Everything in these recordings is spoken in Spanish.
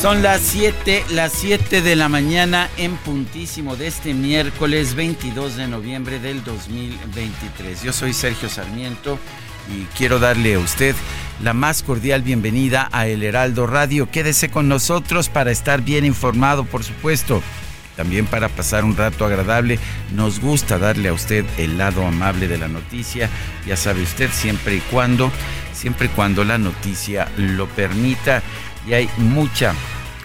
Son las 7, las 7 de la mañana en puntísimo de este miércoles 22 de noviembre del 2023. Yo soy Sergio Sarmiento y quiero darle a usted la más cordial bienvenida a El Heraldo Radio. Quédese con nosotros para estar bien informado, por supuesto. También para pasar un rato agradable, nos gusta darle a usted el lado amable de la noticia. Ya sabe usted, siempre y cuando, siempre y cuando la noticia lo permita y hay mucha,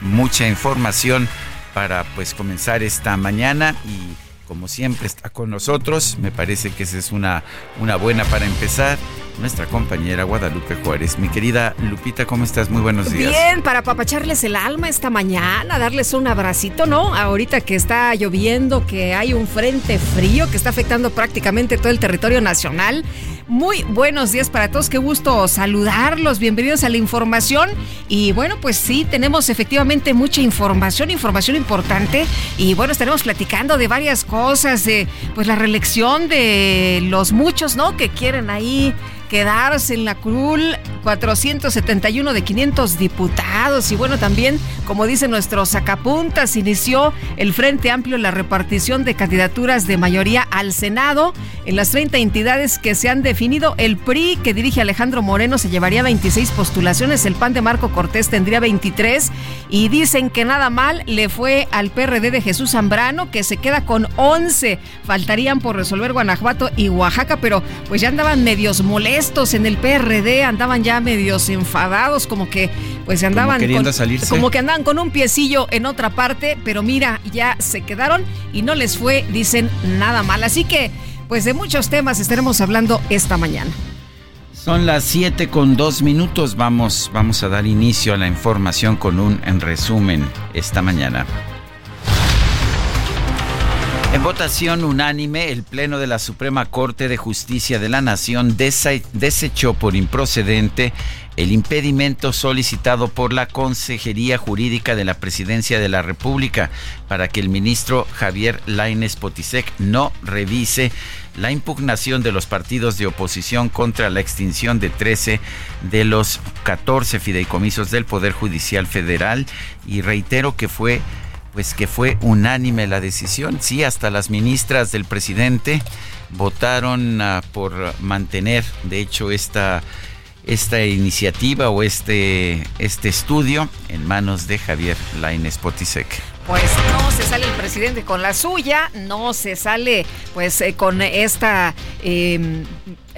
mucha información para pues comenzar esta mañana y como siempre está con nosotros, me parece que esa es una, una buena para empezar nuestra compañera Guadalupe Juárez. Mi querida Lupita, ¿cómo estás? Muy buenos días. Bien, para apapacharles el alma esta mañana, darles un abracito, ¿no? Ahorita que está lloviendo, que hay un frente frío que está afectando prácticamente todo el territorio nacional. Muy buenos días para todos, qué gusto saludarlos, bienvenidos a la información. Y bueno, pues sí, tenemos efectivamente mucha información, información importante. Y bueno, estaremos platicando de varias cosas, de pues la reelección de los muchos, ¿no? Que quieren ahí quedarse en la curul 471 de 500 diputados. Y bueno también como dice nuestro sacapuntas inició el Frente Amplio la repartición de candidaturas de mayoría al Senado. En las 30 entidades que se han definido el PRI que dirige Alejandro Moreno se llevaría 26 postulaciones. El PAN de Marco Cortés tendría 23 y dicen que nada mal le fue al PRD de Jesús Zambrano que se queda con 11 faltarían por resolver Guanajuato y Oaxaca pero pues ya andaban medios molestos estos en el PRD andaban ya medios enfadados, como que pues andaban como, con, salirse. como que andaban con un piecillo en otra parte, pero mira, ya se quedaron y no les fue, dicen, nada mal. Así que, pues de muchos temas estaremos hablando esta mañana. Son las 7 con dos minutos. Vamos, vamos a dar inicio a la información con un en resumen esta mañana. En votación unánime, el Pleno de la Suprema Corte de Justicia de la Nación desechó por improcedente el impedimento solicitado por la Consejería Jurídica de la Presidencia de la República para que el ministro Javier Laines Potisek no revise la impugnación de los partidos de oposición contra la extinción de 13 de los 14 fideicomisos del Poder Judicial Federal. Y reitero que fue pues que fue unánime la decisión. Sí, hasta las ministras del presidente votaron uh, por mantener, de hecho, esta, esta iniciativa o este, este estudio en manos de Javier Lainez Potisek. Pues no se sale el presidente con la suya, no se sale pues eh, con esta eh,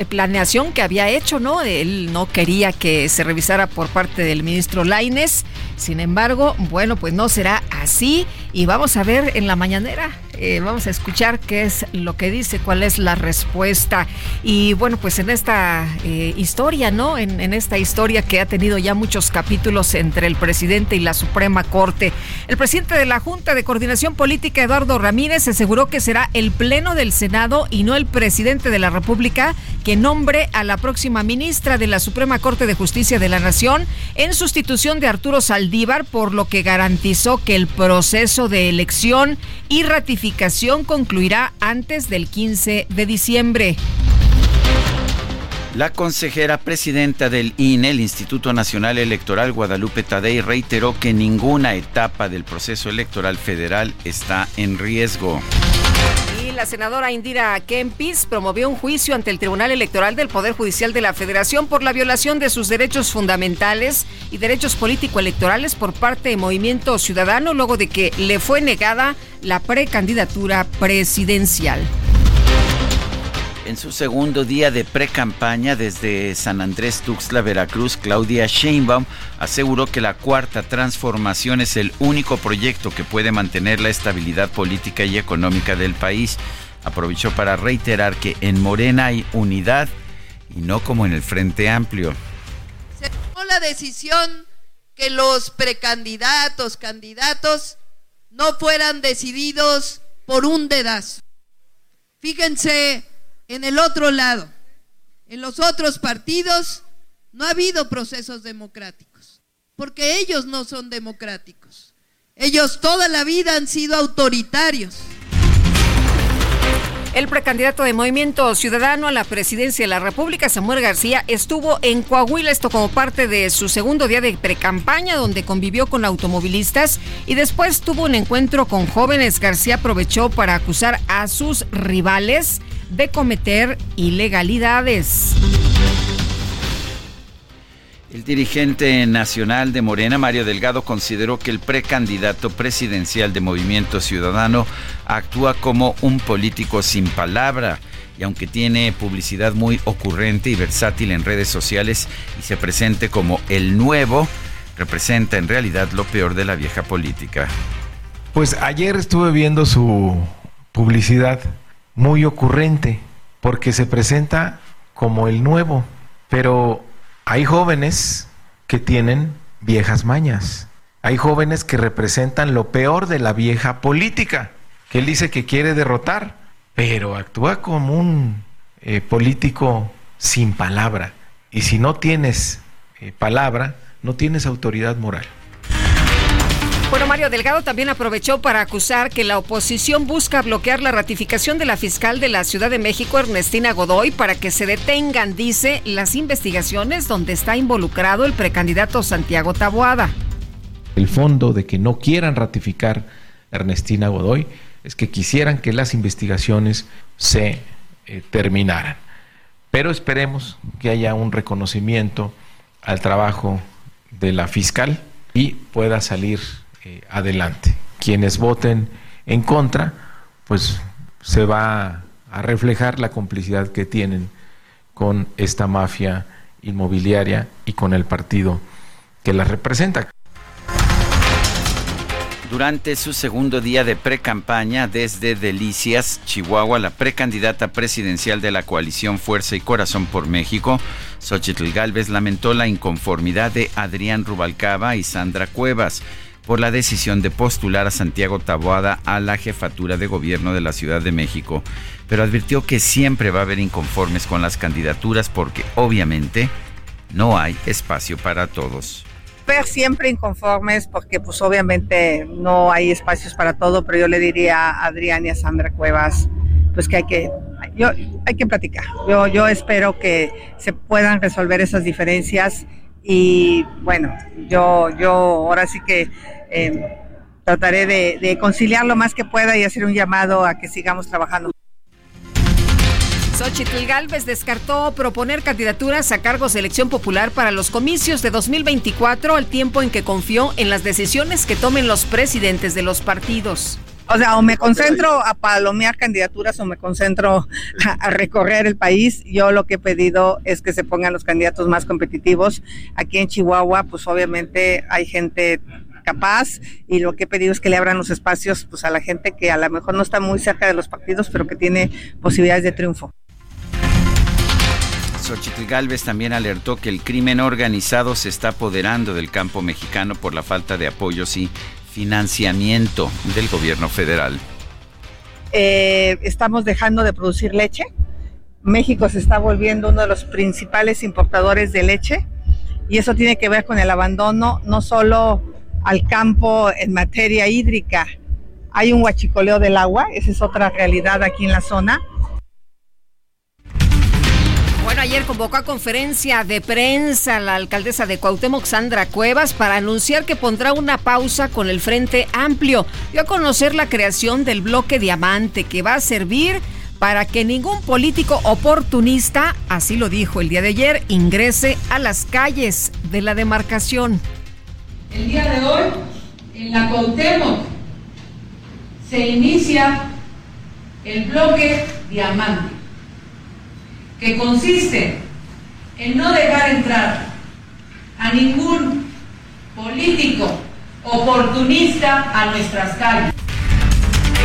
planeación que había hecho, ¿no? Él no quería que se revisara por parte del ministro Laines. Sin embargo, bueno, pues no será así y vamos a ver en la mañanera eh, vamos a escuchar qué es lo que dice, cuál es la respuesta. Y bueno, pues en esta eh, historia, ¿no? En, en, esta historia que ha tenido ya muchos capítulos entre el presidente y la Suprema Corte. El presidente de la Junta de Coordinación Política, Eduardo Ramírez, aseguró que será el Pleno del Senado y no el presidente de la República que nombre a la próxima ministra de la Suprema Corte de Justicia de la Nación en sustitución de Arturo Saldívar, por lo que garantizó que el proceso de elección y ratificación concluirá antes del 15 de diciembre. La consejera presidenta del INE, el Instituto Nacional Electoral, Guadalupe Tadei, reiteró que ninguna etapa del proceso electoral federal está en riesgo. La senadora Indira Kempis promovió un juicio ante el Tribunal Electoral del Poder Judicial de la Federación por la violación de sus derechos fundamentales y derechos político-electorales por parte de Movimiento Ciudadano luego de que le fue negada la precandidatura presidencial. En su segundo día de pre-campaña desde San Andrés Tuxtla, Veracruz, Claudia Sheinbaum aseguró que la cuarta transformación es el único proyecto que puede mantener la estabilidad política y económica del país. Aprovechó para reiterar que en Morena hay unidad y no como en el Frente Amplio. Se tomó la decisión que los precandidatos, candidatos, no fueran decididos por un dedazo. Fíjense en el otro lado, en los otros partidos, no ha habido procesos democráticos, porque ellos no son democráticos. Ellos toda la vida han sido autoritarios. El precandidato de Movimiento Ciudadano a la presidencia de la República, Samuel García, estuvo en Coahuila, esto como parte de su segundo día de precampaña, donde convivió con automovilistas y después tuvo un encuentro con jóvenes. García aprovechó para acusar a sus rivales de cometer ilegalidades. El dirigente nacional de Morena, Mario Delgado, consideró que el precandidato presidencial de Movimiento Ciudadano actúa como un político sin palabra y aunque tiene publicidad muy ocurrente y versátil en redes sociales y se presente como el nuevo, representa en realidad lo peor de la vieja política. Pues ayer estuve viendo su publicidad muy ocurrente porque se presenta como el nuevo, pero hay jóvenes que tienen viejas mañas. Hay jóvenes que representan lo peor de la vieja política, que él dice que quiere derrotar, pero actúa como un eh, político sin palabra. Y si no tienes eh, palabra, no tienes autoridad moral. Bueno, Mario Delgado también aprovechó para acusar que la oposición busca bloquear la ratificación de la fiscal de la Ciudad de México, Ernestina Godoy, para que se detengan, dice, las investigaciones donde está involucrado el precandidato Santiago Taboada. El fondo de que no quieran ratificar Ernestina Godoy es que quisieran que las investigaciones se eh, terminaran. Pero esperemos que haya un reconocimiento al trabajo de la fiscal y pueda salir eh, adelante. Quienes voten en contra, pues se va a reflejar la complicidad que tienen con esta mafia inmobiliaria y con el partido que la representa. Durante su segundo día de pre-campaña desde Delicias, Chihuahua, la precandidata presidencial de la coalición Fuerza y Corazón por México, Xochitl Galvez, lamentó la inconformidad de Adrián Rubalcaba y Sandra Cuevas por la decisión de postular a Santiago Taboada a la jefatura de gobierno de la Ciudad de México, pero advirtió que siempre va a haber inconformes con las candidaturas porque obviamente no hay espacio para todos. Ver siempre inconformes porque pues obviamente no hay espacios para todo, pero yo le diría a Adrián y a Sandra Cuevas pues que hay que yo, hay que platicar. Yo, yo espero que se puedan resolver esas diferencias y bueno, yo, yo ahora sí que eh, trataré de, conciliar lo más que pueda y hacer un llamado a que sigamos trabajando. Xochitl Galvez descartó proponer candidaturas a cargos de elección popular para los comicios de 2024 al tiempo en que confió en las decisiones que tomen los presidentes de los partidos. O sea, o me concentro a palomear candidaturas o me concentro a, recorrer el país. Yo lo que he pedido es que se pongan los candidatos más competitivos. Aquí en Chihuahua, pues obviamente hay gente capaz y lo que he pedido es que le abran los espacios pues a la gente que a lo mejor no está muy cerca de los partidos, pero que tiene posibilidades de triunfo. Xochitl Galvez también alertó que el crimen organizado se está apoderando del campo mexicano por la falta de apoyos y financiamiento del gobierno federal. Eh, estamos dejando de producir leche. México se está volviendo uno de los principales importadores de leche y eso tiene que ver con el abandono no solo al campo en materia hídrica. Hay un huachicoleo del agua, esa es otra realidad aquí en la zona Bueno, ayer convocó a conferencia de prensa la alcaldesa de Cuauhtémoc, Sandra Cuevas, para anunciar que pondrá una pausa con el Frente Amplio. Dio a conocer la creación del bloque Diamante, que va a servir para que ningún político oportunista, así lo dijo el día de ayer, ingrese a las calles de la demarcación. El día de hoy, en la Cuauhtémoc, se inicia el bloque Diamante que consiste en no dejar entrar a ningún político oportunista a nuestras calles.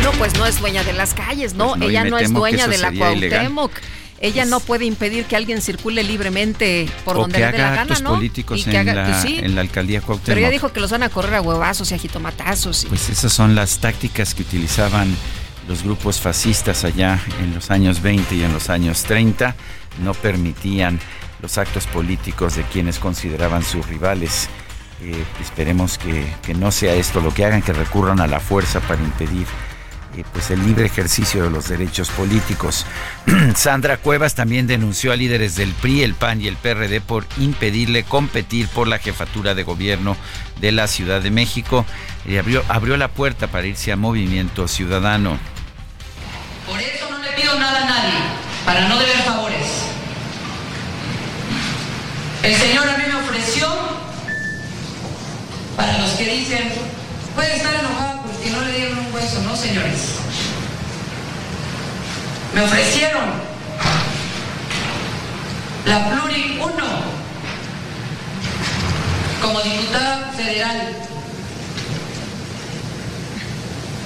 No, pues no es dueña de las calles, ¿no? Pues Ella no es dueña de la Cuauhtémoc. Ella no puede impedir que alguien circule libremente por donde le dé la gana, ¿no? políticos en, la, pues en la alcaldía Cuauhtémoc. Pero ella dijo que los van a correr a huevazos y a jitomatazos. Pues esas son las tácticas que utilizaban los grupos fascistas allá en los años 20 y en los años 30 no permitían los actos políticos de quienes consideraban sus rivales. Eh, esperemos que, no sea esto lo que hagan, que recurran a la fuerza para impedir eh, pues el libre ejercicio de los derechos políticos. Sandra Cuevas también denunció a líderes del PRI, el PAN y el PRD por impedirle competir por la jefatura de gobierno de la Ciudad de México y abrió, abrió la puerta para irse a Movimiento Ciudadano. Por eso no le pido nada a nadie, para no deber favores. El Señor a mí me ofreció, para los que dicen, puede estar enojado hueso, no señores. Me ofrecieron la Pluri 1 como diputada federal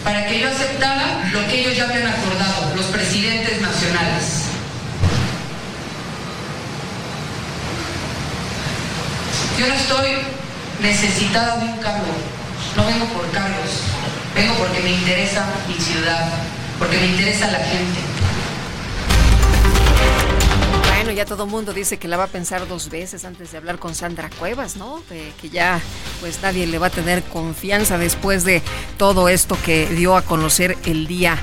para que yo aceptara lo que ellos ya habían acordado, los presidentes nacionales. Yo no estoy necesitada de un cargo, no vengo por cargos, vengo porque me interesa mi ciudad, porque me interesa la gente. Bueno, ya todo el mundo dice que la va a pensar dos veces antes de hablar con Sandra Cuevas, ¿no? que ya pues nadie le va a tener confianza después de todo esto que dio a conocer el día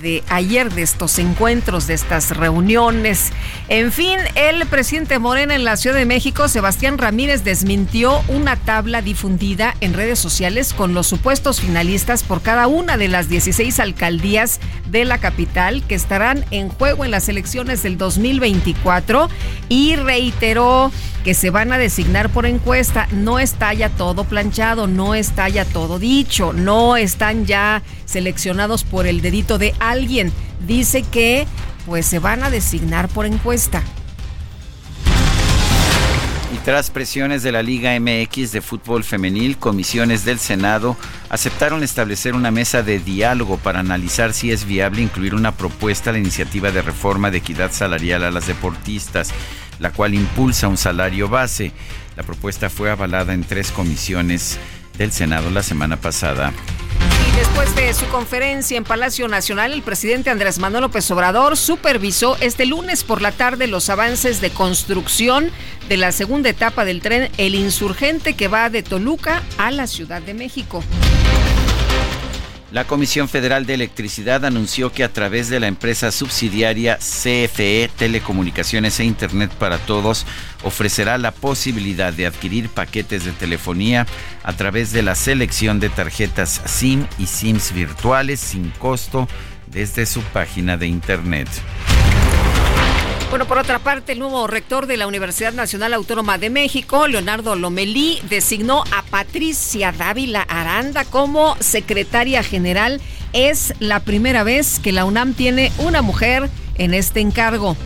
de ayer, de estos encuentros, de estas reuniones. En fin, el presidente Morena en la Ciudad de México, Sebastián Ramírez, desmintió una tabla difundida en redes sociales con los supuestos finalistas por cada una de las 16 alcaldías de la capital que estarán en juego en las elecciones del 2024 y reiteró que se van a designar por encuesta. No está ya todo planchado, no está ya todo dicho, no están ya seleccionados por el dedito de alguien. Dice que pues se van a designar por encuesta. Tras presiones de la Liga MX de fútbol femenil, comisiones del Senado aceptaron establecer una mesa de diálogo para analizar si es viable incluir una propuesta a la iniciativa de reforma de equidad salarial a las deportistas la cual impulsa un salario base. La propuesta fue avalada en tres comisiones del Senado la semana pasada. Después de su conferencia en Palacio Nacional, el presidente Andrés Manuel López Obrador supervisó este lunes por la tarde los avances de construcción de la segunda etapa del tren El Insurgente que va de Toluca a la Ciudad de México. La Comisión Federal de Electricidad anunció que a través de la empresa subsidiaria CFE Telecomunicaciones e Internet para Todos ofrecerá la posibilidad de adquirir paquetes de telefonía a través de la selección de tarjetas SIM y SIMs virtuales sin costo desde su página de Internet. Bueno, por otra parte, el nuevo rector de la Universidad Nacional Autónoma de México, Leonardo Lomelí, designó a Patricia Dávila Aranda como secretaria general. Es la primera vez que la UNAM tiene una mujer en este encargo.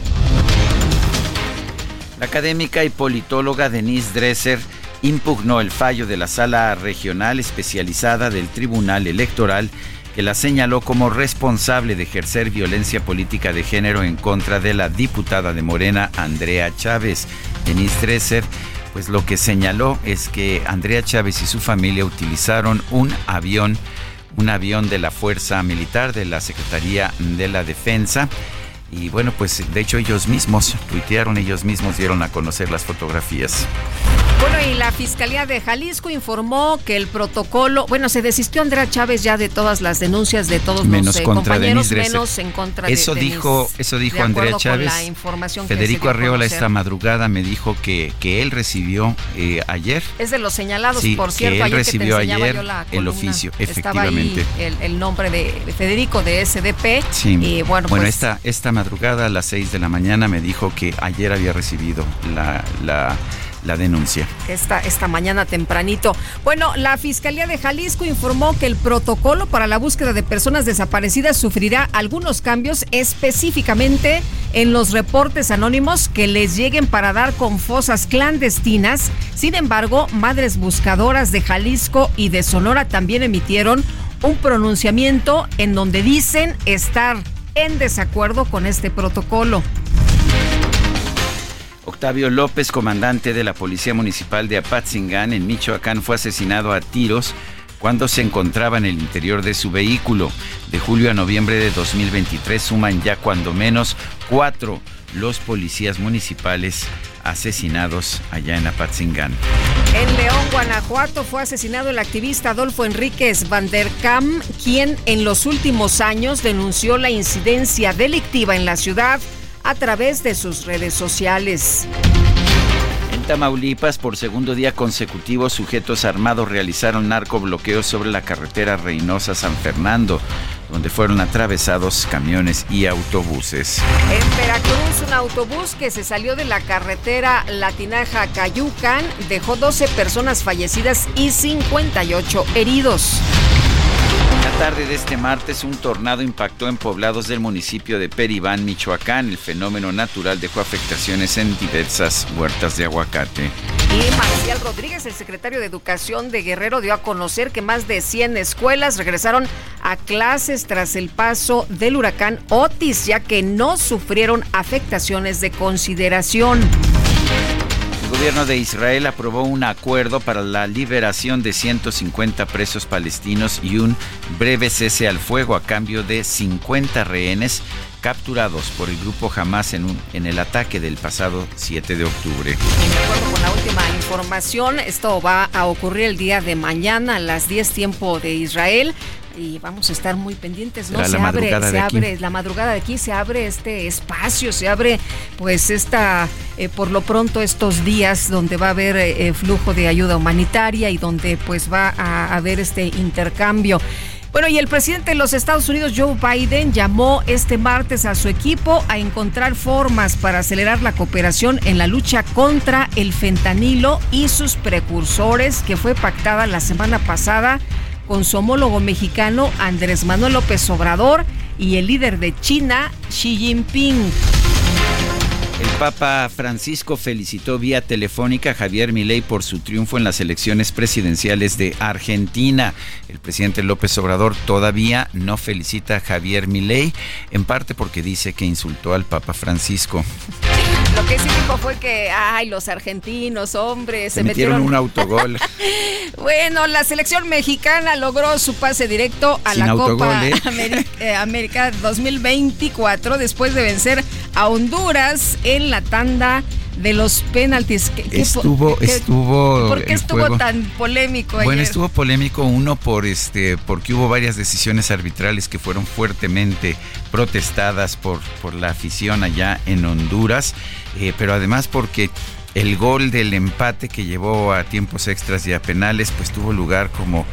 La académica y politóloga Denise Dresser impugnó el fallo de la sala regional especializada del Tribunal Electoral que la señaló como responsable de ejercer violencia política de género en contra de la diputada de Morena, Andrea Chávez. Denise Dresser, pues lo que señaló es que Andrea Chávez y su familia utilizaron un avión, un avión de la Fuerza Militar de la Secretaría de la Defensa. Y bueno, pues de hecho ellos mismos tuitearon, ellos mismos dieron a conocer las fotografías. Bueno, y la Fiscalía de Jalisco informó que el protocolo, bueno, se desistió Andrea Chávez ya de todas las denuncias de todos menos los eh, contra compañeros, Denise menos en contra eso de dijo, Denise, eso dijo Andrea Chávez. la información que Federico Arreola esta madrugada me dijo que, que él recibió eh, ayer Es de los señalados, Sí, por que cierto, él ayer recibió que te ayer yo la el oficio, Estaba ahí efectivamente. el, el nombre de, de Federico de SDP. Sí. Y bueno, pues, esta, esta madrugada a las 6 de la mañana me dijo que ayer había recibido la, la, la denuncia. esta, esta mañana tempranito. Bueno, la Fiscalía de Jalisco informó que el protocolo para la búsqueda de personas desaparecidas sufrirá algunos cambios específicamente en los reportes anónimos que les lleguen para dar con fosas clandestinas. Sin embargo, madres buscadoras de Jalisco y de Sonora también emitieron un pronunciamiento en donde dicen estar en desacuerdo con este protocolo. Octavio López, comandante de la Policía Municipal de Apatzingán, en Michoacán, fue asesinado a tiros cuando se encontraba en el interior de su vehículo. De julio a noviembre de 2023 suman ya cuando menos cuatro los policías municipales asesinados allá en Apatzingán. En León, Guanajuato, fue asesinado el activista Adolfo Enríquez Van der Kam, quien en los últimos años denunció la incidencia delictiva en la ciudad a través de sus redes sociales. En Tamaulipas, por segundo día consecutivo, sujetos armados realizaron narcobloqueos sobre la carretera Reynosa-San Fernando, donde fueron atravesados camiones y autobuses. En Veracruz, un autobús que se salió de la carretera Latinaja Cayucan dejó 12 personas fallecidas y 58 heridos. La tarde de este martes, un tornado impactó en poblados del municipio de Peribán, Michoacán. El fenómeno natural dejó afectaciones en diversas huertas de aguacate. Y Marcial Rodríguez, el secretario de Educación de Guerrero, dio a conocer que más de 100 escuelas regresaron a clases tras el paso del huracán Otis, ya que no sufrieron afectaciones de consideración. El gobierno de Israel aprobó un acuerdo para la liberación de 150 presos palestinos y un breve cese al fuego a cambio de 50 rehenes capturados por el grupo Hamas en, el ataque del pasado 7 de octubre. De acuerdo con la última información, esto va a ocurrir el día de mañana a las 10 tiempo de Israel. Y vamos a estar muy pendientes, ¿no? Será se la abre, madrugada se de aquí. abre la madrugada de aquí, se abre este espacio, se abre pues esta, eh, por lo pronto estos días donde va a haber eh, flujo de ayuda humanitaria y donde pues va a haber este intercambio. Bueno, y el presidente de los Estados Unidos, Joe Biden, llamó este martes a su equipo a encontrar formas para acelerar la cooperación en la lucha contra el fentanilo y sus precursores, que fue pactada la semana pasada con su homólogo mexicano Andrés Manuel López Obrador y el líder de China, Xi Jinping. El Papa Francisco felicitó vía telefónica a Javier Milei por su triunfo en las elecciones presidenciales de Argentina. El presidente López Obrador todavía no felicita a Javier Milei, en parte porque dice que insultó al Papa Francisco. Lo que sí dijo fue que, ay, los argentinos, hombres, Se, se, metieron un autogol. Bueno, la selección mexicana logró su pase directo a Sin la Copa ¿eh? Ameri- eh, América 2024 después de vencer a Honduras en la tanda de los penaltis. ¿Qué- Estuvo, qué- estuvo. ¿Por qué estuvo juego- tan polémico Bueno, estuvo polémico uno por este, porque hubo varias decisiones arbitrales que fueron fuertemente protestadas por, por la afición allá en Honduras, eh, pero además porque el gol del empate que llevó a tiempos extras y a penales, pues tuvo lugar como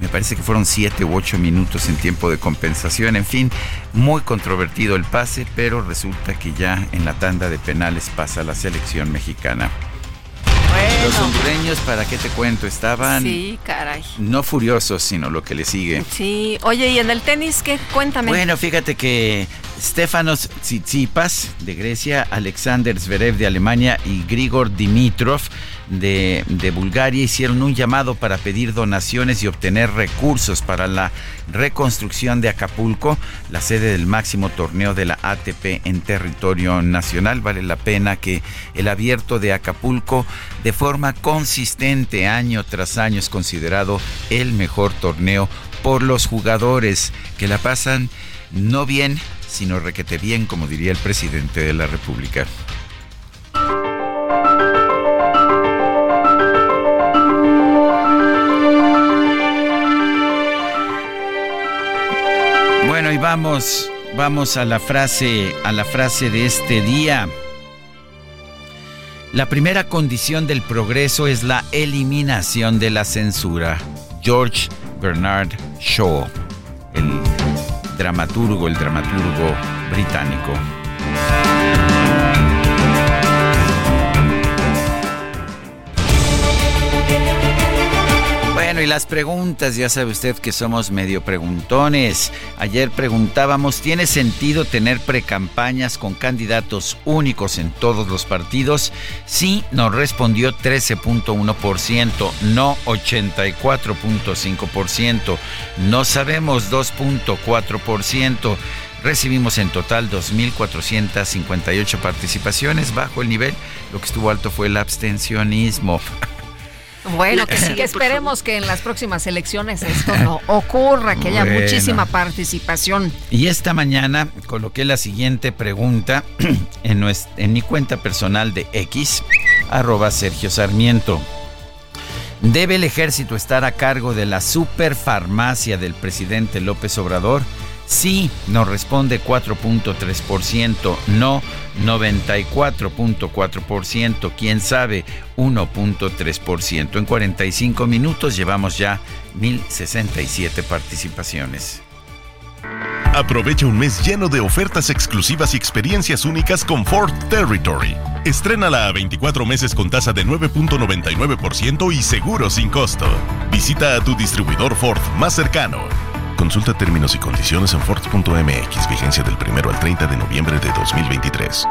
me parece que fueron siete u ocho minutos en tiempo de compensación. En fin, muy controvertido el pase, pero resulta que ya en la tanda de penales pasa la selección mexicana. Los hondureños, ¿para qué te cuento? Estaban sí, caray. no furiosos, sino lo que le sigue. Sí, oye, ¿y en el tenis qué? Cuéntame. Bueno, fíjate que Stefanos Tsitsipas de Grecia, Alexander Zverev de Alemania y Grigor Dimitrov de, de Bulgaria hicieron un llamado para pedir donaciones y obtener recursos para la reconstrucción de Acapulco, la sede del máximo torneo de la ATP en territorio nacional. Vale la pena que el abierto de Acapulco de forma consistente año tras año es considerado el mejor torneo por los jugadores que la pasan no bien, sino requete bien, como diría el presidente de la República. Bueno, y vamos, vamos a la frase, a la frase de este día. La primera condición del progreso es la eliminación de la censura. George Bernard Shaw, el dramaturgo, el dramaturgo británico. Bueno, y las preguntas, ya sabe usted que somos medio preguntones. Ayer preguntábamos, ¿tiene sentido tener precampañas con candidatos únicos en todos los partidos? Sí, nos respondió 13.1%, no 84.5%, no sabemos 2.4%. Recibimos en total 2.458 participaciones bajo el nivel. Lo que estuvo alto fue el abstencionismo. Bueno, que sí, que esperemos que en las próximas elecciones esto no ocurra, que haya Bueno. muchísima participación. Y esta mañana coloqué la siguiente pregunta en, en mi cuenta personal de X, arroba Sergio Sarmiento. ¿Debe el ejército estar a cargo de la superfarmacia del presidente López Obrador? Sí, nos responde 4.3%, no 94.4%, quién sabe 1.3%. En 45 minutos llevamos ya 1067 participaciones. Aprovecha un mes lleno de ofertas exclusivas y experiencias únicas con Ford Territory. Estrénala a 24 meses con tasa de 9.99% y seguro sin costo. Visita a tu distribuidor Ford más cercano. Consulta términos y condiciones en Ford.mx, vigencia del 1 al 30 de noviembre de 2023.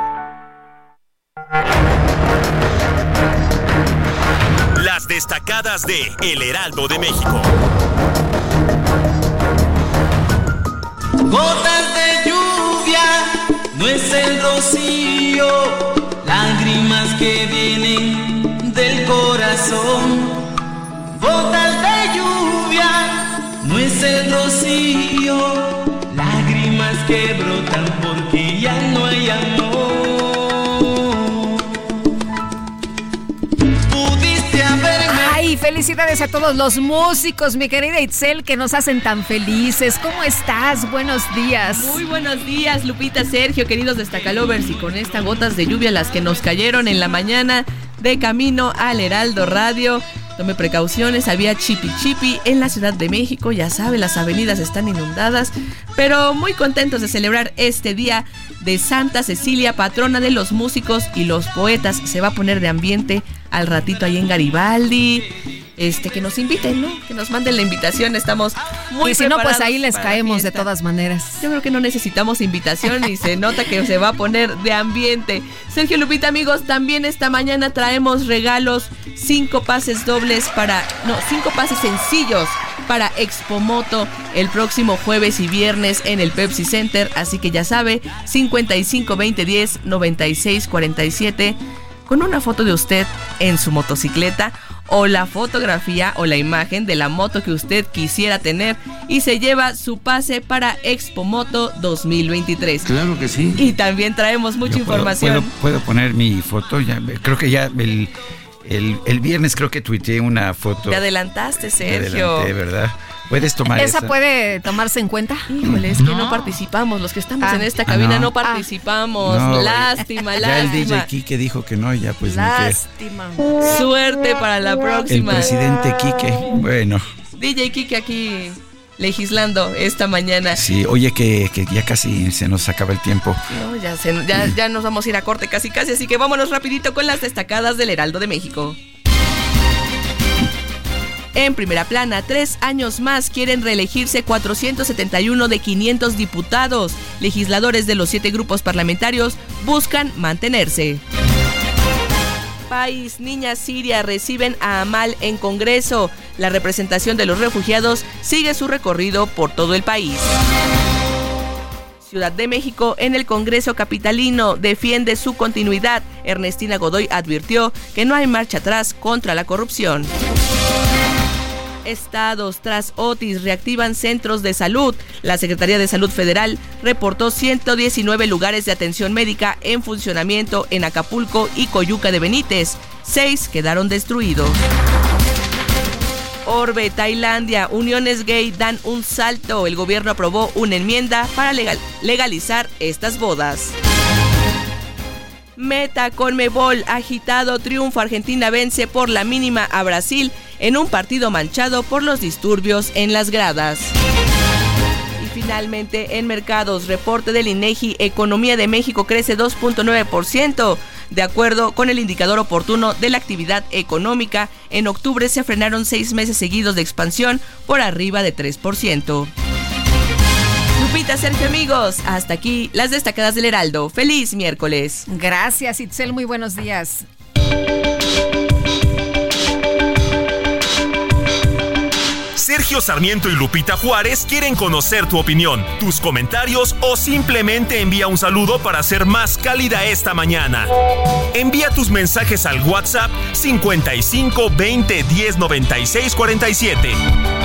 Las destacadas de El Heraldo de México. Gotas de lluvia, no es el rocío, lágrimas que vienen del corazón. Gotas de lluvia, el rocío, lágrimas que brotan porque ya no hay amor. Pudiste haberme Ay, felicidades a todos los músicos, mi querida Itzel, que nos hacen tan felices. ¿Cómo estás? Buenos días. Muy buenos días, Lupita, Sergio, queridos destacalovers, y con estas gotas de lluvia las que nos cayeron en la mañana de camino al Heraldo Radio. Tome precauciones, había chipi chipi en la Ciudad de México, ya sabe, las avenidas están inundadas, pero muy contentos de celebrar este día de Santa Cecilia, patrona de los músicos y los poetas. Se va a poner de ambiente al ratito ahí en Garibaldi. Este, que nos inviten, ¿no? Que nos manden la invitación, estamos muy y si no, pues ahí les caemos de todas maneras. Yo creo que no necesitamos invitación y se nota que se va a poner de ambiente. Sergio Lupita, amigos, también esta mañana traemos regalos, cinco pases dobles para, no, cinco pases sencillos para Expo Moto el próximo jueves y viernes en el Pepsi Center. Así que ya sabe, 55 20 10 96 47 con una foto de usted en su motocicleta o la fotografía o la imagen de la moto que usted quisiera tener y se lleva su pase para Expo Moto 2023. Claro que sí. Y también traemos mucha Yo puedo- información. Puedo, puedo poner mi foto, ya, creo que ya el, el, el viernes creo que tuiteé una foto. Te adelantaste, Sergio. adelanté, ¿verdad? Puedes tomar ¿Esa esa. puede tomarse en cuenta? Híjole, es que no participamos. Los que estamos Ah. en esta Ah, cabina no. no, participamos. No, lástima, Ya el. DJ Kike dijo que no, ya pues. Lástima. Suerte para la El próxima. presidente Quique, bueno, DJ Kike aquí legislando esta mañana. sí, oye que, que ya casi se nos acaba el tiempo. No, ya, se- ya, ya nos vamos a ir a corte casi casi, así que vámonos rapidito con las destacadas del Heraldo de México. En primera plana, tres años más quieren reelegirse 471 de 500 diputados. Legisladores de los siete grupos parlamentarios buscan mantenerse. País, niña siria reciben a Amal en Congreso. La representación de los refugiados sigue su recorrido por todo el país. Ciudad de México en el Congreso Capitalino defiende su continuidad. Ernestina Godoy advirtió que no hay marcha atrás contra la corrupción. Estados tras Otis reactivan centros de salud. La Secretaría de Salud Federal reportó 119 lugares de atención médica en funcionamiento en Acapulco y Coyuca de Benítez. Seis quedaron destruidos. Orbe, Tailandia, uniones gay dan un salto. El gobierno aprobó una enmienda para legalizar estas bodas. Meta con Mebol, agitado triunfo. Argentina vence por la mínima a Brasil en un partido manchado por los disturbios en las gradas. Y finalmente, en mercados, reporte del INEGI, economía de México crece 2.9%. De acuerdo con el indicador oportuno de la actividad económica, en octubre se frenaron seis meses seguidos de expansión por arriba de 3%. Lupita, Sergio, amigos, hasta aquí las destacadas del Heraldo. Feliz miércoles. Gracias, Itzel, muy buenos días. Sergio Sarmiento y Lupita Juárez quieren conocer tu opinión, tus comentarios o simplemente envía un saludo para ser más cálida esta mañana. Envía tus mensajes al WhatsApp 55 20 10 96 47.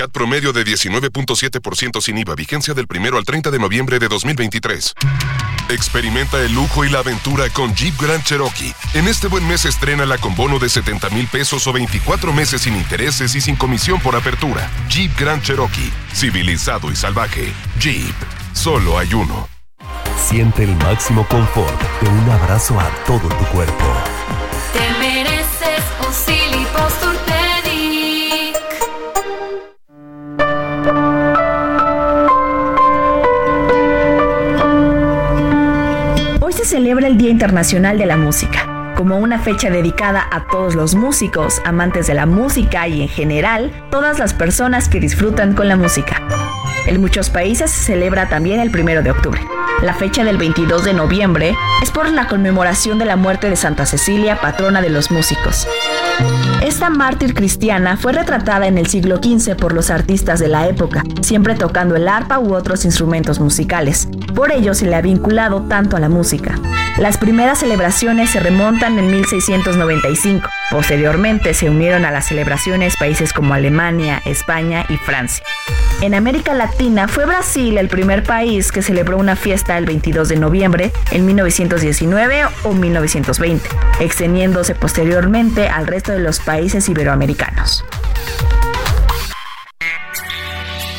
CAT promedio de 19.7% sin IVA, vigencia del 1 al 30 de noviembre de 2023. Experimenta el lujo y la aventura con Jeep Grand Cherokee. En este buen mes estrena con bono de 70 mil pesos o 24 meses sin intereses y sin comisión por apertura. Jeep Grand Cherokee. Civilizado y salvaje. Jeep. Solo hay uno. Siente el máximo confort de un abrazo a todo tu cuerpo. Te mereces celebra el Día Internacional de la Música, como una fecha dedicada a todos los músicos, amantes de la música y en general todas las personas que disfrutan con la música. En muchos países se celebra también el 1 de octubre. La fecha del 22 de noviembre es por la conmemoración de la muerte de Santa Cecilia, patrona de los músicos. Esta mártir cristiana fue retratada en el siglo XV por los artistas de la época, siempre tocando el arpa u otros instrumentos musicales. Por ello se le ha vinculado tanto a la música. Las primeras celebraciones se remontan en 1695. Posteriormente se unieron a las celebraciones países como Alemania, España y Francia. En América Latina fue Brasil el primer país que celebró una fiesta el 22 de noviembre en 1919 o 1920, extendiéndose posteriormente al resto de los países iberoamericanos.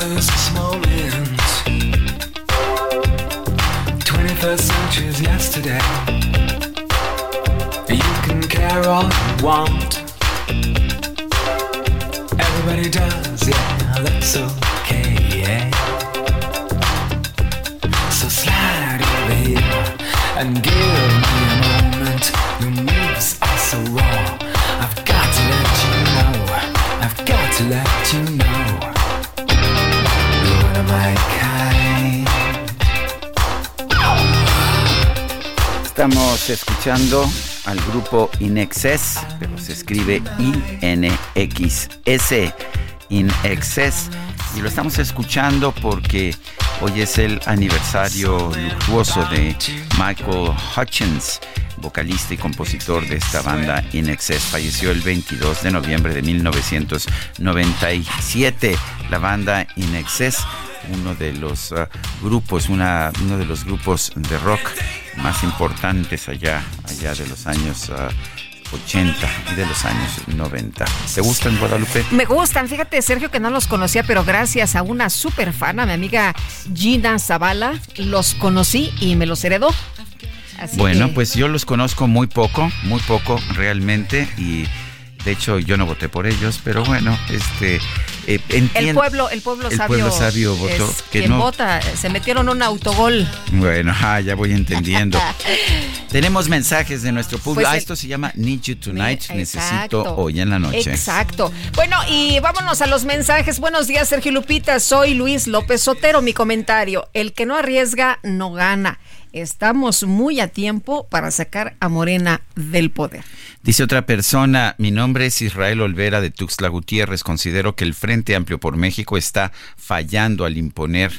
God is this moment. 21st century's yesterday. You can care all you want. Everybody does, yeah, that's okay, yeah. So slide over here and give me a moment. Your moves are so raw. I've got to let you know. I've got to let you know. Estamos escuchando al grupo Inexcess, pero se escribe I-N-X-S, Inexcess, y lo estamos escuchando porque hoy es el aniversario luctuoso de Michael Hutchins, vocalista y compositor de esta banda In Excess, falleció el 22 de noviembre de 1997. La banda In Excess uno de los uh, grupos, una, uno de los grupos de rock más importantes allá, allá de los años 80 uh, y de los años 90. ¿Te gustan, Guadalupe? Me gustan, fíjate, Sergio, que no los conocía, pero gracias a una super fan, a mi amiga Gina Zavala, los conocí y me los heredó. bueno, pues yo los conozco muy poco, muy poco realmente, y de hecho yo no voté por ellos, pero bueno, este eh, el pueblo, el pueblo el sabio, pueblo sabio votó es que quien no. vota, se metieron un autogol. Bueno, ah, ya voy entendiendo. Tenemos mensajes de nuestro público. Pues ah, el- esto se llama Need You Tonight. Exacto. Necesito hoy en la noche. Exacto. Bueno, y vámonos a los mensajes. Buenos días, Sergio Lupita. Soy Luis López Sotero. Mi comentario: el que no arriesga no gana. Estamos muy a tiempo para sacar a Morena del poder. Dice otra persona, mi nombre es Israel Olvera de Tuxtla Gutiérrez. Considero que el Frente Amplio por México está fallando al imponer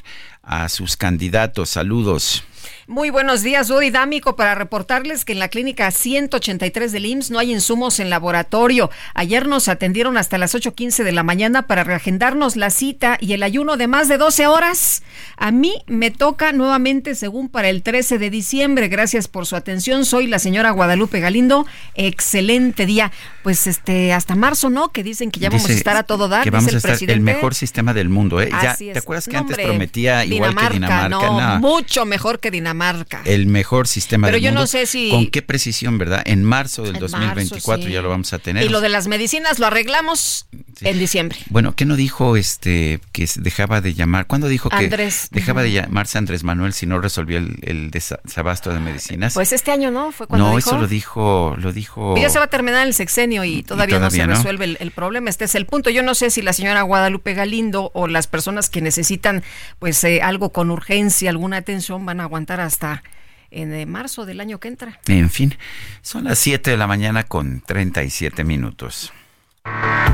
a sus candidatos. Saludos. Muy buenos días, Rudy Dámico, para reportarles que en la clínica 183 del IMSS no hay insumos en laboratorio. Ayer nos atendieron hasta las 8.15 de la mañana para reagendarnos la cita y el ayuno de más de 12 horas. A mí me toca nuevamente según para el 13 de diciembre. Gracias por su atención. Soy la señora Guadalupe Galindo. Excelente día. Pues este hasta marzo, ¿no? Que dicen que ya vamos a Dice estar a todo dar. Que dice vamos el a estar presidente. el mejor sistema del mundo. ¿eh? Ya, ¿Te acuerdas que No, antes hombre, prometía igual que Dinamarca? No, No. mucho mejor que Dinamarca. el mejor sistema Pero del yo no sé si- Con qué precisión, ¿verdad? En marzo del En 2024 marzo, sí. ya lo vamos a tener. Y lo de las medicinas lo arreglamos en diciembre. Bueno, ¿qué no dijo este que dejaba de llamar? ¿Cuándo dijo que Andrés, dejaba ujú. de llamarse Andrés Manuel si no resolvía el, el desabasto de medicinas? Pues este año, ¿no? Fue cuando no, dijo. eso lo dijo, lo dijo. Ya se va a terminar el sexenio y todavía, todavía no no. se resuelve el, el problema. Este es el punto. Yo no sé si la señora Guadalupe Galindo o las personas que necesitan pues eh, algo con urgencia, alguna atención, van a aguantar hasta en eh, marzo del año que entra. En fin, son las 7 de la mañana con 37 minutos.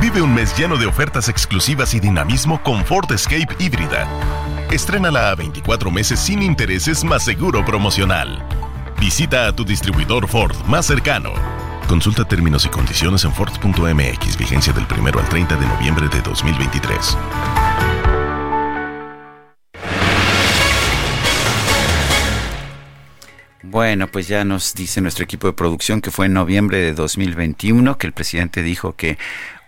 Vive un mes lleno de ofertas exclusivas y dinamismo con Ford Escape híbrida. Estrénala a 24 meses sin intereses más seguro promocional. Visita a tu distribuidor Ford más cercano. Consulta términos y condiciones en Ford.mx, vigencia del 1 al 30 de noviembre de 2023. Bueno, pues ya nos dice nuestro equipo de producción que fue en noviembre de 2021 que el presidente dijo que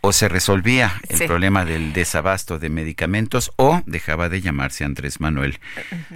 o se resolvía el Sí. problema del desabasto de medicamentos o dejaba de llamarse Andrés Manuel.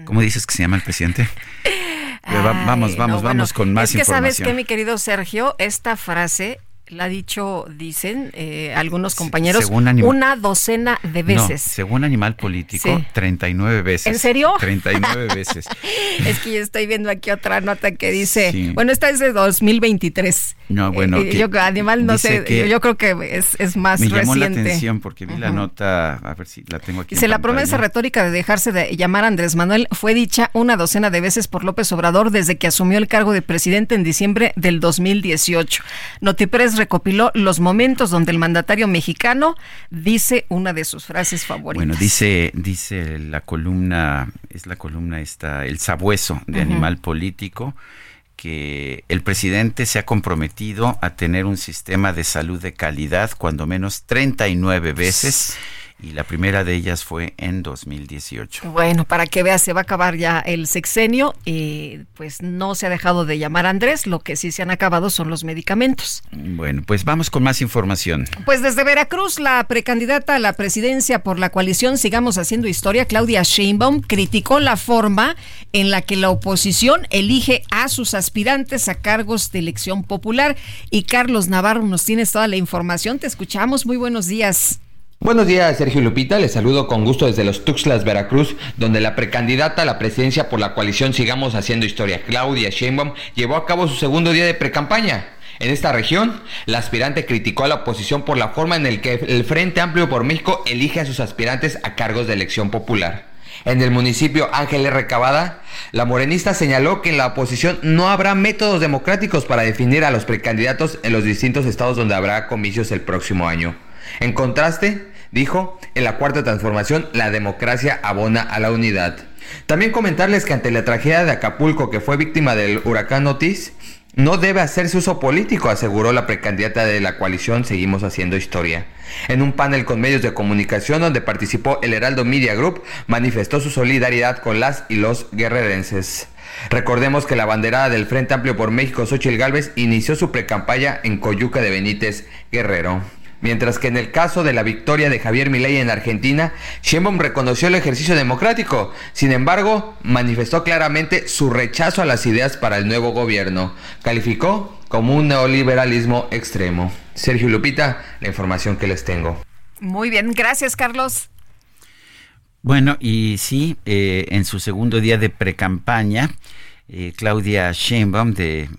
¿Cómo dices que se llama el presidente? Ay, vamos, no, vamos, bueno, vamos con más Es que sabes información. que, mi querido Sergio, esta frase la ha dicho, dicen eh, algunos compañeros, según Anim- una docena de No, veces. según Animal Político, Sí. 39 veces. ¿En serio? 39 veces. Es que yo estoy viendo aquí otra nota que dice, Sí. bueno, esta es de 2023. No, bueno, Eh, yo animal no sé, yo, creo que es, es más Me llamó la reciente. atención porque vi la nota, a ver si la tengo aquí. Dice, la promesa retórica de dejarse de llamar a Andrés Manuel fue dicha una docena de veces por López Obrador desde que asumió el cargo de presidente en diciembre del 2018. Notipress recopiló los momentos donde el mandatario mexicano dice una de sus frases favoritas. Bueno, dice, dice la columna, es la columna esta, el sabueso de. Animal Político, que el presidente se ha comprometido a tener un sistema de salud de calidad, cuando menos 39 veces, y la primera de ellas fue en 2018. Bueno, para que veas, se va a acabar ya el sexenio y pues no se ha dejado de llamar a Andrés, lo que sí se han acabado son los medicamentos. Bueno, pues vamos con más información. Pues desde Veracruz, la precandidata a la presidencia por la coalición Sigamos Haciendo Historia, Claudia Sheinbaum, criticó la forma en la que la oposición elige a sus aspirantes a cargos de elección popular. Y Carlos Navarro, nos tienes toda la información. Te escuchamos. Muy buenos días. Buenos días, Sergio Lupita. Les saludo con gusto desde los Tuxtlas, Veracruz, donde la precandidata a la presidencia por la coalición Sigamos Haciendo Historia, Claudia Sheinbaum, llevó a cabo su segundo día de precampaña. En esta región, la aspirante criticó a la oposición por la forma en la que el Frente Amplio por México elige a sus aspirantes a cargos de elección popular. En el municipio Ángel R. Cavada, la morenista señaló que en la oposición no habrá métodos democráticos para definir a los precandidatos en los distintos estados donde habrá comicios el próximo año. En contraste, dijo, en la cuarta transformación la democracia abona a la unidad. También comentarles que ante la tragedia de Acapulco que fue víctima del huracán Otis, no debe hacerse uso político, aseguró la precandidata de la coalición Seguimos Haciendo Historia. En un panel con medios de comunicación donde participó el Heraldo Media Group, manifestó su solidaridad con las y los guerrerenses. Recordemos que la banderada del Frente Amplio por México, Xochitl Gálvez, inició su precampaña en Coyuca de Benítez, Guerrero. Mientras que en el caso de la victoria de Javier Milei en Argentina, Sheinbaum reconoció el ejercicio democrático. Sin embargo, manifestó claramente su rechazo a las ideas para el nuevo gobierno. Calificó como un neoliberalismo extremo. Sergio Lupita, la información que les tengo. Muy bien, gracias Carlos. Bueno, y sí, eh, en su segundo día de precampaña, eh, Claudia Sheinbaum de,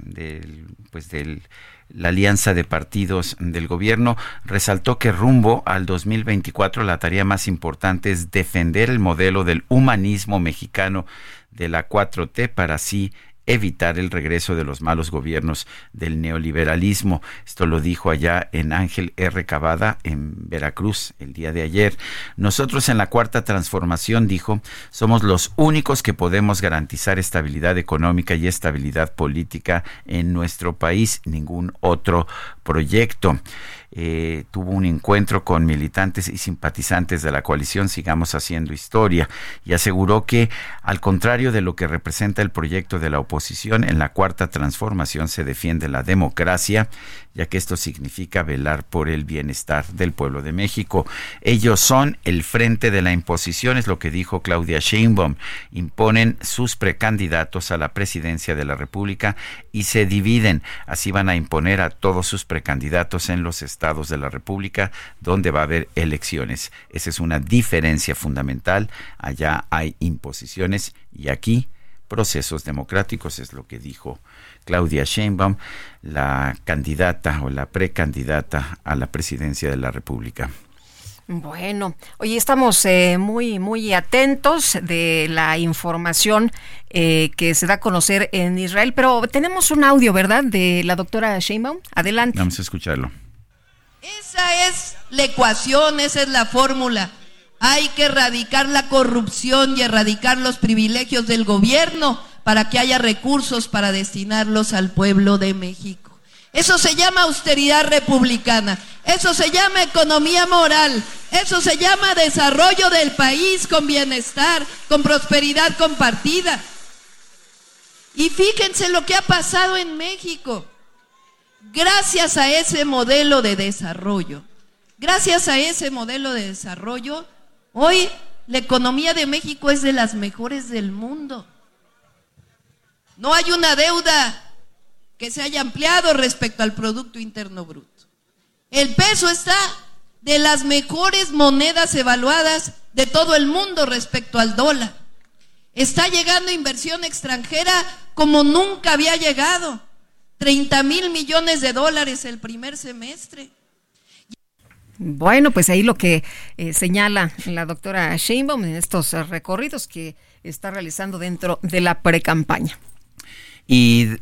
pues del la alianza de partidos del gobierno resaltó que rumbo al 2024 la tarea más importante es defender el modelo del humanismo mexicano de la 4T para así evitar el regreso de los malos gobiernos del neoliberalismo. Esto lo dijo allá en Ángel R. Cavada, en Veracruz, el día de ayer. Nosotros en la cuarta transformación, dijo, somos los únicos que podemos garantizar estabilidad económica y estabilidad política en nuestro país, ningún otro proyecto. Eh, tuvo un encuentro con militantes y simpatizantes de la coalición Sigamos Haciendo Historia y aseguró que, al contrario de lo que representa el proyecto de la oposición, en la cuarta transformación se defiende la democracia, ya que esto significa velar por el bienestar del pueblo de México. Ellos son el frente de la imposición, es lo que dijo Claudia Sheinbaum. Imponen sus precandidatos a la presidencia de la República y se dividen. Así van a imponer a todos sus precandidatos en los estados de la República donde va a haber elecciones. Esa es una diferencia fundamental. Allá hay imposiciones y aquí procesos democráticos, es lo que dijo Claudia Sheinbaum, la candidata o la precandidata a la presidencia de la República. Bueno, hoy estamos eh, muy, muy atentos de la información eh, que se da a conocer en Israel, pero tenemos un audio, ¿verdad?, de la doctora Sheinbaum. Adelante. Vamos a escucharlo. Esa es la ecuación, esa es la fórmula. Hay que erradicar la corrupción y erradicar los privilegios del gobierno para que haya recursos para destinarlos al pueblo de México. Eso se llama austeridad republicana, eso se llama economía moral, eso se llama desarrollo del país con bienestar, con prosperidad compartida. Y fíjense lo que ha pasado en México. Gracias a ese modelo de desarrollo, gracias a ese modelo de desarrollo, hoy la economía de México es de las mejores del mundo. No hay una deuda que se haya ampliado respecto al Producto Interno Bruto. El peso está de las mejores monedas evaluadas de todo el mundo respecto al dólar. Está llegando inversión extranjera como nunca había llegado. 30 mil millones de dólares el primer semestre. Bueno, pues ahí lo que eh, señala la doctora Sheinbaum en estos recorridos que está realizando dentro de la precampaña. Y,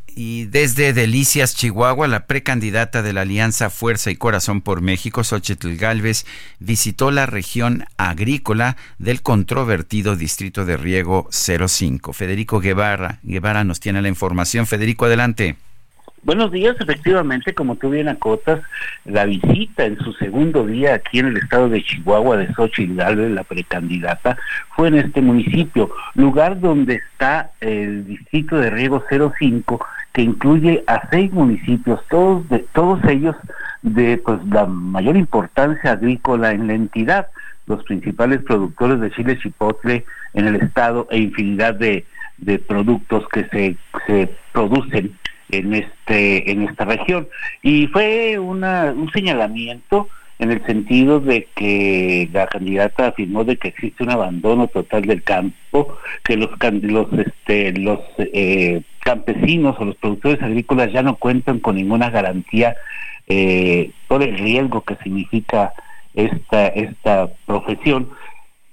desde Delicias, Chihuahua, la precandidata de la Alianza Fuerza y Corazón por México, Xochitl Galvez, visitó la región agrícola del controvertido Distrito de Riego 05. Federico Guevara, Guevara nos tiene la información. Federico, adelante. Buenos días, efectivamente, como tú bien acotas, la visita en su segundo día aquí en el estado de Chihuahua de Xochitl Galvez, la precandidata, fue en este municipio, lugar donde está el distrito de riego 05, que incluye a seis municipios, todos, de, todos ellos de pues, la mayor importancia agrícola en la entidad, los principales productores de chile chipotle en el estado e infinidad de, de productos que se, se producen en este en esta región. Y fue un señalamiento en el sentido de que la candidata afirmó de que existe un abandono total del campo que los los este los eh, campesinos o los productores agrícolas ya no cuentan con ninguna garantía eh, por el riesgo que significa esta esta profesión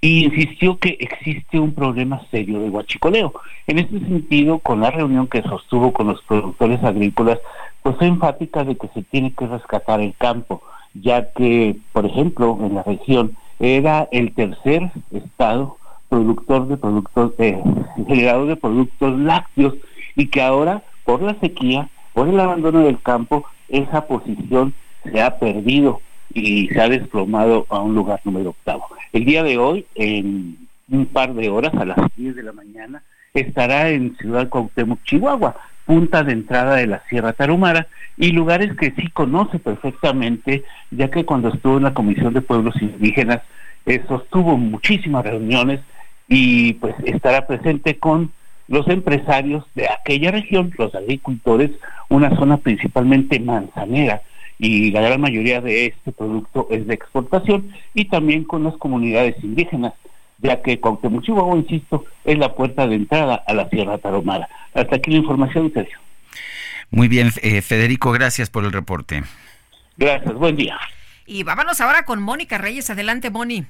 y insistió que existe un problema serio de huachicoleo. En este sentido, con la reunión que sostuvo con los productores agrícolas, pues fue enfática de que se tiene que rescatar el campo, ya que, por ejemplo, en la región era el tercer estado productor de productos, eh, generador de productos lácteos, y que ahora, por la sequía, por el abandono del campo, esa posición se ha perdido y se ha desplomado a un lugar número octavo. El día de hoy, en un par de horas, a las 10 de la mañana, estará en Ciudad Cuauhtémoc, Chihuahua, punta de entrada de la Sierra Tarumara y lugares que sí conoce perfectamente, ya que cuando estuvo en la Comisión de Pueblos Indígenas eh, sostuvo muchísimas reuniones y pues estará presente con los empresarios de aquella región, los agricultores, una zona principalmente manzanera, y la gran mayoría de este producto es de exportación y también con las comunidades indígenas ya que Cuauhtémoc Chihuahua, insisto, es la puerta de entrada a la Sierra Tarahumara. Hasta aquí la información, Sergio. Muy bien, eh, Federico, gracias por el reporte. Gracias, buen día. Y vámonos ahora con Mónica Reyes. Adelante, Moni.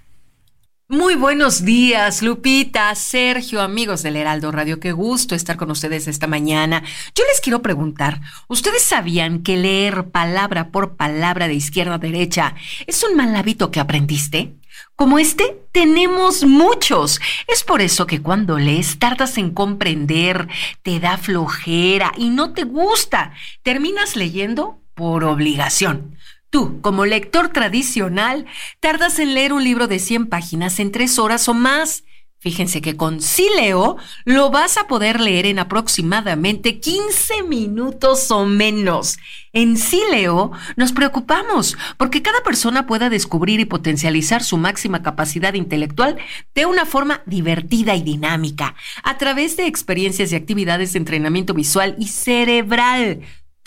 Muy buenos días, Lupita, Sergio, amigos del Heraldo Radio. Qué gusto estar con ustedes esta mañana. Yo les quiero preguntar, ¿ustedes sabían que leer palabra por palabra de izquierda a derecha es un mal hábito que aprendiste? Como este, tenemos muchos. Es por eso que cuando lees tardas en comprender, te da flojera y no te gusta. Terminas leyendo por obligación. Tú, como lector tradicional, tardas en leer un libro de 100 páginas en tres horas o más. Fíjense que con Sileo lo vas a poder leer en aproximadamente 15 minutos o menos. En Sileo nos preocupamos porque cada persona pueda descubrir y potencializar su máxima capacidad intelectual de una forma divertida y dinámica, a través de experiencias y actividades de entrenamiento visual y cerebral.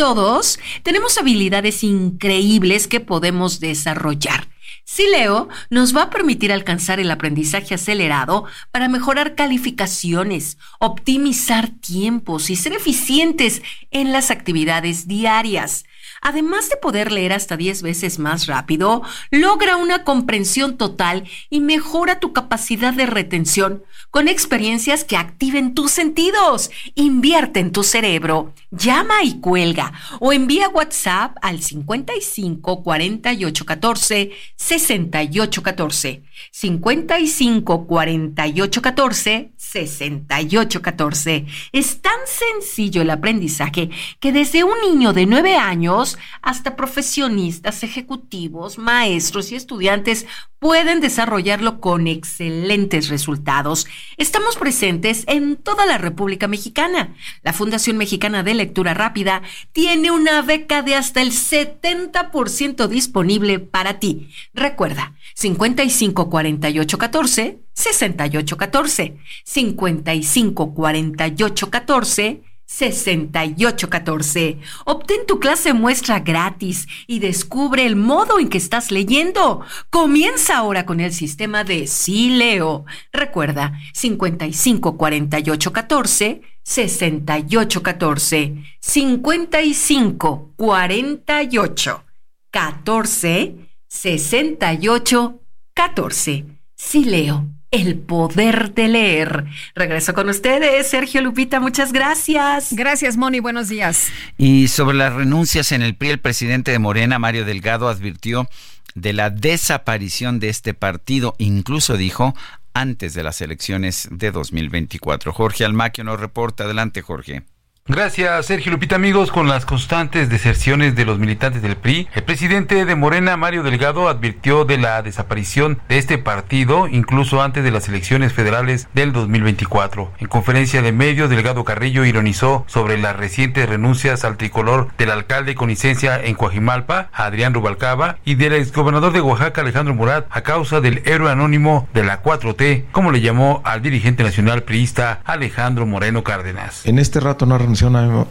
Todos tenemos habilidades increíbles que podemos desarrollar. Sileo nos va a permitir alcanzar el aprendizaje acelerado para mejorar calificaciones, optimizar tiempos y ser eficientes en las actividades diarias. Además de poder leer hasta 10 veces más rápido, logra una comprensión total y mejora tu capacidad de retención con experiencias que activen tus sentidos. Invierte en tu cerebro. Llama y cuelga o envía WhatsApp al 55 48 14 68 14. 55 48 14 68 14. Es tan sencillo el aprendizaje que desde un niño de 9 años hasta profesionistas, ejecutivos, maestros y estudiantes pueden desarrollarlo con excelentes resultados. Estamos presentes en toda la República Mexicana. La Fundación Mexicana de Lectura Rápida tiene una beca de hasta el 70% disponible para ti. Recuerda, 55 48 14 68 14 55 48 14 6814. Obtén tu clase muestra gratis y descubre el modo en que estás leyendo. Comienza ahora con el sistema de Sí Leo. Recuerda, 55 48 14 68 14 55 48 14 68 14. Sí Leo el poder de leer. Regreso con ustedes, Sergio Lupita, muchas gracias. Gracias, Moni, buenos días. Y sobre las renuncias en el PRI, el presidente de Morena, Mario Delgado, advirtió de la desaparición de este partido, incluso dijo antes de las elecciones de 2024. Jorge Almaquio nos reporta. Adelante, Jorge. Gracias, Sergio Lupita. Amigos, con las constantes deserciones de los militantes del PRI, el presidente de Morena, Mario Delgado, advirtió de la desaparición de este partido incluso antes de las elecciones federales del 2024. En conferencia de medios, Delgado Carrillo ironizó sobre las recientes renuncias al tricolor del alcalde con licencia en Coajimalpa, Adrián Rubalcaba, y del exgobernador de Oaxaca, Alejandro Murat, a causa del héroe anónimo de la 4T, como le llamó al dirigente nacional priista Alejandro Moreno Cárdenas. En este rato no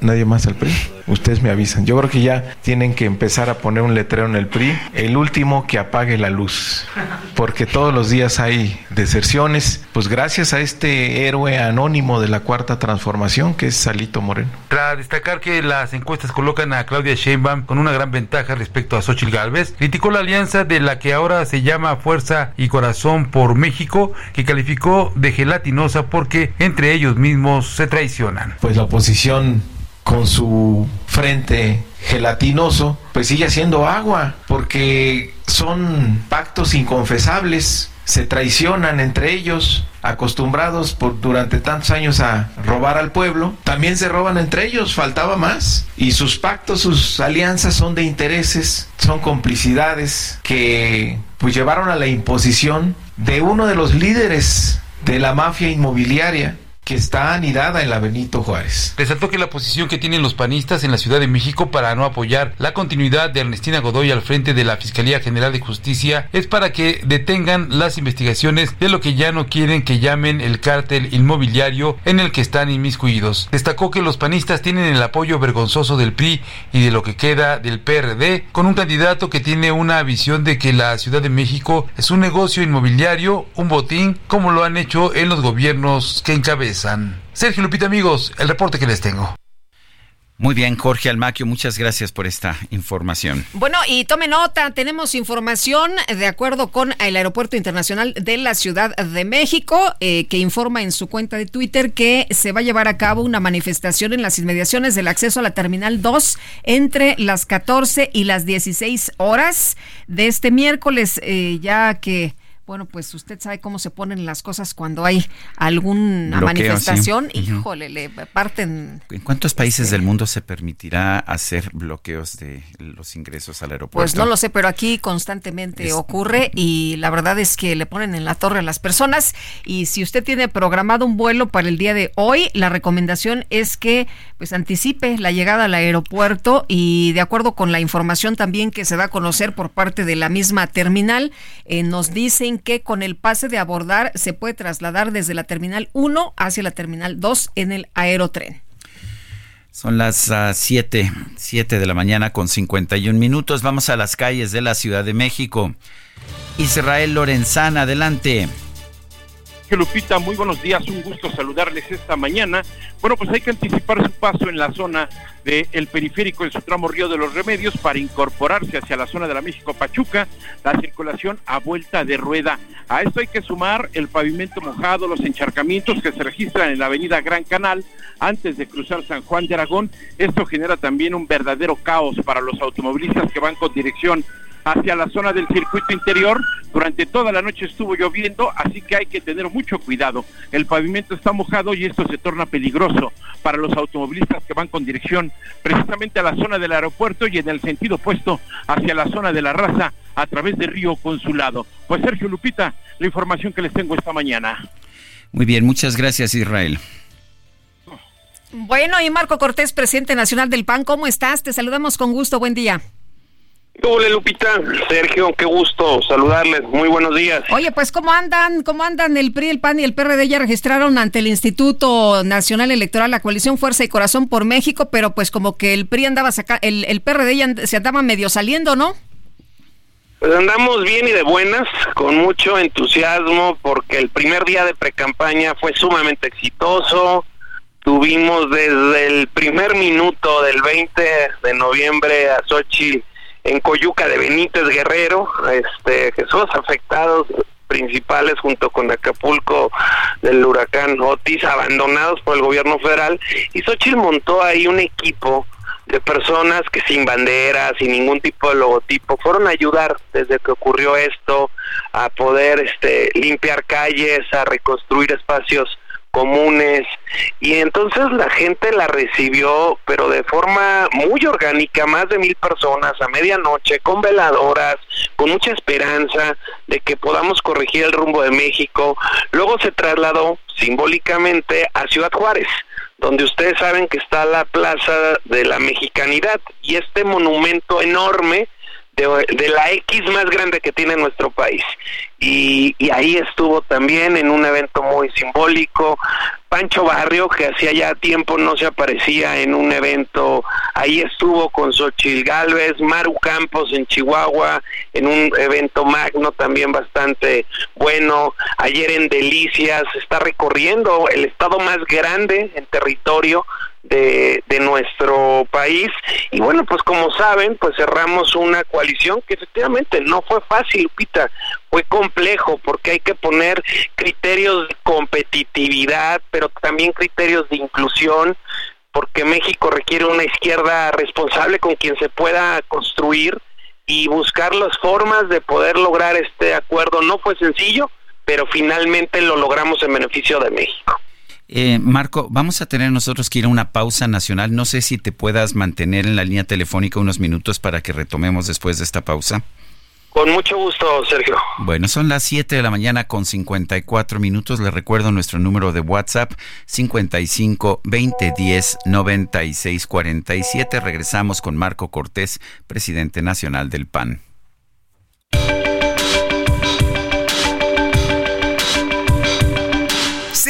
nadie más al PRI. Ustedes me avisan. Yo creo que ya tienen que empezar a poner un letrero en el PRI. El último que apague la luz. Porque todos los días hay deserciones. Pues gracias a este héroe anónimo de la cuarta transformación que es Salito Moreno. Tras destacar que las encuestas colocan a Claudia Sheinbaum con una gran ventaja respecto a Xochitl Gálvez, criticó la alianza de la que ahora se llama Fuerza y Corazón por México, que calificó de gelatinosa porque entre ellos mismos se traicionan. Pues la oposición con su frente gelatinoso, pues sigue haciendo agua, porque son pactos inconfesables, se traicionan entre ellos, acostumbrados por durante tantos años a robar al pueblo, también se roban entre ellos, faltaba más, y sus pactos, sus alianzas son de intereses, son complicidades que pues llevaron a la imposición de uno de los líderes de la mafia inmobiliaria que está anidada en la Benito Juárez. Resaltó que la posición que tienen los panistas en la Ciudad de México para no apoyar la continuidad de Ernestina Godoy al frente de la Fiscalía General de Justicia es para que detengan las investigaciones de lo que ya no quieren que llamen el cártel inmobiliario en el que están inmiscuidos. Destacó que los panistas tienen el apoyo vergonzoso del PRI y de lo que queda del PRD con un candidato que tiene una visión de que la Ciudad de México es un negocio inmobiliario, un botín, como lo han hecho en los gobiernos que encabezan. Sergio Lupita, amigos, el reporte que les tengo. Muy bien, Jorge Almaquio, muchas gracias por esta información. Bueno, y tome nota, tenemos información de acuerdo con el Aeropuerto Internacional de la Ciudad de México, eh, que informa en su cuenta de Twitter que se va a llevar a cabo una manifestación en las inmediaciones del acceso a la Terminal 2 entre las 14 y las 16 horas de este miércoles, eh, ya que bueno, pues usted sabe cómo se ponen las cosas cuando hay alguna manifestación. Híjole, le parten. ¿En cuántos países del mundo se permitirá hacer bloqueos de los ingresos al aeropuerto? Pues no lo sé, pero aquí constantemente ocurre y la verdad es que le ponen en la torre a las personas. Y si usted tiene programado un vuelo para el día de hoy, la recomendación es que pues anticipe la llegada al aeropuerto y de acuerdo con la información también que se da a conocer por parte de la misma terminal, eh, nos dicen que con el pase de abordar se puede trasladar desde la terminal 1 hacia la terminal 2 en el aerotren. Son las 7, uh, 7 de la mañana con 51 minutos. Vamos a las calles de la Ciudad de México. Israel Lorenzana, adelante. Lupita, muy buenos días, un gusto saludarles esta mañana. Bueno, pues hay que anticipar su paso en la zona del periférico en su tramo Río de los Remedios para incorporarse hacia la zona de la México Pachuca, la circulación a vuelta de rueda. A esto hay que sumar el pavimento mojado, los encharcamientos que se registran en la avenida Gran Canal antes de cruzar San Juan de Aragón. Esto genera también un verdadero caos para los automovilistas que van con dirección hacia la zona del circuito interior. Durante toda la noche estuvo lloviendo, así que hay que tener mucho cuidado. El pavimento está mojado y esto se torna peligroso para los automovilistas que van con dirección precisamente a la zona del aeropuerto y en el sentido opuesto hacia la zona de la raza a través de Río Consulado. Pues Sergio Lupita, la información que les tengo esta mañana. Muy bien, muchas gracias Israel. Bueno, y Marco Cortés, presidente nacional del PAN, ¿cómo estás? Te saludamos con gusto, buen día. Hola Lupita, Sergio, qué gusto saludarles, muy buenos días. Oye, pues ¿cómo andan? ¿Cómo andan el PRI, el PAN y el PRD? Ya registraron ante el Instituto Nacional Electoral la coalición Fuerza y Corazón por México, pero pues como que el PRI andaba saca el, el PRD ya se andaba medio saliendo, ¿no? Pues andamos bien y de buenas, con mucho entusiasmo, porque el primer día de precampaña fue sumamente exitoso. Tuvimos desde el primer minuto del 20 de noviembre a Xochitl en Coyuca de Benítez Guerrero, este, que son los afectados principales junto con Acapulco del huracán Otis, abandonados por el gobierno federal, y Xochitl montó ahí un equipo de personas que sin banderas, sin ningún tipo de logotipo, fueron a ayudar desde que ocurrió esto, a poder este, limpiar calles, a reconstruir espacios comunes. Y entonces la gente la recibió pero de forma muy orgánica más de mil personas a medianoche con veladoras con mucha esperanza de que podamos corregir el rumbo de México. Luego se trasladó simbólicamente a Ciudad Juárez donde ustedes saben que está la plaza de la mexicanidad y este monumento enorme de, la X más grande que tiene nuestro país. Y, y, ahí estuvo también en un evento muy simbólico. Pancho Barrio, que hacía ya tiempo no se aparecía en un evento, ahí estuvo con Xochil Galvez, Maru Campos en Chihuahua, en un evento magno también bastante bueno. Ayer en Delicias está recorriendo el estado más grande en territorio de, de, nuestro país. Y bueno, pues como saben, pues cerramos una coalición que efectivamente no fue fácil, Pita, fue complejo porque hay que poner criterios de competitividad, pero también criterios de inclusión, porque México requiere una izquierda responsable con quien se pueda construir y buscar las formas de poder lograr este acuerdo. No fue sencillo, pero finalmente lo logramos en beneficio de México. Eh, Marco, vamos a tener nosotros que ir a una pausa nacional. No sé si te puedas mantener en la línea telefónica unos minutos para que retomemos después de esta pausa. Con mucho gusto, Sergio. Bueno, son las 7 de la mañana con 54 minutos. Les recuerdo nuestro número de WhatsApp 55 20 10 96 47. Regresamos con Marco Cortés, presidente nacional del PAN.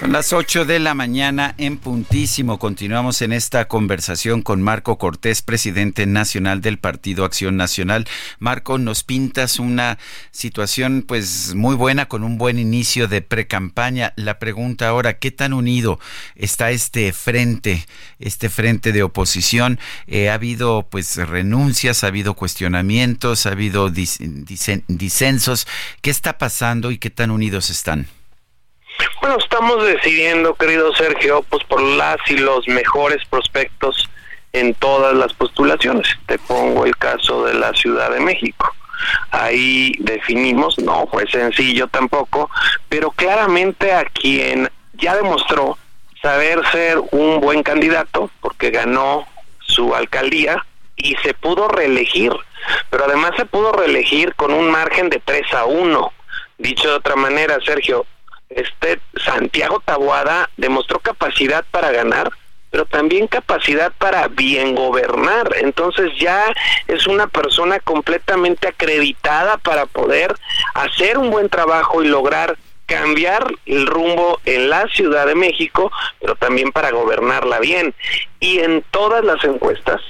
Son las 8 de la mañana en puntísimo. Continuamos en esta conversación con Marco Cortés, presidente nacional del Partido Acción Nacional. Marco, nos pintas una situación pues muy buena con un buen inicio de precampaña. La pregunta ahora, ¿qué tan unido está este frente, este frente de oposición? Eh, ha habido pues renuncias, ha habido cuestionamientos, ha habido disensos. ¿Qué está pasando y qué tan unidos están? Bueno, estamos decidiendo, querido Sergio, pues por las y los mejores prospectos en todas las postulaciones. Te pongo el caso de la Ciudad de México. Ahí definimos, no fue sencillo tampoco, pero claramente a quien ya demostró saber ser un buen candidato, porque ganó su alcaldía y se pudo reelegir, pero además se pudo reelegir con un margen de 3 a 1. Dicho de otra manera, Sergio, este Santiago Tabuada demostró capacidad para ganar, pero también capacidad para bien gobernar. Entonces ya es una persona completamente acreditada para poder hacer un buen trabajo y lograr cambiar el rumbo en la Ciudad de México, pero también para gobernarla bien. Y en todas las encuestas,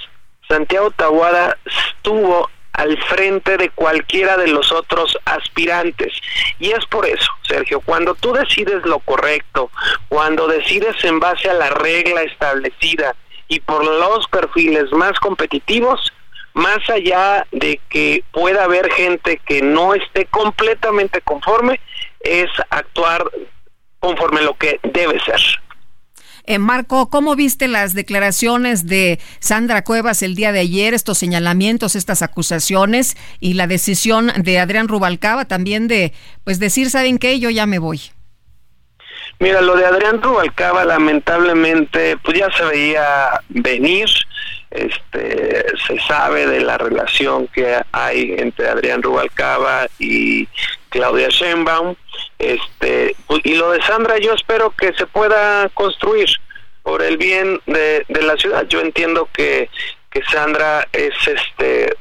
Santiago Tabuada estuvo al frente de cualquiera de los otros aspirantes. Y es por eso, Sergio, cuando tú decides lo correcto, cuando decides en base a la regla establecida y por los perfiles más competitivos, más allá de que pueda haber gente que no esté completamente conforme, es actuar conforme lo que debe ser. Eh, Marco, ¿cómo viste las declaraciones de Sandra Cuevas el día de ayer, estos señalamientos, estas acusaciones y la decisión de Adrián Rubalcaba también de, pues decir, ¿saben qué? Yo ya me voy. Mira, lo de Adrián Rubalcaba lamentablemente pues ya se veía venir, este se sabe de la relación que hay entre Adrián Rubalcaba y Claudia Sheinbaum, este y lo de Sandra yo espero que se pueda construir por el bien de, la ciudad. Yo entiendo que, que Sandra es este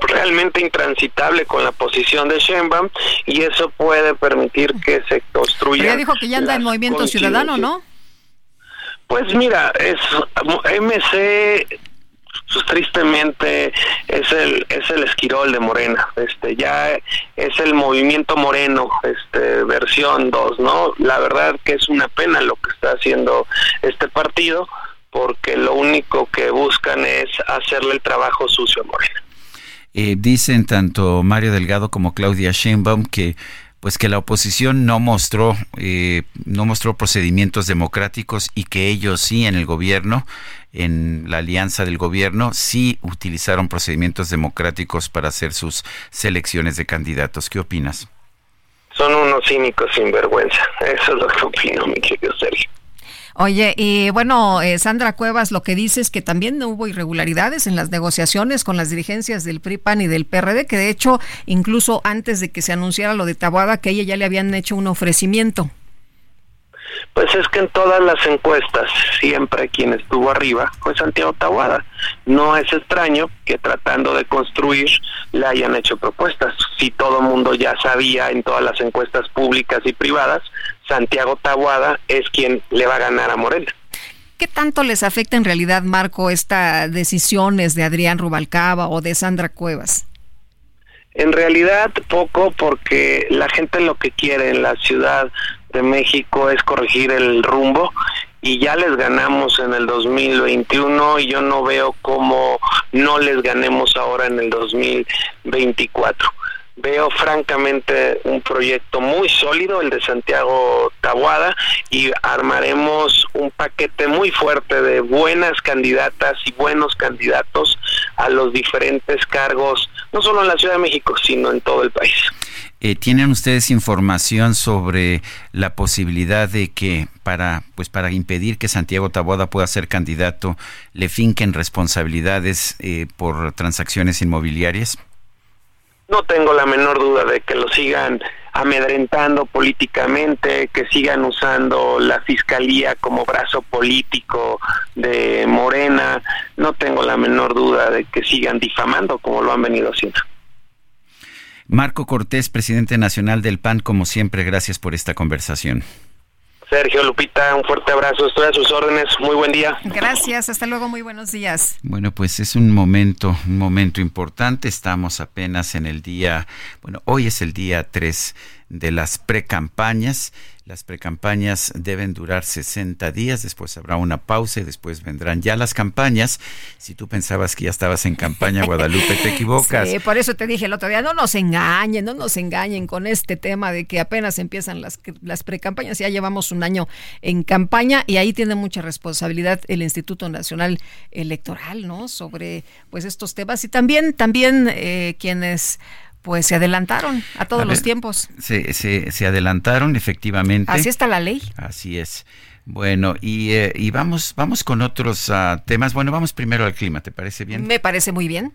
realmente intransitable con la posición de Sheinbaum y eso puede permitir que se construya. Ya dijo que ya anda en Movimiento Ciudadano, ¿no? Pues mira, es MC tristemente es el es el esquirol de Morena. Este ya es el movimiento moreno este versión 2 no la verdad que es una pena lo que está haciendo este partido porque lo único que buscan es hacerle el trabajo sucio a Morena. Eh, dicen tanto Mario Delgado como Claudia Sheinbaum que pues que la oposición no mostró eh, no mostró procedimientos democráticos y que ellos sí en el gobierno en la alianza del gobierno sí utilizaron procedimientos democráticos para hacer sus selecciones de candidatos. ¿Qué opinas? Son unos cínicos sin vergüenza. Eso es lo que opino, mi querido Sergio. Oye, y bueno, eh, Sandra Cuevas lo que dice es que también hubo irregularidades en las negociaciones con las dirigencias del PRI, PAN y del PRD, que de hecho, incluso antes de que se anunciara lo de Tabuada, que ella ya le habían hecho un ofrecimiento. Pues es que en todas las encuestas siempre quien estuvo arriba fue Santiago Tabuada. No es extraño que tratando de construir le hayan hecho propuestas. Si todo el mundo ya sabía en todas las encuestas públicas y privadas Santiago Tabuada es quien le va a ganar a Morena. ¿Qué tanto les afecta en realidad, Marco, estas decisiones de Adrián Rubalcaba o de Sandra Cuevas? En realidad poco porque la gente lo que quiere en la Ciudad de México es corregir el rumbo y ya les ganamos en el 2021 y yo no veo cómo no les ganemos ahora en el 2024 veo francamente un proyecto muy sólido, el de Santiago Tabuada, y armaremos un paquete muy fuerte de buenas candidatas y buenos candidatos a los diferentes cargos, no solo en la Ciudad de México, sino en todo el país. Eh, ¿Tienen ustedes información sobre la posibilidad de que para, pues para impedir que Santiago Taboada pueda ser candidato, le finquen responsabilidades eh, por transacciones inmobiliarias? no tengo la menor duda de que lo sigan amedrentando políticamente, que sigan usando la fiscalía como brazo político de Morena, no tengo la menor duda de que sigan difamando como lo han venido haciendo. Marco Cortés, presidente nacional del PAN, como siempre, gracias por esta conversación. Sergio, Lupita, un fuerte abrazo. Estoy a sus órdenes. Muy buen día. Gracias. Hasta luego. Muy buenos días. Bueno, pues es un momento, un momento importante. Estamos apenas en el día, bueno, hoy es el día 3 de las precampañas las precampañas deben durar 60 días, después habrá una pausa y después vendrán ya las campañas. Si tú pensabas que ya estabas en campaña, Guadalupe, te equivocas. Sí, por eso te dije el otro día, no nos engañen, no nos engañen con este tema de que apenas empiezan las, las precampañas, ya llevamos un año en campaña y ahí tiene mucha responsabilidad el Instituto Nacional Electoral, ¿no? Sobre pues estos temas y también, también eh, quienes pues se adelantaron a todos los tiempos. Se, se, adelantaron, efectivamente. Así está la ley. Así es. Bueno, y, eh, y vamos, vamos con otros ah, temas. Bueno, vamos primero al clima, ¿te parece bien? Me parece muy bien.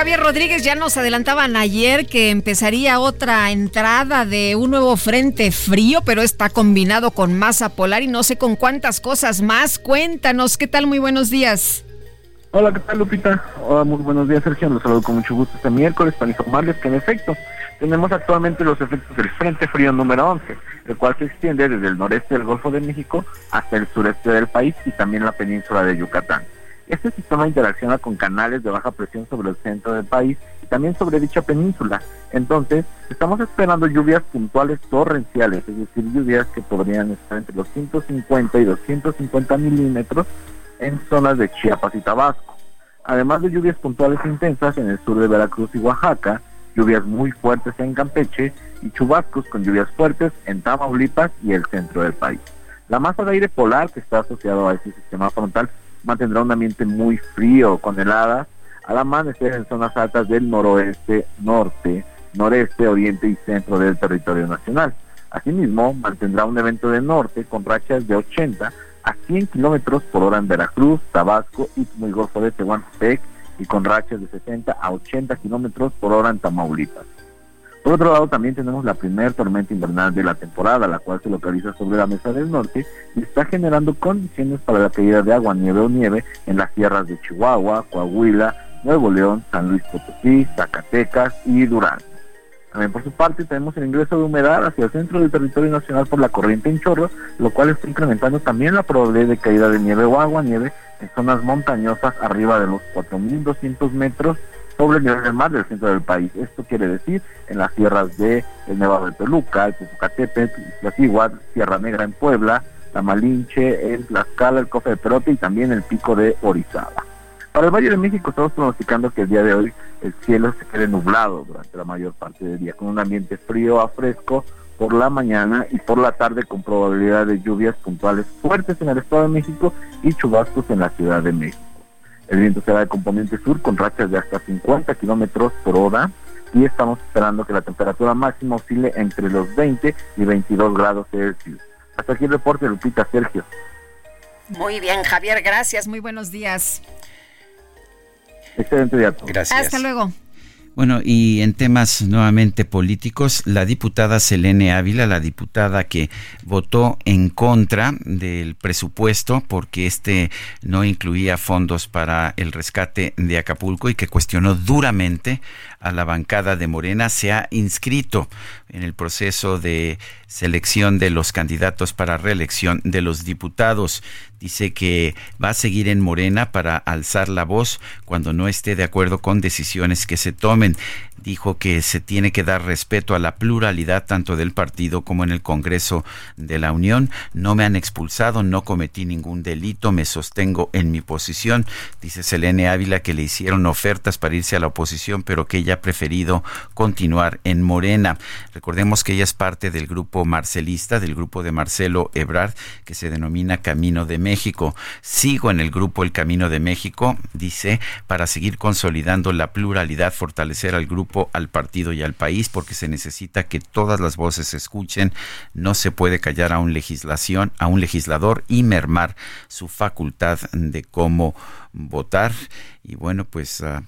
Javier Rodríguez ya nos adelantaban ayer que empezaría otra entrada de un nuevo frente frío, pero está combinado con masa polar y no sé con cuántas cosas más. Cuéntanos, ¿qué tal? Muy buenos días. Hola, ¿qué tal Lupita? Hola, muy buenos días Sergio, los saludo con mucho gusto este miércoles para informarles que en efecto tenemos actualmente los efectos del Frente Frío número 11, el cual se extiende desde el noreste del Golfo de México hasta el sureste del país y también la península de Yucatán. Este sistema interacciona con canales de baja presión sobre el centro del país y también sobre dicha península. Entonces, estamos esperando lluvias puntuales torrenciales, es decir, lluvias que podrían estar entre los 150 y 250 milímetros en zonas de Chiapas y Tabasco. Además de lluvias puntuales intensas en el sur de Veracruz y Oaxaca, lluvias muy fuertes en Campeche y chubascos con lluvias fuertes en Tamaulipas y el centro del país. La masa de aire polar que está asociado a este sistema frontal mantendrá un ambiente muy frío con heladas al amanecer en zonas altas del noroeste, norte, noreste, oriente y centro del territorio nacional. Asimismo, mantendrá un evento de norte con rachas de 80 a 100 kilómetros por hora en Veracruz, Tabasco, y y Golfo de Tehuantepec y con rachas de 60 a 80 kilómetros por hora en Tamaulipas. Por otro lado, también tenemos la primera tormenta invernal de la temporada, la cual se localiza sobre la mesa del norte y está generando condiciones para la caída de agua, nieve o nieve en las tierras de Chihuahua, Coahuila, Nuevo León, San Luis Potosí, Zacatecas y Durango. También por su parte tenemos el ingreso de humedad hacia el centro del territorio nacional por la corriente en chorro, lo cual está incrementando también la probabilidad de caída de nieve o agua nieve en zonas montañosas arriba de los 4.200 metros sobre el nivel del mar del centro del país. Esto quiere decir en las tierras de el Nevado de Peluca, el Tlaxihuat, Sierra Negra en Puebla, la Malinche, el Tlaxcala, el Cofe de Perote y también el Pico de Orizaba. Para el Valle de México estamos pronosticando que el día de hoy el cielo se quede nublado durante la mayor parte del día, con un ambiente frío a fresco por la mañana y por la tarde con probabilidad de lluvias puntuales fuertes en el Estado de México y chubascos en la Ciudad de México. El viento será de componente sur con rachas de hasta 50 kilómetros por hora y estamos esperando que la temperatura máxima oscile entre los 20 y 22 grados Celsius. Hasta aquí el reporte, Lupita Sergio. Muy bien, Javier, gracias. Muy buenos días. Excelente día. Gracias. Hasta luego. Bueno, y en temas nuevamente políticos, la diputada Selene Ávila, la diputada que votó en contra del presupuesto porque este no incluía fondos para el rescate de Acapulco y que cuestionó duramente a la bancada de Morena, se ha inscrito en el proceso de selección de los candidatos para reelección de los diputados. Dice que va a seguir en Morena para alzar la voz cuando no esté de acuerdo con decisiones que se tomen. Dijo que se tiene que dar respeto a la pluralidad tanto del partido como en el Congreso de la Unión. No me han expulsado, no cometí ningún delito, me sostengo en mi posición. Dice Selene Ávila que le hicieron ofertas para irse a la oposición, pero que ella ha preferido continuar en Morena. Recordemos que ella es parte del grupo marcelista, del grupo de Marcelo Ebrard, que se denomina Camino de México. Sigo en el grupo El Camino de México, dice, para seguir consolidando la pluralidad, fortalecer al grupo al partido y al país, porque se necesita que todas las voces se escuchen. No se puede callar a un legislación, a un legislador y mermar su facultad de cómo votar. Y bueno, pues uh,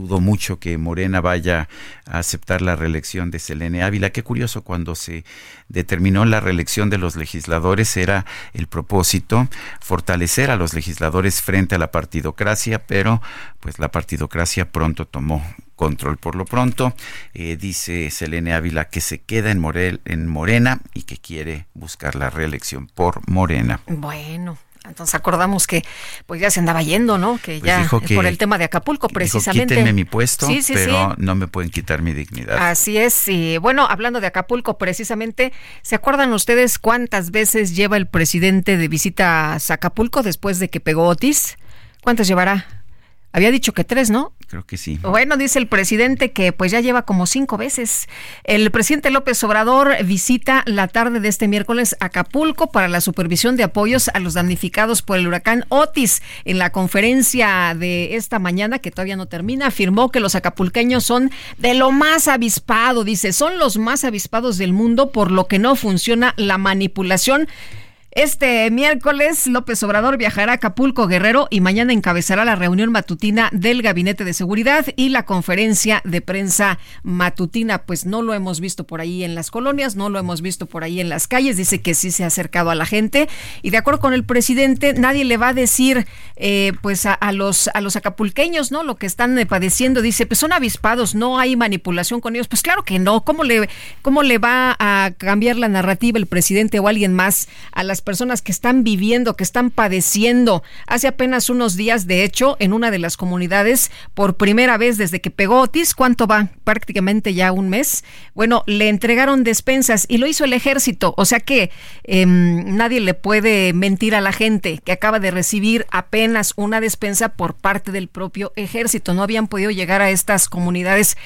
dudo mucho que Morena vaya a aceptar la reelección de Selene Ávila. Qué curioso, cuando se determinó la reelección de los legisladores era el propósito fortalecer a los legisladores frente a la partidocracia, pero pues la partidocracia pronto tomó control. Por lo pronto, eh, dice Selene Ávila que se queda en, Morel, en Morena y que quiere buscar la reelección por Morena. Bueno, entonces acordamos que pues ya se andaba yendo, ¿no? Que pues ya por el tema de Acapulco precisamente. Dijo, mi puesto, pero no me pueden quitar mi dignidad. Así es. Y bueno, hablando de Acapulco precisamente, ¿se acuerdan ustedes cuántas veces lleva el presidente de visita a Acapulco después de que pegó Otis? ¿Cuántas llevará? Había dicho que tres, ¿no? Creo que sí. Bueno, dice el presidente que pues ya lleva como cinco veces. El presidente López Obrador visita la tarde de este miércoles Acapulco para la supervisión de apoyos a los damnificados por el huracán Otis. En la conferencia de esta mañana, que todavía no termina, afirmó que los acapulqueños son de lo más avispado. Dice, son los más avispados del mundo por lo que no funciona la manipulación este miércoles, López Obrador viajará a Acapulco Guerrero y mañana encabezará la reunión matutina del Gabinete de Seguridad y la conferencia de prensa matutina. Pues no lo hemos visto por ahí en las colonias, no lo hemos visto por ahí en las calles. Dice que sí se ha acercado a la gente y de acuerdo con el presidente, nadie le va a decir, eh, pues a, los a los acapulqueños, ¿no? Lo que están eh, padeciendo. Dice, pues son avispados, no hay manipulación con ellos. Pues claro que no. ¿Cómo le cómo le va a cambiar la narrativa el presidente o alguien más a las personas que están viviendo, que están padeciendo. Hace apenas unos días, de hecho, en una de las comunidades, por primera vez desde que pegó Otis, ¿cuánto va? Prácticamente ya un mes. Bueno, le entregaron despensas y lo hizo el ejército. O sea que em, nadie le puede mentir a la gente que acaba de recibir apenas una despensa por parte del propio ejército. No habían podido llegar a estas comunidades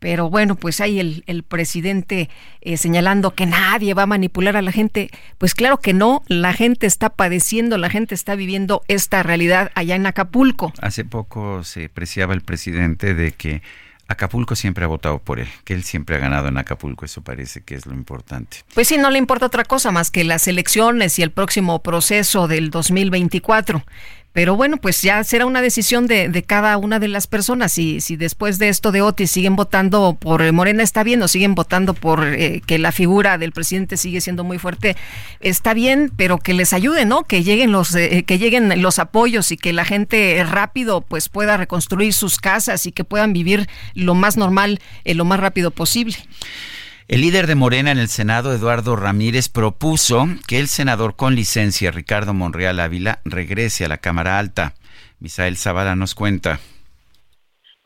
pero bueno, pues hay el, el presidente eh, señalando que nadie va a manipular a la gente. Pues claro que no, la gente está padeciendo, la gente está viviendo esta realidad allá en Acapulco. Hace poco se preciaba el presidente de que Acapulco siempre ha votado por él, que él siempre ha ganado en Acapulco, eso parece que es lo importante. Pues sí, no le importa otra cosa más que las elecciones y el próximo proceso del 2024. Pero bueno, pues ya será una decisión de, de cada una de las personas. Si, si después de esto de Otis siguen votando por Morena, está bien, o siguen votando por eh, que la figura del presidente sigue siendo muy fuerte, está bien, pero que les ayude, ¿no? Que lleguen los, eh, que lleguen los apoyos y que la gente rápido pues pueda reconstruir sus casas y que puedan vivir lo más normal, eh, lo más rápido posible. El líder de Morena en el Senado, Eduardo Ramírez, propuso que el senador con licencia, Ricardo Monreal Ávila, regrese a la Cámara Alta. Misael Zavala nos cuenta.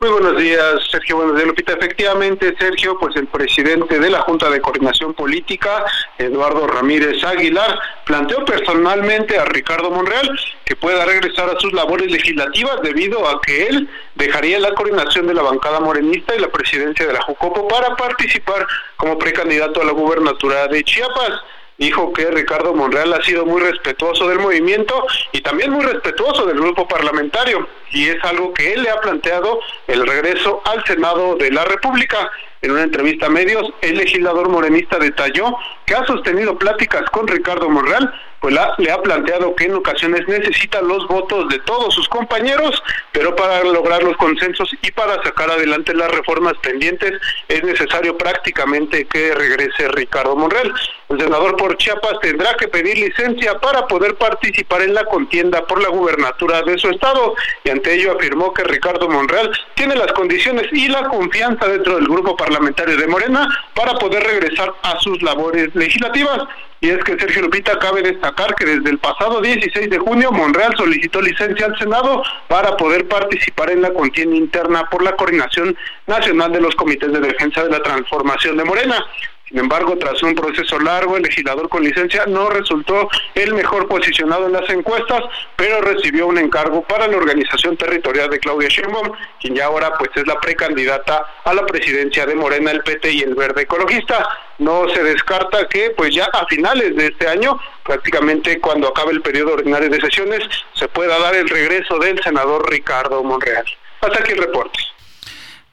Muy buenos días, Sergio. Buenos días, Lupita. Efectivamente, Sergio, pues el presidente de la Junta de Coordinación Política, Eduardo Ramírez Aguilar, planteó personalmente a Ricardo Monreal que pueda regresar a sus labores legislativas debido a que él dejaría la coordinación de la bancada morenista y la presidencia de la Jucopo para participar como precandidato a la gubernatura de Chiapas dijo que Ricardo Monreal ha sido muy respetuoso del movimiento y también muy respetuoso del grupo parlamentario y es algo que él le ha planteado el regreso al Senado de la República. En una entrevista a medios, el legislador morenista detalló que ha sostenido pláticas con Ricardo Monreal pues le ha planteado que en ocasiones necesita los votos de todos sus compañeros, pero para lograr los consensos y para sacar adelante las reformas pendientes es necesario prácticamente que regrese Ricardo Monreal. El senador por Chiapas tendrá que pedir licencia para poder participar en la contienda por la gubernatura de su estado y ante ello afirmó que Ricardo Monreal tiene las condiciones y la confianza dentro del grupo parlamentario de Morena para poder regresar a sus labores legislativas. Y es que Sergio Lupita cabe destacar que desde el pasado 16 de junio Monreal solicitó licencia al Senado para poder participar en la contienda interna por la Coordinación Nacional de los Comités de Defensa de la Transformación de Morena. Sin embargo, tras un proceso largo, el legislador con licencia no resultó el mejor posicionado en las encuestas, pero recibió un encargo para la organización territorial de Claudia Sheinbaum, quien ya ahora pues es la precandidata a la presidencia de Morena, el PT y el Verde Ecologista. No se descarta que pues ya a finales de este año, prácticamente cuando acabe el periodo ordinario de sesiones, se pueda dar el regreso del senador Ricardo Monreal. Hasta aquí el reporte.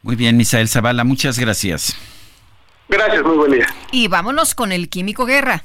Muy bien, Misael Zavala, muchas gracias. Gracias, muy buen día. Y vámonos con el Químico Guerra.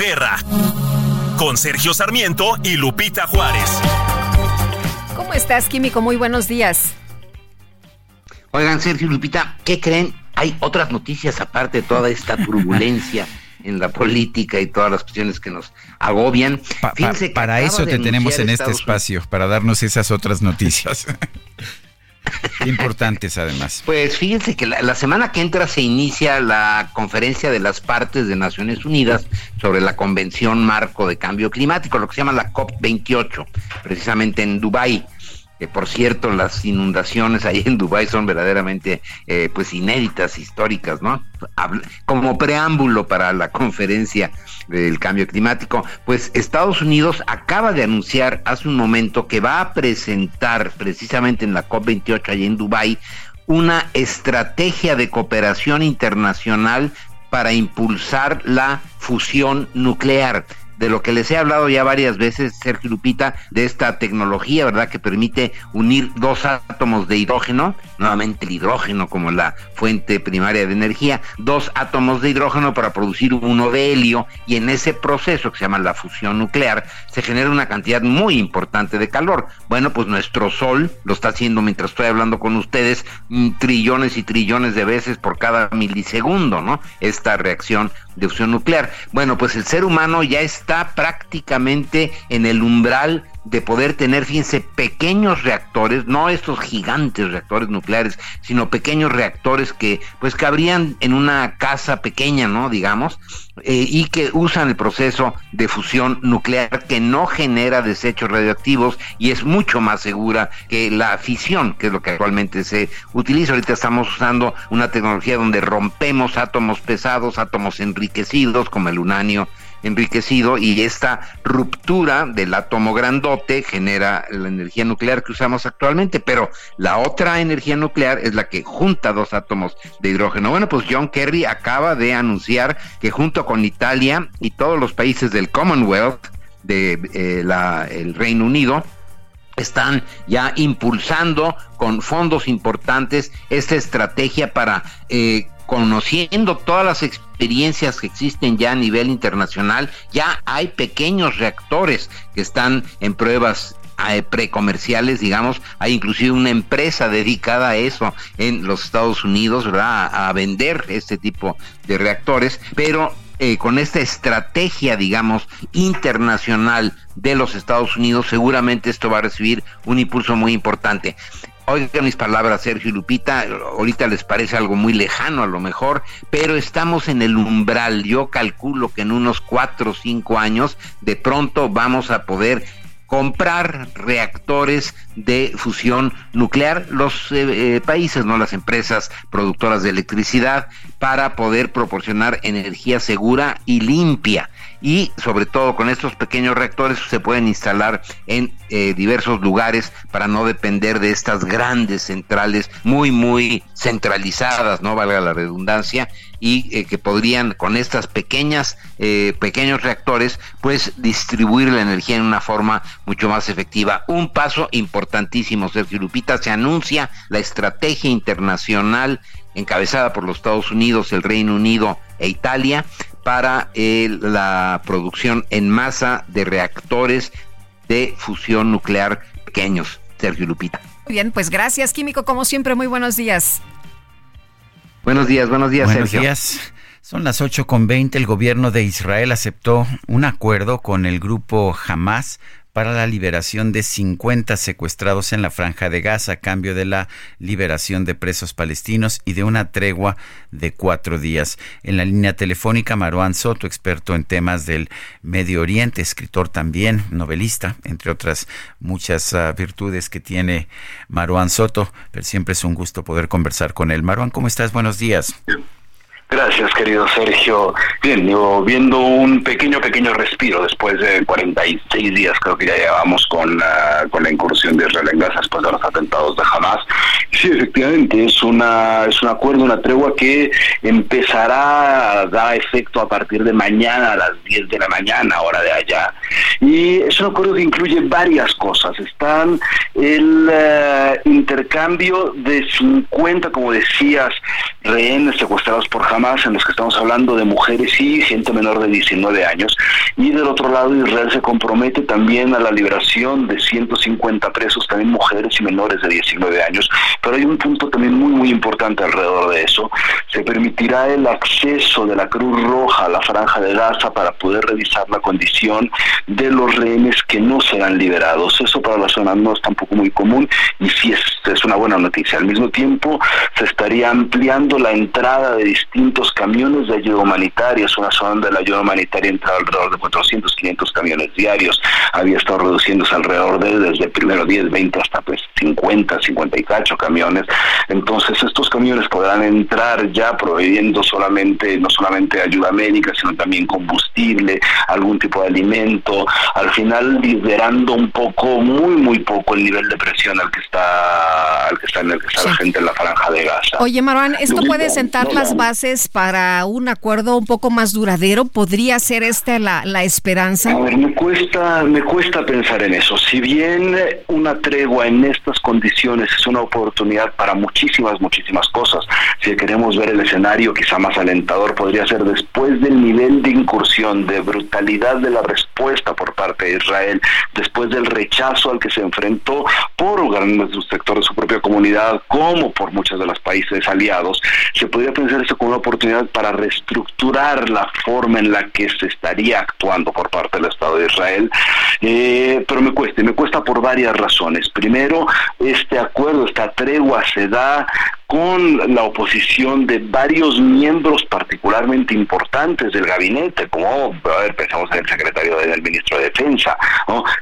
Guerra. Con Sergio Sarmiento y Lupita Juárez. ¿Cómo estás, Químico? Muy buenos días. Oigan, Sergio y Lupita, ¿qué creen? Hay otras noticias aparte de toda esta turbulencia en la política y todas las cuestiones que nos agobian. para eso te tenemos en este espacio, para darnos esas otras noticias. Importantes además. Pues fíjense que la, semana que entra se inicia la conferencia de las partes de Naciones Unidas sobre la Convención Marco de Cambio Climático, lo que se llama la COP28, precisamente en Dubái por cierto las inundaciones ahí en Dubái son verdaderamente eh, pues inéditas, históricas, ¿no? Como preámbulo para la conferencia del cambio climático, pues Estados Unidos acaba de anunciar hace un momento que va a presentar precisamente en la COP28 allí en Dubái una estrategia de cooperación internacional para impulsar la fusión nuclear de lo que les he hablado ya varias veces, Sergio Lupita, de esta tecnología, ¿verdad?, que permite unir dos átomos de hidrógeno, nuevamente el hidrógeno como la fuente primaria de energía, dos átomos de hidrógeno para producir uno de helio, y en ese proceso que se llama la fusión nuclear, se genera una cantidad muy importante de calor. Bueno, pues nuestro Sol lo está haciendo mientras estoy hablando con ustedes mm, trillones y trillones de veces por cada milisegundo, ¿no? Esta reacción de fusión nuclear. Bueno, pues el ser humano ya está prácticamente en el umbral de poder tener, fíjense, pequeños reactores, no estos gigantes reactores nucleares, sino pequeños reactores que pues cabrían en una casa pequeña, ¿no? Digamos, eh, y que usan el proceso de fusión nuclear que no genera desechos radioactivos y es mucho más segura que la fisión, que es lo que actualmente se utiliza. Ahorita estamos usando una tecnología donde rompemos átomos pesados, átomos enriquecidos como el uranio enriquecido y esta ruptura del átomo grandote genera la energía nuclear que usamos actualmente, pero la otra energía nuclear es la que junta dos átomos de hidrógeno. Bueno, pues John Kerry acaba de anunciar que junto con Italia y todos los países del Commonwealth de eh, la, el Reino Unido, están ya impulsando con fondos importantes esta estrategia para eh, conociendo todas las experiencias que existen ya a nivel internacional, ya hay pequeños reactores que están en pruebas eh, precomerciales, digamos, hay inclusive una empresa dedicada a eso en los Estados Unidos, ¿verdad? A, vender este tipo de reactores, pero eh, con esta estrategia, digamos, internacional de los Estados Unidos, seguramente esto va a recibir un impulso muy importante. Oigan mis palabras, Sergio y Lupita, ahorita les parece algo muy lejano a lo mejor, pero estamos en el umbral. Yo calculo que en unos cuatro o cinco años de pronto vamos a poder comprar reactores de fusión nuclear los eh, eh, países, no las empresas productoras de electricidad, para poder proporcionar energía segura y limpia. Y sobre todo con estos pequeños reactores se pueden instalar en eh, diversos lugares para no depender de estas grandes centrales muy muy centralizadas, no valga la redundancia, y eh, que podrían con estas pequeñas eh, pequeños reactores pues distribuir la energía en una forma mucho más efectiva. Un paso importantísimo, Sergio Lupita, se anuncia la estrategia internacional encabezada por los Estados Unidos, el Reino Unido e Italia para la producción en masa de reactores de fusión nuclear pequeños. Sergio Lupita. Muy bien, pues gracias, Químico, como siempre, muy buenos días. Buenos días, buenos días, buenos días. Son las 8 con 20. El gobierno de Israel aceptó un acuerdo con el grupo Hamas para la liberación de 50 secuestrados en la franja de Gaza a cambio de la liberación de presos palestinos y de una tregua de cuatro días. En la línea telefónica, Maruán Soto, experto en temas del Medio Oriente, escritor también, novelista, entre otras muchas uh, virtudes que tiene Maruán Soto, pero siempre es un gusto poder conversar con él. Maruán, ¿cómo estás? Buenos días. Gracias, querido Sergio. Bien, yo viendo un pequeño, pequeño respiro después de 46 días, creo que ya llevamos con la, con la incursión de Israel en Gaza después de los atentados de Hamas. Sí, efectivamente, es, una, es un acuerdo, una tregua que empezará a dar efecto a partir de mañana a las 10 de la mañana, hora de allá. Y es un acuerdo que incluye varias cosas. Están el eh, intercambio de 50, como decías, rehenes secuestrados por Hamas en los que estamos hablando de mujeres y gente menor de 19 años. Y del otro lado, Israel se compromete también a la liberación de 150 presos, también mujeres y menores de 19 años. Pero hay un punto también muy, muy importante alrededor de eso. Se permitirá el acceso de la Cruz Roja a la franja de Gaza para poder revisar la condición de los rehenes que no serán liberados. Eso para la zona no es tampoco muy común y sí es, es una buena noticia. Al mismo tiempo, se estaría ampliando la entrada de distintos camiones de ayuda humanitaria. Es una zona donde la ayuda humanitaria entra alrededor de 400, 500 camiones diarios. Había estado reduciéndose alrededor de desde primero 10, 20 hasta pues 50, 58 camiones. Entonces estos camiones podrán entrar ya proveyendo solamente, no solamente ayuda médica, sino también combustible, algún tipo de alimento. Al final liderando un poco, muy, muy poco el nivel de presión al que está, al que está en el que está la gente en la franja de Gaza. Oye, Marwan, ¿esto puede sentar las bases para un acuerdo un poco más duradero? ¿Podría ser esta la, la esperanza? A ver, me cuesta, me cuesta pensar en eso. Si bien una tregua en estas condiciones es una oportunidad para muchísimas, muchísimas cosas, si queremos ver el escenario quizá más alentador podría ser después del nivel de incursión, de brutalidad de la respuesta por parte de Israel, después del rechazo al que se enfrentó por grandes sectores de su propia comunidad, como por muchos de los países aliados, se podría pensar eso como una oportunidad para reestructurar la forma en la que se estaría actuando por parte del Estado de Israel, eh, pero me cuesta, me cuesta por varias razones. Primero, este acuerdo, esta tregua se da con la oposición de varios miembros particularmente importantes del gabinete, como a ver, pensamos en el secretario del ministro de Defensa,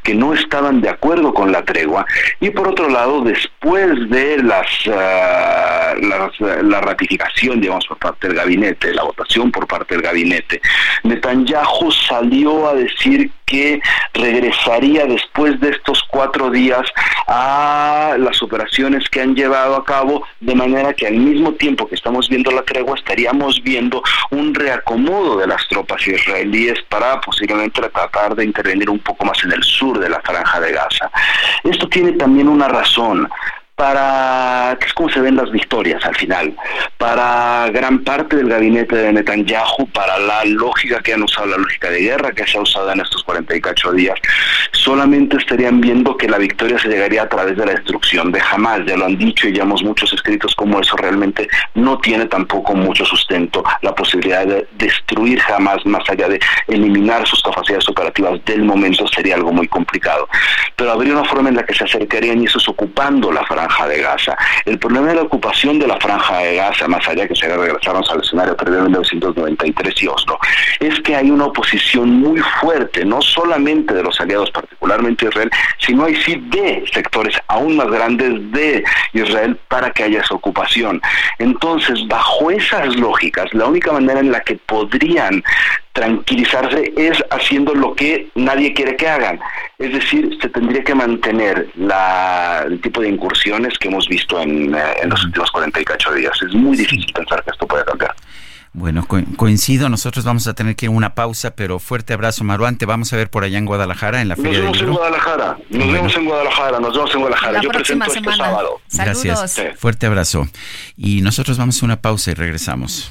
que no estaban de acuerdo con la tregua. Y por otro lado, después de las, ah, la ratificación, digamos, por parte del gabinete, la votación por parte del gabinete, Netanyahu salió a decir que regresaría después de estos cuatro días a las operaciones que han llevado a cabo, de manera que al mismo tiempo que estamos viendo la tregua, estaríamos viendo un reacomodo de las tropas israelíes para posiblemente tratar de intervenir un poco más en el sur de la franja de Gaza. Esto tiene también una razón para, que es como se ven las victorias al final, para gran parte del gabinete de Netanyahu, para la lógica que han usado, la lógica de guerra que se ha usado en estos 48 días, solamente estarían viendo que la victoria se llegaría a través de la destrucción de Hamas, ya lo han dicho y hemos muchos escritos como eso, realmente no tiene tampoco mucho sustento la posibilidad de destruir Hamas más allá de eliminar sus capacidades operativas del momento sería algo muy complicado, pero habría una forma en la que se acercarían y eso es ocupando la franja de Gaza. El problema de la ocupación de la franja de Gaza, más allá que se regresarnos al escenario previo de 1993 y Oslo, es que hay una oposición muy fuerte, no solamente de los aliados, particularmente Israel, sino hay sí de sectores aún más grandes de Israel para que haya esa ocupación. Entonces, bajo esas lógicas, la única manera en la que podrían tranquilizarse es haciendo lo que nadie quiere que hagan. Es decir, se tendría que mantener la, el tipo de incursiones que hemos visto en, eh, en los últimos 48 días. Es muy difícil pensar que esto pueda cambiar. Bueno, co- coincido, nosotros vamos a tener que ir a una pausa, pero fuerte abrazo, Maruán. Te vamos a ver por allá en Guadalajara, en la Nos Feria del vemos en. Guadalajara, nos Bueno. vemos en Guadalajara, nos vemos en Guadalajara. La Yo próxima presento este semana. sábado. Gracias. Sí. Fuerte abrazo. Y nosotros vamos a una pausa y regresamos.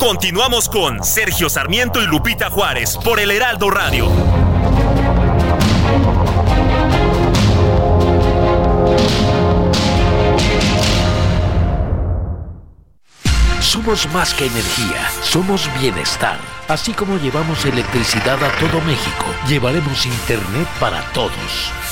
Continuamos con Sergio Sarmiento y Lupita Juárez por el Heraldo Radio. Somos más que energía, somos bienestar. Así como llevamos electricidad a todo México, llevaremos Internet para todos.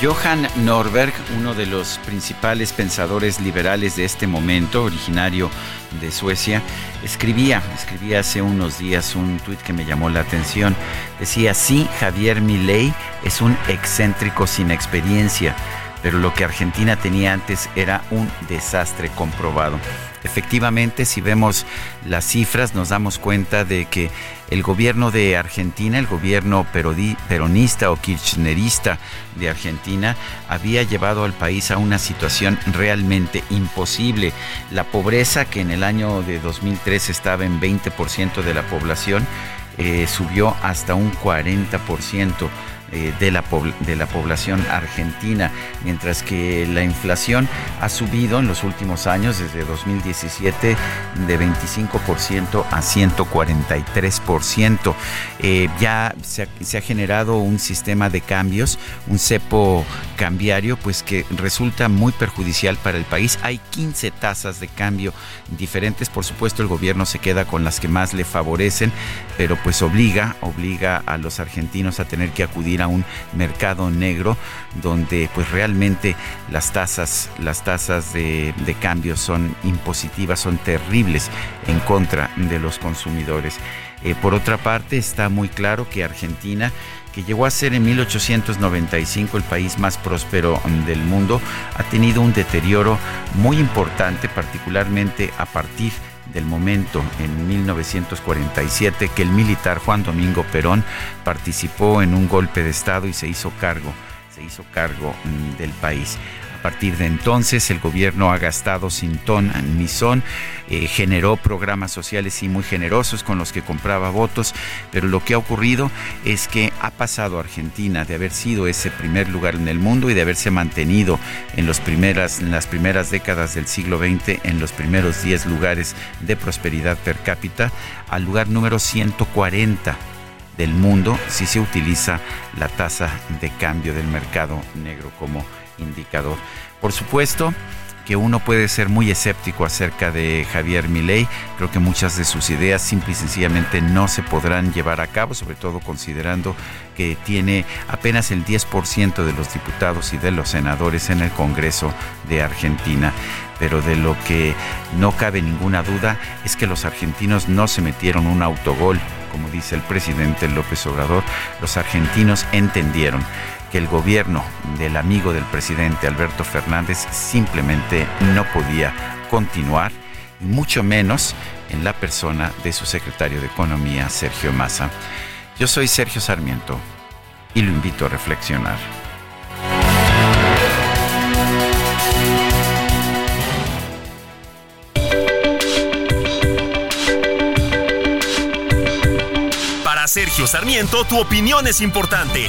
Johan Norberg, uno de los principales pensadores liberales de este momento, originario de Suecia, escribía, escribía hace unos días un tuit que me llamó la atención. Decía, sí, Javier Milei es un excéntrico sin experiencia, pero lo que Argentina tenía antes era un desastre comprobado. Efectivamente, si vemos las cifras, nos damos cuenta de que el gobierno de Argentina, el gobierno peronista o kirchnerista de Argentina, había llevado al país a una situación realmente imposible. La pobreza, que en el año de 2003 estaba en 20% de la población, eh, subió hasta un 40% eh, de, la de la población argentina, mientras que la inflación ha subido en los últimos años, desde 2017, de 25% a 143%. Eh, ya se ha, se ha generado un sistema de cambios, un cepo cambiario, pues que resulta muy perjudicial para el país. Hay 15 tasas de cambio diferentes, por supuesto el gobierno se queda con las que más le favorecen, pero pues obliga, obliga a los argentinos a tener que acudir a un mercado negro donde pues realmente las tasas, las tasas de, de cambio son impositivas, son terribles en contra de los consumidores. Eh, por otra parte, está muy claro que Argentina, que llegó a ser en 1895 el país más próspero mm, del mundo, ha tenido un deterioro muy importante, particularmente a partir del momento en 1947 que el militar Juan Domingo Perón participó en un golpe de Estado y se hizo cargo, se hizo cargo mm, del país. A partir de entonces el gobierno ha gastado sin ton ni son, eh, generó programas sociales y muy generosos con los que compraba votos, pero lo que ha ocurrido es que ha pasado Argentina de haber sido ese primer lugar en el mundo y de haberse mantenido en, en las primeras décadas del siglo XX en los primeros 10 lugares de prosperidad per cápita al lugar número 140 del mundo si se utiliza la tasa de cambio del mercado negro como indicador. Por supuesto que uno puede ser muy escéptico acerca de Javier Milei, creo que muchas de sus ideas simple y sencillamente no se podrán llevar a cabo, sobre todo considerando que tiene apenas el 10% de los diputados y de los senadores en el Congreso de Argentina. pero de lo que no cabe ninguna duda es que los argentinos no se metieron un autogol, como dice el presidente López Obrador, los argentinos entendieron que el gobierno del amigo del presidente Alberto Fernández simplemente no podía continuar, mucho menos en la persona de su secretario de Economía, Sergio Massa. Yo soy Sergio Sarmiento y lo invito a reflexionar. Para Sergio Sarmiento, tu opinión es importante.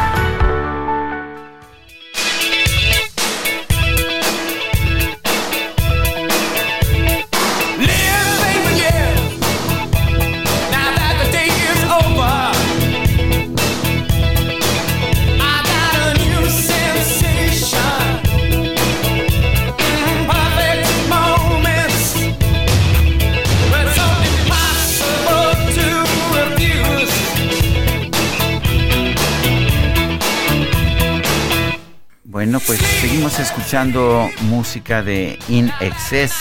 Escuchando música de In Excess,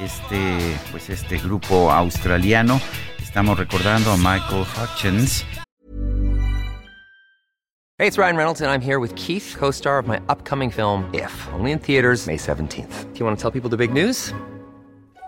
este, pues este grupo australiano. Estamos recordando a Michael Hutchins. Hey, it's Ryan Reynolds, and I'm here with Keith, co star of my upcoming film, If, only in theaters, May 17th. Do you want to tell people the big news?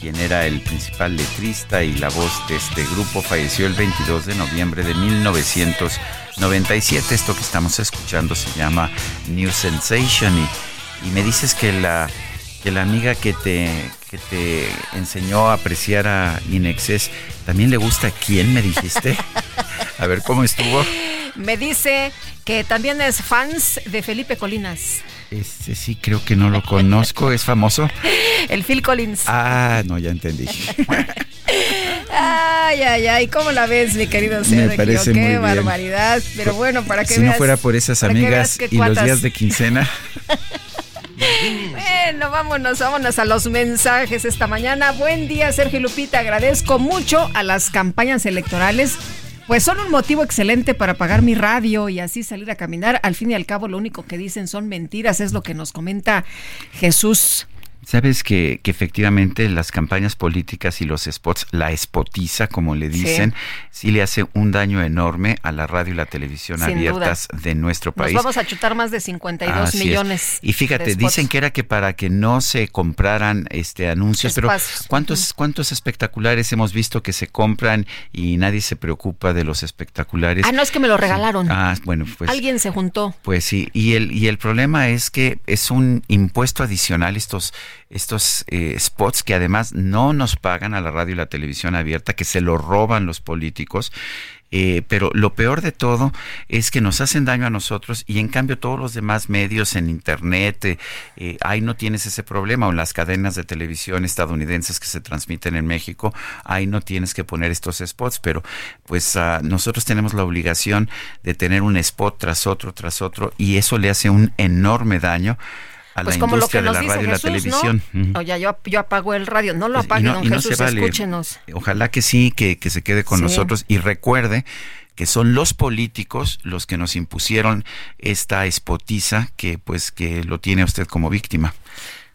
quien era el principal letrista y la voz de este grupo, falleció el 22 de noviembre de 1997. Esto que estamos escuchando se llama New Sensation y, y me dices que la, que la amiga que te, que te enseñó a apreciar a Inexcess también le gusta a quién, me dijiste. A ver cómo estuvo. Me dice que también es fans de Felipe Colinas. Este sí, creo que no lo conozco. ¿Es famoso? El Phil Collins. Ah, no, ya entendí. Ay, ay, ay, ¿cómo la ves, mi querido Sergio? parece Qué muy bien. barbaridad. Pero bueno, para que si veas. no fuera por esas amigas y los días de quincena. Bueno, vámonos, vámonos a los mensajes esta mañana. Buen día, Sergio y Lupita. Agradezco mucho a las campañas electorales. Pues son un motivo excelente para pagar mi radio y así salir a caminar. Al fin y al cabo, lo único que dicen son mentiras, es lo que nos comenta Jesús. Sabes que, que efectivamente las campañas políticas y los spots, la spotiza, como le dicen, sí, le hace un daño enorme a la radio y la televisión Sin abiertas de nuestro Nos país. vamos a chutar más de 52 Así es. millones. Y fíjate, dicen que era que para que no se compraran este anuncios, pero. ¿cuántos, cuántos espectaculares hemos visto que se compran y nadie se preocupa de los espectaculares? Ah, no, es que me lo regalaron. Ah, bueno, pues Alguien se juntó. pues sí, y el, y el problema es que es un impuesto adicional estos, estos eh, spots que además no nos pagan a la radio y la televisión abierta, que se lo roban los políticos. Eh, pero lo peor de todo es que nos hacen daño a nosotros y en cambio todos los demás medios en internet, eh, ahí no tienes ese problema, o en las cadenas de televisión estadounidenses que se transmiten en México, ahí no tienes que poner estos spots, pero pues ah, nosotros tenemos la obligación de tener un spot tras otro, tras otro, y eso le hace un enorme daño a Pues la como lo que industria de nos la dice radio y la Jesús, televisión. ¿no? Oye, yo, yo apago el radio. No lo Pues, apague, no- don no Jesús, vale. escúchenos. Ojalá que sí, que, que se quede con Sí. nosotros y recuerde que son los políticos los que nos impusieron esta espotiza que pues que lo tiene usted como víctima.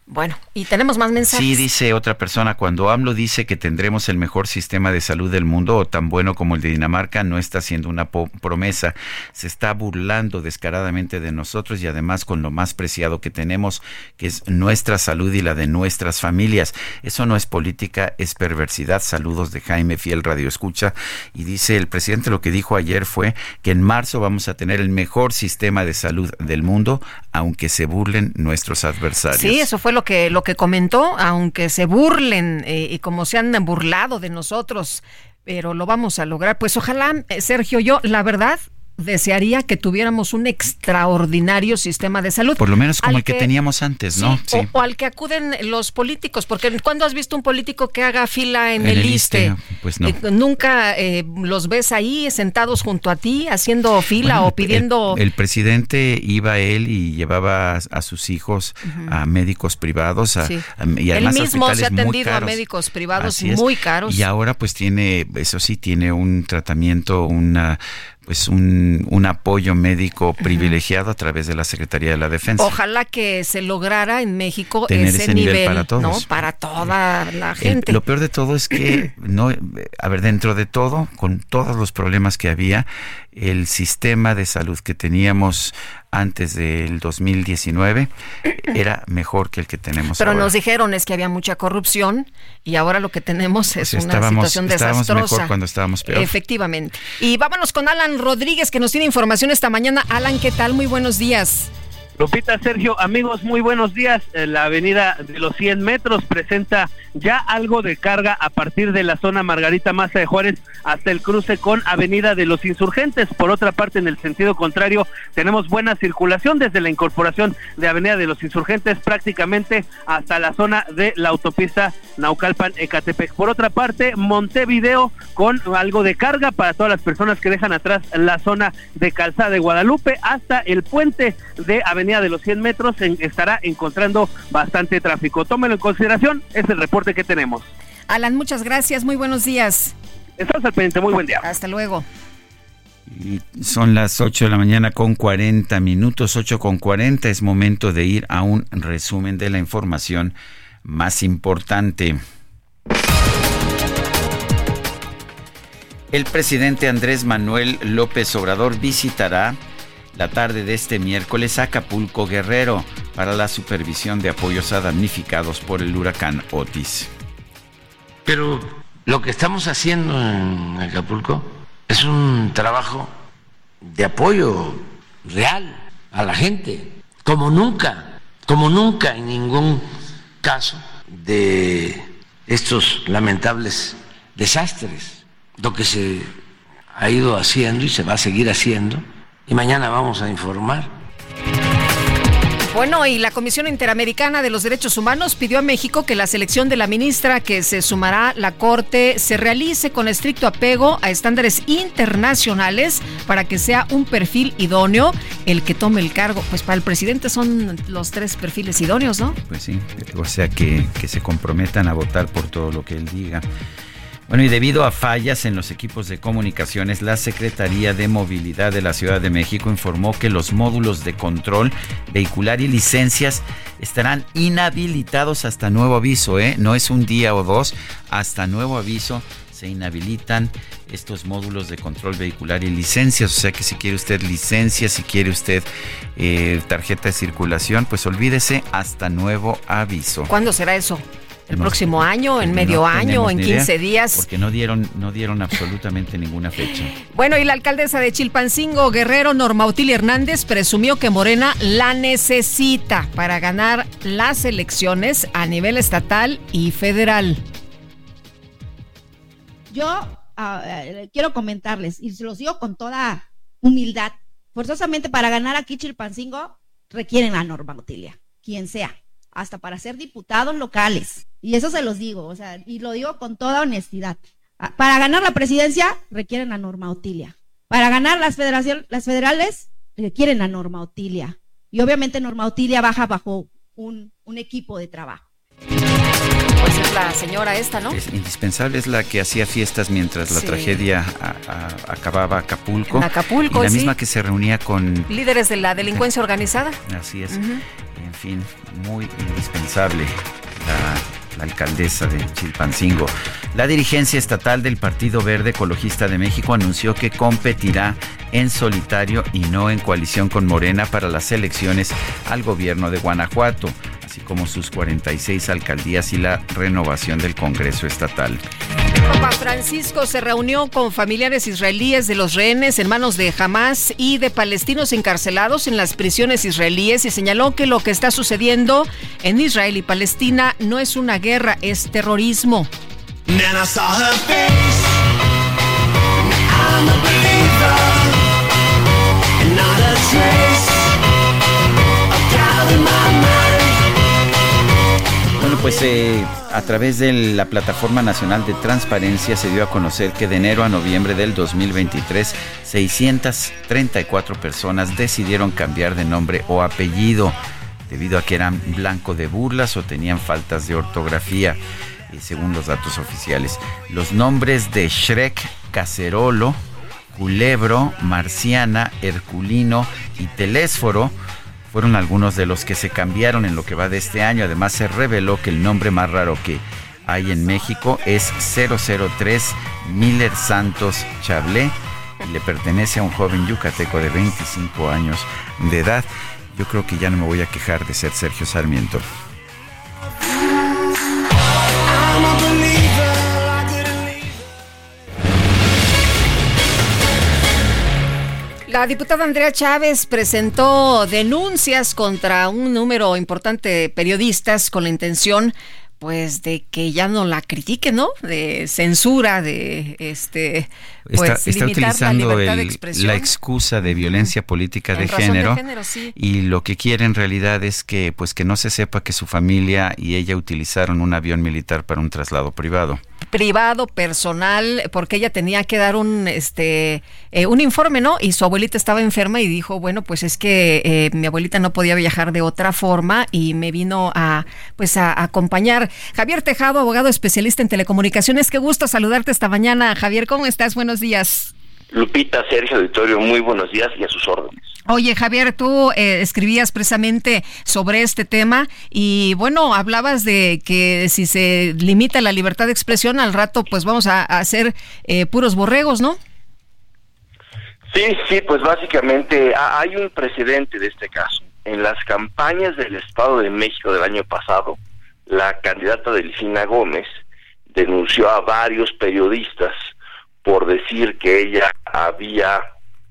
Bueno, y tenemos más mensajes. Sí, dice otra persona, cuando AMLO dice que tendremos el mejor sistema de salud del mundo o tan bueno como el de Dinamarca, no está haciendo una promesa, se está burlando descaradamente de nosotros y además con lo más preciado que tenemos, que es nuestra salud y la de nuestras familias. Eso no es política, es perversidad. Saludos de Jaime Fiel Radio Escucha. Y dice el presidente lo que dijo ayer fue que en marzo vamos a tener el mejor sistema de salud del mundo, aunque se burlen nuestros adversarios. Sí, eso fue lo que, lo que comentó, aunque se burlen eh, y como se han burlado de nosotros, pero lo vamos a lograr. Pues ojalá, eh, Sergio, yo, la verdad, desearía que tuviéramos un extraordinario sistema de salud. Por lo menos como el que, teníamos antes, ¿no? Sí, O, o al que acuden los políticos, porque ¿cuándo has visto un político que haga fila en, el ISTE? Pues no. Eh, nunca eh, los ves ahí sentados junto a ti haciendo fila Bueno, o pidiendo... El, el presidente iba él y llevaba a, a sus hijos a médicos privados a- Sí. a- y Él además mismo se ha atendido a médicos privados muy caros. Y ahora pues tiene, eso sí, tiene un tratamiento, una pues un, un apoyo médico privilegiado a través de la Secretaría de la Defensa. Ojalá que se lograra en México Tener ese, ese nivel nivel, para todos. ¿no? Para toda la gente. lo peor de todo es que, no, a ver, dentro de todo, con todos los problemas que había, el sistema de salud que teníamos antes del 2019 era mejor que el que tenemos Pero ahora. nos dijeron es que había mucha corrupción y ahora lo que tenemos es Pues una estábamos- situación estábamos desastrosa. mejor cuando estábamos peor. Efectivamente. Y vámonos con Alan Rodríguez que nos tiene información esta mañana. Alan, ¿qué tal? Muy buenos días. Lupita, Sergio, amigos, muy buenos días. Eh, La avenida de los 100 metros presenta ya algo de carga a partir de la zona Margarita Maza de Juárez hasta el cruce con Avenida de los Insurgentes. Por otra parte, en el sentido contrario, tenemos buena circulación desde la incorporación de Avenida de los Insurgentes prácticamente hasta la zona de la autopista Naucalpan-Ecatepec. Por otra parte, Montevideo con algo de carga para todas las personas que dejan atrás la zona de Calzada de Guadalupe hasta el puente de Avenida de los 100 metros en- estará encontrando bastante tráfico. Tómelo en consideración, es el reporte que tenemos. Alan, muchas gracias. Muy buenos días. Estamos al pendiente, muy buen día. Hasta luego. Y son las 8 de la mañana con 40 minutos, 8 con 40. Es momento de ir a un resumen de la información más importante. El presidente Andrés Manuel López Obrador visitará la tarde de este miércoles Acapulco Guerrero para la supervisión de apoyos a damnificados por el huracán Otis. Pero lo que estamos haciendo en Acapulco es un trabajo de apoyo real a la gente, como nunca, como nunca en ningún caso de estos lamentables desastres. Lo que se ha ido haciendo y se va a seguir haciendo, y mañana vamos a informar Bueno, y la Comisión Interamericana de los Derechos Humanos pidió a México que la selección de la ministra que se sumará a la Corte se realice con estricto apego a estándares internacionales para que sea un perfil idóneo el que tome el cargo. Pues para el presidente son los tres perfiles idóneos, ¿no? Pues sí, o sea que, que se comprometan a votar por todo lo que él diga. Bueno, y debido a fallas en los equipos de comunicaciones, la Secretaría de Movilidad de la Ciudad de México informó que los módulos de control vehicular y licencias estarán inhabilitados hasta nuevo aviso, ¿eh? No es un día o dos, hasta nuevo aviso se inhabilitan estos módulos de control vehicular y licencias. O sea que si quiere usted licencia, si quiere usted eh, tarjeta de circulación, pues olvídese hasta nuevo aviso. ¿Cuándo será eso? ¿El No próximo año? ¿En No medio año? ¿En ni idea, 15 días? Porque no dieron, no dieron absolutamente ninguna fecha. Bueno, y la alcaldesa de Chilpancingo, Guerrero, Norma Utilia Hernández, presumió que Morena la necesita para ganar las elecciones a nivel estatal y federal. Yo ah, eh, quiero comentarles, y se los digo con toda humildad, forzosamente para ganar aquí Chilpancingo requieren la norma Utilia, quien sea, hasta para ser diputados locales. Y eso se los digo, o sea, y lo digo con toda honestidad. Ah, Para ganar la presidencia requieren la norma Utilia. Para ganar las, federación, las federales requieren la norma Utilia. Y obviamente norma Utilia baja bajo un equipo de trabajo. Pues es la señora esta, ¿no? Es indispensable, es la que hacía fiestas mientras la Sí. tragedia a- a- acababa Acapulco. En Acapulco, y la sí. misma que se reunía con Líderes de la delincuencia organizada. Así es. En fin, muy indispensable la, la alcaldesa de Chilpancingo. La dirigencia estatal del Partido Verde Ecologista de México anunció que competirá en solitario y no en coalición con Morena para las elecciones al gobierno de Guanajuato, así como sus 46 alcaldías y la renovación del Congreso Estatal. Papa Francisco se reunió con familiares israelíes de los rehenes en manos de Hamas y de palestinos encarcelados en las prisiones israelíes y señaló que lo que está sucediendo en Israel y Palestina no es una guerra, es terrorismo. Then I saw her face. I'm a believer. Pues eh, a través de la Plataforma Nacional de Transparencia se dio a conocer que de enero a noviembre del 2023, 634 personas decidieron cambiar de nombre o apellido debido a que eran blanco de burlas o tenían faltas de ortografía, eh, según los datos oficiales. Los nombres de Shrek, Cacerolo, Culebro, Marciana, Herculino y Telésforo fueron algunos de los que se cambiaron en lo que va de este año. Además se reveló que el nombre más raro que hay en México es 003 Miller Santos Chablé y le pertenece a un joven yucateco de 25 años de edad. Yo creo que ya no me voy a quejar de ser Sergio Sarmiento. La diputada Andrea Chávez presentó denuncias contra un número importante de periodistas con la intención pues de que ya no la critiquen, ¿no? De censura, de este pues está, está limitar utilizando la libertad el- la excusa de violencia política de género, género, sí. y lo que quiere en realidad es que pues que no se sepa que su familia y ella utilizaron un avión militar para un traslado privado. Privado, personal, porque ella tenía que dar un este eh, un informe, ¿no? Y su abuelita estaba enferma y dijo, bueno, pues es que eh, mi abuelita no podía viajar de otra forma y me vino a pues a, a acompañar. Javier Tejado, abogado especialista en telecomunicaciones, qué gusto saludarte esta mañana. Javier, ¿cómo estás? Buenos días. Lupita, Sergio Auditorio, muy buenos días y a sus órdenes. Oye, Javier, tú eh, escribías precisamente sobre este tema y bueno, hablabas de que si se limita la libertad de expresión, al rato pues vamos a, a hacer eh, puros borregos, ¿no? Sí, sí, pues básicamente ha- hay un precedente de este caso. En las campañas del Estado de México del año pasado, la candidata Delfina Gómez denunció a varios periodistas por decir que ella había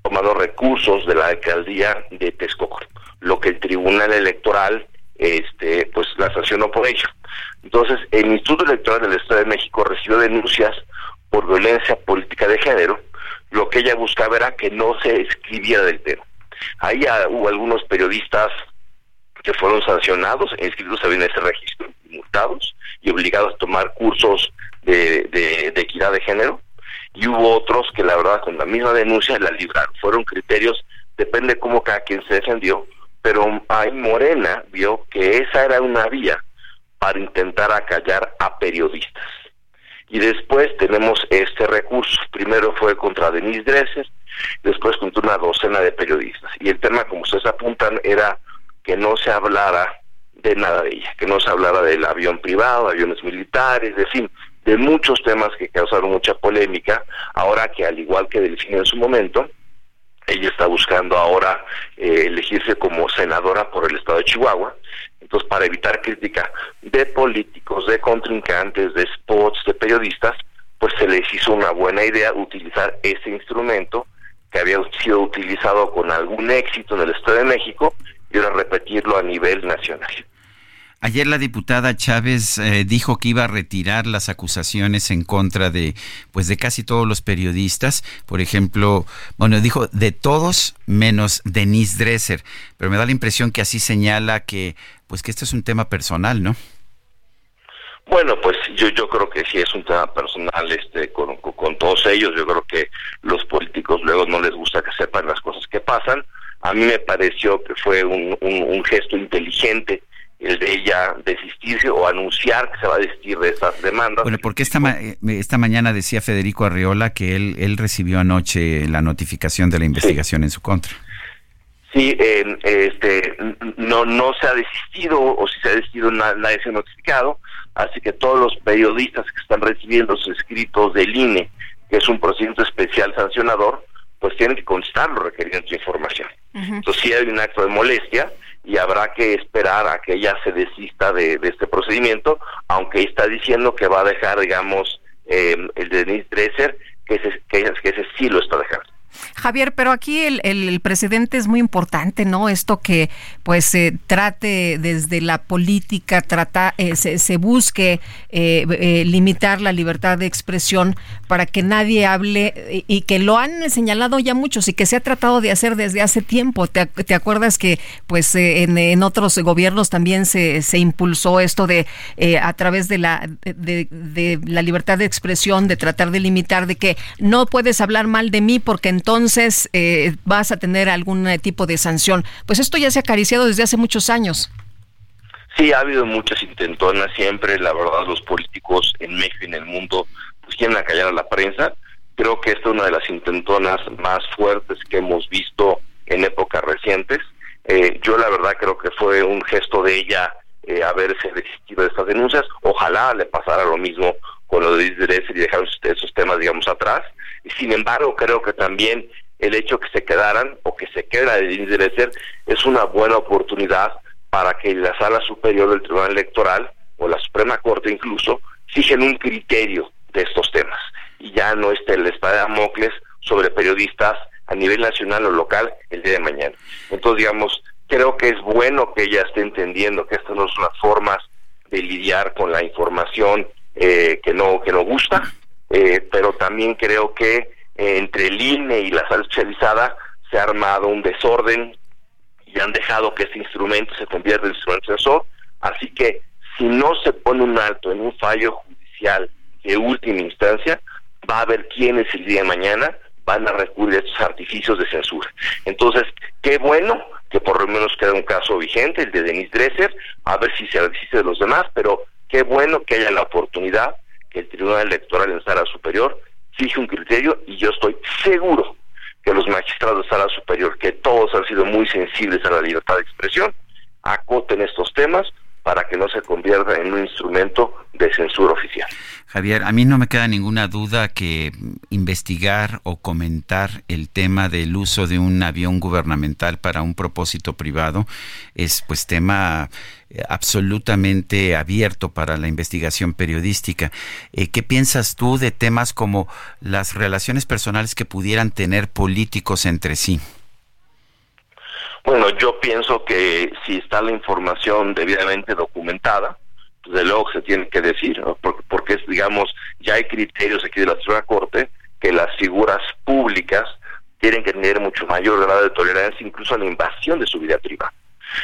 tomado recursos de la alcaldía de Texcoco, lo que el Tribunal Electoral este pues la sancionó por ello. Entonces, el Instituto Electoral del Estado de México recibió denuncias por violencia política de género, lo que ella buscaba era que no se escribiera del tema. Ahí ah, hubo algunos periodistas que fueron sancionados, inscritos en ese registro, multados y obligados a tomar cursos de- de equidad de género, y hubo otros que la verdad con la misma denuncia la libraron. Fueron criterios, depende cómo cada quien se defendió, pero ahí Morena vio que esa era una vía para intentar acallar a periodistas. Y después tenemos este recurso. Primero fue contra Denise Dresser, después contra una docena de periodistas. Y el tema, como ustedes apuntan, era que no se hablara de nada de ella, que no se hablara del avión privado, aviones militares, de fin, de muchos temas que causaron mucha polémica, ahora que al igual que Delfina en su momento, ella está buscando ahora eh, elegirse como senadora por el estado de Chihuahua. Entonces, para evitar crítica de políticos, de contrincantes, de spots, de periodistas, pues se les hizo una buena idea utilizar ese instrumento que había sido utilizado con algún éxito en el Estado de México y ahora repetirlo a nivel nacional. Ayer la diputada Chávez eh, dijo que iba a retirar las acusaciones en contra de, pues, de casi todos los periodistas. Por ejemplo, bueno, dijo de todos menos Denise Dresser. Pero me da la impresión que así señala que, pues, que este es un tema personal, ¿no? Bueno, pues yo yo creo que sí es un tema personal este con, con- todos ellos. Yo creo que los políticos luego no les gusta que sepan las cosas que pasan. A mí me pareció que fue un- un gesto inteligente el de ella desistirse o anunciar que se va a desistir de estas demandas. Bueno, porque esta, ma- eh, esta mañana decía Federico Arriola que él, él recibió anoche la notificación de la investigación en su contra. Sí, eh, este, no, no se ha desistido o si se ha desistido na- nadie se ha notificado, así que todos los periodistas que están recibiendo los escritos del INE, que es un procedimiento especial sancionador, pues tienen que contestar los requerimientos de información. Entonces sí hay un acto de molestia y habrá que esperar a que ella se desista de, de este procedimiento, aunque está diciendo que va a dejar, digamos, eh, el de Denise Dresser, que ese, que, que ese sí lo está dejando. Javier, pero aquí el, el- presidente es muy importante, ¿no? Esto que pues se trate desde la política, trata, eh, se, se busque eh, eh, limitar la libertad de expresión para que nadie hable eh, y, que lo han señalado ya muchos y que se ha tratado de hacer desde hace tiempo. ¿Te, te acuerdas que pues eh, en, en otros gobiernos también se, se impulsó esto de a través de la de, de la libertad de expresión, de tratar de limitar, de que no puedes hablar mal de mí porque entonces eh, vas a tener algún eh, tipo de sanción. Pues esto ya se ha acariciado desde hace muchos años. Sí, ha habido muchas intentonas siempre, la verdad, los políticos en México y en el mundo pues quieren acallar a la prensa. Creo que esta es una de las intentonas más fuertes que hemos visto en épocas recientes. Eh, yo la verdad creo que fue un gesto de ella eh, haberse desistido de estas denuncias. Ojalá le pasara lo mismo con lo de Dresser y dejar esos temas, digamos, atrás. Sin embargo, creo que también el hecho que se quedaran o que se queda de Denise Dresser es una buena oportunidad para que la sala superior del Tribunal Electoral o la Suprema Corte incluso fijen un criterio de estos temas y ya no esté el espada de Damocles sobre periodistas a nivel nacional o local el día de mañana. Entonces, digamos, creo que es bueno que ella esté entendiendo que estas no son las formas de lidiar con la información eh, que no que no gusta, eh, pero también creo que eh, entre el INE y la sala especializada se ha armado un desorden y han dejado que este instrumento se convierta en instrumento censor. Así que si no se pone un alto en un fallo judicial de última instancia, va a haber quienes el día de mañana van a recurrir a estos artificios de censura. Entonces, qué bueno que por lo menos queda un caso vigente, el de Denise Dresser, a ver si se desiste de los demás, pero qué bueno que haya la oportunidad el Tribunal Electoral en Sala Superior fije un criterio y yo estoy seguro que los magistrados de Sala Superior, que todos han sido muy sensibles a la libertad de expresión, acoten estos temas para que no se convierta en un instrumento de censura oficial. Javier, a mí no me queda ninguna duda que investigar o comentar el tema del uso de un avión gubernamental para un propósito privado es pues tema eh, absolutamente abierto para la investigación periodística. Eh, ¿Qué piensas tú de temas como las relaciones personales que pudieran tener políticos entre sí? Bueno, yo pienso que si está la información debidamente documentada, pues de luego se tiene que decir, ¿no? porque, porque es, digamos, ya hay criterios aquí de la Suprema Corte que las figuras públicas tienen que tener mucho mayor grado de tolerancia incluso a la invasión de su vida privada.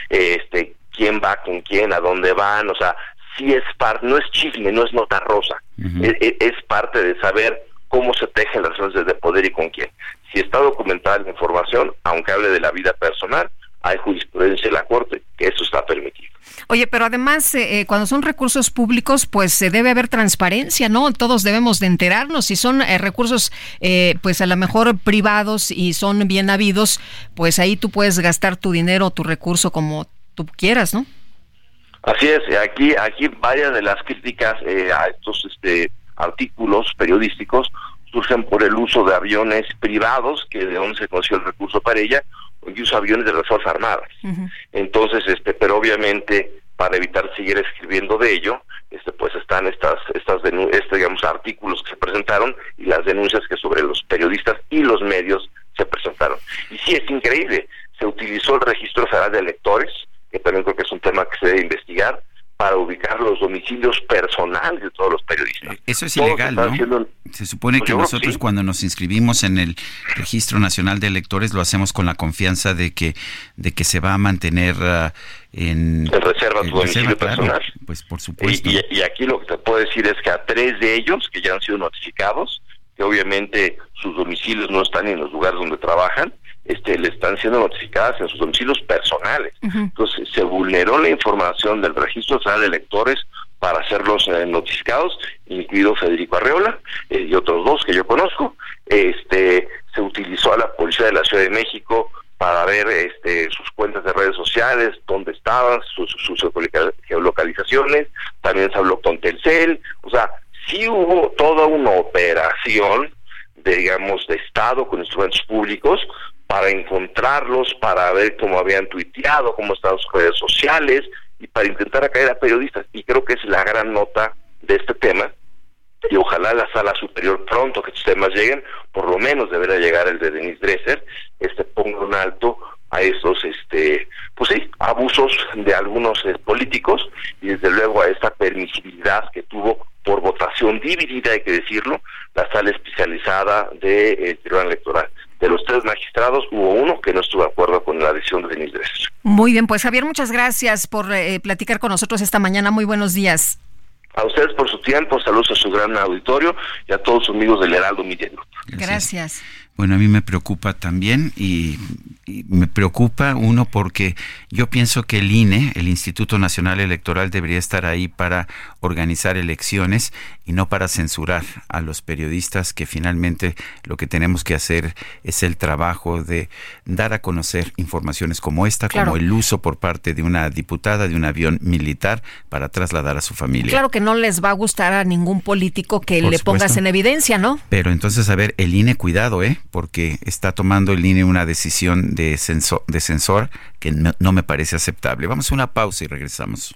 Este, quién va con quién, a dónde van, o sea, sí es parte, no es chisme, no es nota rosa, es, es- es parte de saber cómo se tejen las relaciones de poder y con quién. Si está documentada la información, aunque hable de la vida personal, hay jurisprudencia en la Corte que eso está permitido. Oye, pero además, eh, eh, cuando son recursos públicos, pues se debe haber transparencia, ¿no? Todos debemos de enterarnos. Si son eh, recursos, eh, pues a lo mejor privados y son bien habidos, pues ahí tú puedes gastar tu dinero, tu recurso como tú quieras, ¿no? Así es, aquí, aquí varias de las críticas eh, a estos este, artículos periodísticos surgen por el uso de aviones privados, que de donde se consiguió el recurso para ella, o incluso aviones de las Fuerzas Armadas. Entonces, este, pero obviamente para evitar seguir escribiendo de ello, este, pues están estas, estas este, digamos, artículos que se presentaron y las denuncias que sobre los periodistas y los medios se presentaron. Y sí, es increíble, se utilizó el registro federal de electores, que también creo que es un tema que se debe investigar, para ubicar los domicilios personales de todos los periodistas. Eso es Todos ilegal, ¿no? haciendo- Se supone Pues que nosotros sí. cuando nos inscribimos en el Registro Nacional de Electores lo hacemos con la confianza de que de que se va a mantener ah, en, En reserva tu en domicilio claro. personal. Pues por supuesto. Y, y- y aquí lo que te puedo decir es que a tres de ellos, que ya han sido notificados, que obviamente sus domicilios no están en los lugares donde trabajan, este, le están siendo notificadas en sus domicilios personales. Entonces se vulneró la información del registro nacional de electores para hacerlos eh, notificados, incluido Federico Arreola eh, y otros dos que yo conozco. Este se utilizó a la policía de la Ciudad de México para ver este, sus cuentas de redes sociales, dónde estaban, sus, sus geolocalizaciones, también se habló con Telcel, o sea, sí hubo toda una operación, de, digamos, de Estado con instrumentos públicos para encontrarlos, para ver cómo habían tuiteado, cómo estaban sus redes sociales y para intentar acaer a periodistas. Y creo que es la gran nota de este tema. Y ojalá la sala superior pronto que estos temas lleguen, por lo menos deberá llegar el de Denis Dresser, este ponga un alto a estos, este, pues sí, abusos de algunos eh, políticos y desde luego a esta permisibilidad que tuvo por votación dividida, hay que decirlo, la sala especializada del de, Tribunal Electoral de los tres magistrados hubo uno que no estuvo de acuerdo con la decisión de Denis Dresser. Muy bien, pues Javier, muchas gracias por eh, platicar con nosotros esta mañana. Muy buenos días. A ustedes por su tiempo, saludos a su gran auditorio y a todos sus amigos del Heraldo Media Gracias. Bueno, a mí me preocupa también y, me preocupa uno porque yo pienso que el INE, el Instituto Nacional Electoral, debería estar ahí para organizar elecciones y no para censurar a los periodistas que finalmente lo que tenemos que hacer es el trabajo de dar a conocer informaciones como esta, como el uso por parte de una diputada de un avión militar para trasladar a su familia. Claro que no les va a gustar a ningún político que le pongas en evidencia, ¿no? Pero entonces, a ver, el INE, cuidado, ¿eh? porque está tomando el INE una decisión de, censor, de censor que no, no me parece aceptable. Vamos a una pausa y regresamos.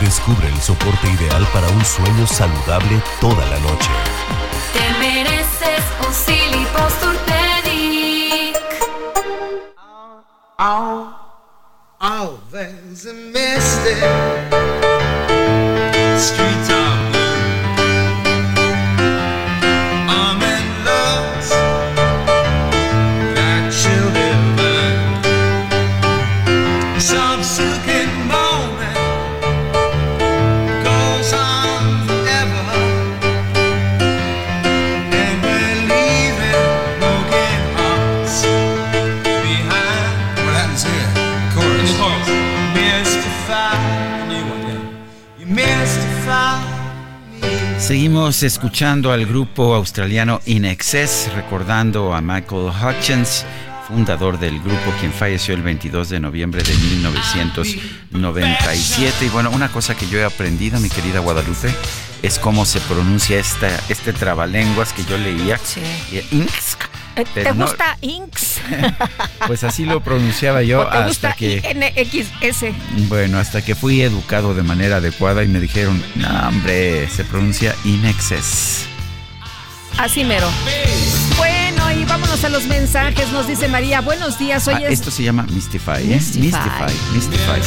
Descubre el soporte ideal para un sueño saludable toda la noche. Te mereces un Oh, oh, there's a mystic Seguimos escuchando al grupo australiano In Excess, recordando a Michael Hutchins, fundador del grupo, quien falleció el 22 de noviembre de 1997. Y bueno, una cosa que yo he aprendido, mi querida Guadalupe, es cómo se pronuncia esta, este trabalenguas que yo leía. Sí. Eh, ¿Te no- gusta Inks? Pues así lo pronunciaba yo ¿O te gusta hasta que... INXS? Bueno, hasta que fui educado de manera adecuada y me dijeron, no, hombre, se pronuncia in excess. Así mero. Bueno, y vámonos a los mensajes. Nos dice María, buenos días. Hoy Ah, es esto se llama Mystify, ¿eh? Mystify. Mystify, Mystify.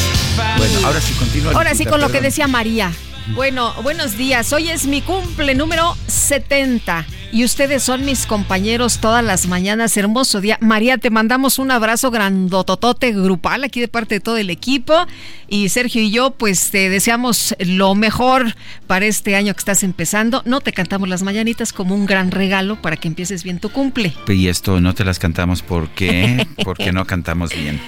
Bueno, ahora sí continúa. Ahora sí, con lo que decía María. Bueno, buenos días. Hoy es mi cumple número 70 y ustedes son mis compañeros todas las mañanas. Hermoso día. María, te mandamos un abrazo grandototote grupal aquí de parte de todo el equipo. Y Sergio y yo, pues te deseamos lo mejor para este año que estás empezando. No te cantamos las mañanitas como un gran regalo para que empieces bien tu cumple. Y esto no te las cantamos porque, porque no cantamos bien.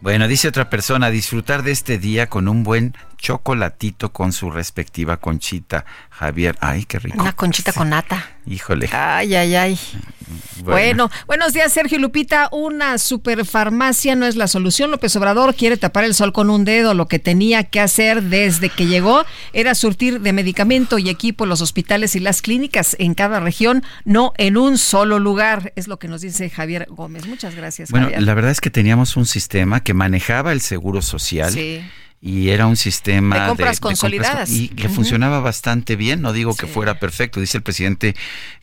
Bueno, dice otra persona, disfrutar de este día con un buen chocolatito con su respectiva conchita. Javier, ay, qué rico. Una conchita con nata. Híjole. Ay, ay, ay. Bueno. buenos días, Sergio Lupita. Una superfarmacia no es la solución. López Obrador quiere tapar el sol con un dedo. Lo que tenía que hacer desde que llegó era surtir de medicamento y equipo los hospitales y las clínicas en cada región, no en un solo lugar. Es lo que nos dice Javier Gómez. Muchas gracias. Bueno, Javier. la verdad es que teníamos un sistema que manejaba el seguro social. Sí. Y era un sistema De compras consolidadas. y que funcionaba bastante bien. No digo que fuera perfecto. Dice el presidente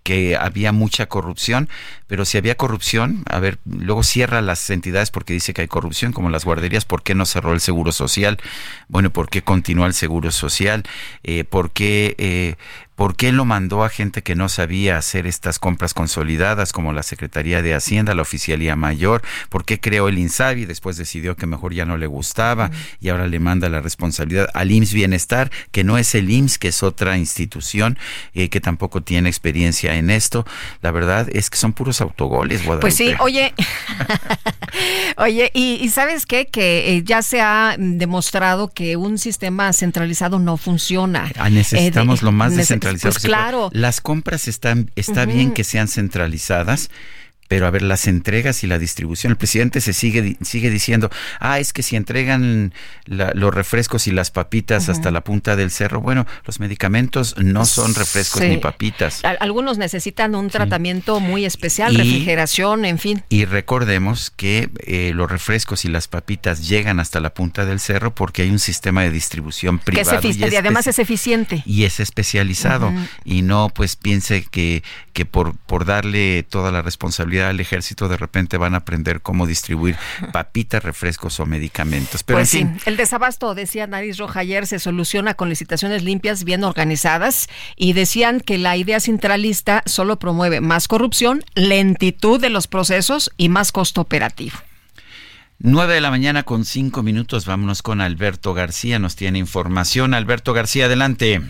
que había mucha corrupción, pero si había corrupción, a ver, luego cierra las entidades porque dice que hay corrupción, como las guarderías. ¿Por qué no cerró el seguro social? Bueno, ¿por qué continúa el seguro social? Eh, ¿Por qué eh, ¿Por qué lo mandó a gente que no sabía hacer estas compras consolidadas, como la Secretaría de Hacienda, la Oficialía Mayor? ¿Por qué creó el INSABI? Después decidió que mejor ya no le gustaba y ahora le manda la responsabilidad al IMSS Bienestar, que no es el IMSS, que es otra institución eh, que tampoco tiene experiencia en esto. La verdad es que son puros autogoles, Guadalupe. Pues sí, oye, oye, y, y sabes qué, que eh, ya se ha demostrado que un sistema centralizado no funciona. Ah, necesitamos Eh, de- lo más nece- Pues claro. Las compras están, está bien que sean centralizadas. Pero a ver, las entregas y la distribución, el presidente se sigue, sigue diciendo, ah, es que si entregan la- los refrescos y las papitas hasta la punta del cerro, bueno, los medicamentos no son refrescos Sí. ni papitas. Al- Algunos necesitan un tratamiento muy especial, Y- refrigeración, en fin. Y recordemos que eh, los refrescos y las papitas llegan hasta la punta del cerro porque hay un sistema de distribución Que es privado. efici- y además es eficiente. y es especializado y no pues piense que, que por, por darle toda la responsabilidad al ejército de repente van a aprender cómo distribuir papitas, refrescos o medicamentos. Pero pues en fin, sí, el desabasto, decía Nariz Roja ayer, se soluciona con licitaciones limpias, bien organizadas, y decían que la idea centralista solo promueve más corrupción, lentitud de los procesos y más costo operativo. 9 de la mañana con cinco minutos, vámonos con Alberto García, nos tiene información. Alberto García, adelante.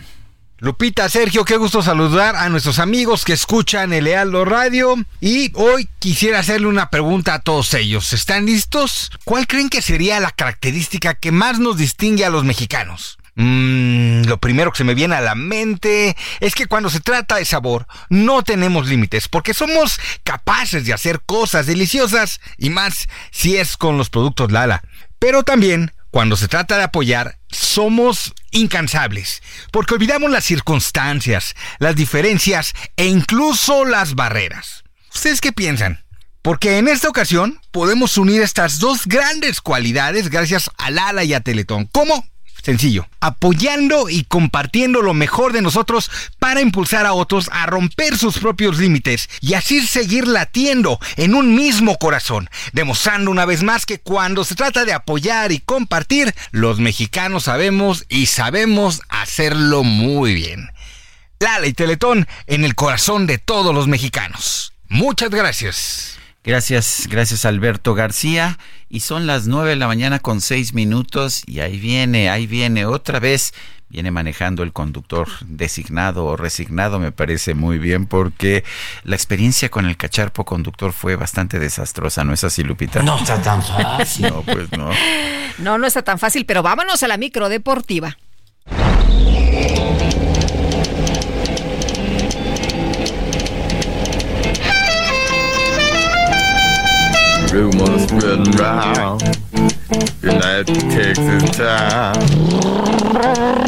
Lupita, Sergio, qué gusto saludar a nuestros amigos que escuchan el Radio. Y hoy quisiera hacerle una pregunta a todos ellos. ¿Están listos? ¿Cuál creen que sería la característica que más nos distingue a los mexicanos? Mm, lo primero que se me viene a la mente es que cuando se trata de sabor no tenemos límites porque somos capaces de hacer cosas deliciosas y más si es con los productos Lala. Pero también cuando se trata de apoyar, somos incansables, porque olvidamos las circunstancias, las diferencias e incluso las barreras. ¿Ustedes qué piensan? Porque en esta ocasión podemos unir estas dos grandes cualidades gracias a Lala y a Teletón. ¿Cómo? Sencillo, apoyando y compartiendo lo mejor de nosotros para impulsar a otros a romper sus propios límites y así seguir latiendo en un mismo corazón, demostrando una vez más que cuando se trata de apoyar y compartir, los mexicanos sabemos y sabemos hacerlo muy bien. Lala y Teletón en el corazón de todos los mexicanos. Muchas gracias. Gracias, gracias Alberto García. Y son las nueve de la mañana con seis minutos y ahí viene, ahí viene otra vez. Viene manejando el conductor designado o resignado, me parece muy bien, porque la experiencia con el cacharpo conductor fue bastante desastrosa, ¿no es así, Lupita? No está tan fácil. No, pues no. No, no está tan fácil, pero vámonos a la micro deportiva. Rumors spreading round. United Texas town.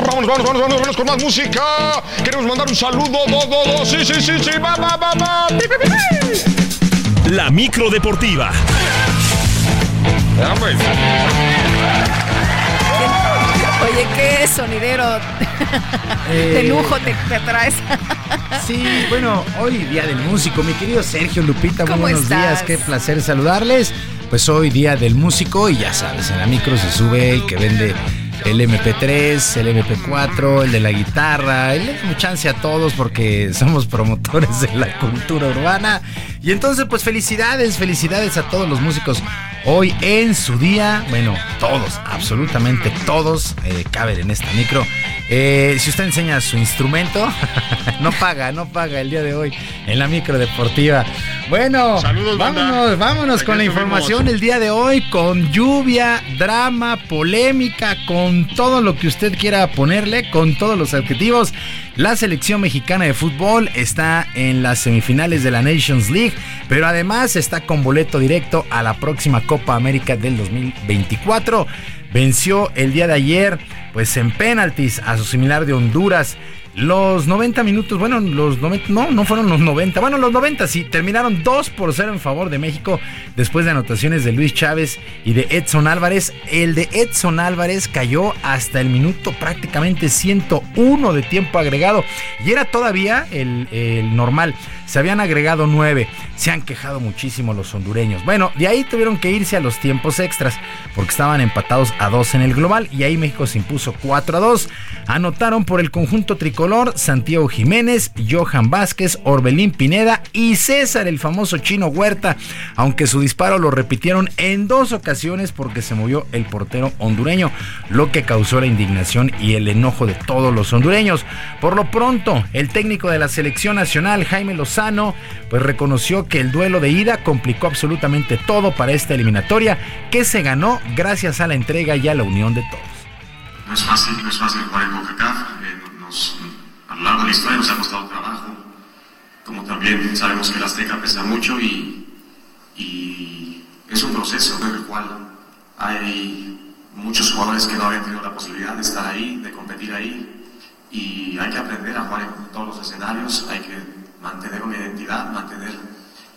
Vamos, vamos, vamos, vamos, vamos con más música. Queremos mandar un saludo, do, do, do. Sí, sí, sí, sí, va, va, va, va. La micro deportiva. Oye, qué sonidero de Eh. lujo te, te traes. Sí, bueno, hoy día del músico, mi querido Sergio Lupita, muy ¿Cómo buenos estás? días, qué placer saludarles. Pues hoy día del músico y ya sabes, en la micro se sube el que vende el MP3, el MP4, el de la guitarra. Y le damos chance a todos porque somos promotores de la cultura urbana. Y entonces, pues felicidades, felicidades a todos los músicos hoy en su día. Bueno, todos, absolutamente todos eh, caben en esta micro. Eh, si usted enseña su instrumento, no paga, no paga el día de hoy en la micro deportiva. Bueno, vámonos, vámonos con la información el día de hoy, con lluvia, drama, polémica, con todo lo que usted quiera ponerle, con todos los adjetivos. La selección mexicana de fútbol está en las semifinales de la Nations League, pero además está con boleto directo a la próxima Copa América del 2024. Venció el día de ayer, pues en penaltis a su similar de Honduras. Los 90 minutos, bueno, los 90, no, no fueron los 90, bueno, los 90 sí, terminaron 2 por 0 en favor de México después de anotaciones de Luis Chávez y de Edson Álvarez. El de Edson Álvarez cayó hasta el minuto prácticamente 101 de tiempo agregado y era todavía el, el normal. Se habían agregado 9. Se han quejado muchísimo los hondureños. Bueno, de ahí tuvieron que irse a los tiempos extras porque estaban empatados a 2 en el global y ahí México se impuso 4 a 2. Anotaron por el conjunto tricolor Santiago Jiménez, Johan Vázquez, Orbelín Pineda y César, el famoso chino Huerta, aunque su disparo lo repitieron en dos ocasiones porque se movió el portero hondureño, lo que causó la indignación y el enojo de todos los hondureños. Por lo pronto, el técnico de la selección nacional, Jaime Lozano, pues reconoció que el duelo de ida complicó absolutamente todo para esta eliminatoria que se ganó gracias a la entrega y a la unión de todos. No es fácil, no es fácil jugar en CONCACAF. Eh, nos, a lo largo de la historia nos ha costado trabajo. Como también sabemos que la Azteca pesa mucho y, y es un proceso en el cual hay muchos jugadores que no habían tenido la posibilidad de estar ahí, de competir ahí. Y hay que aprender a jugar en todos los escenarios, hay que mantener una identidad, mantener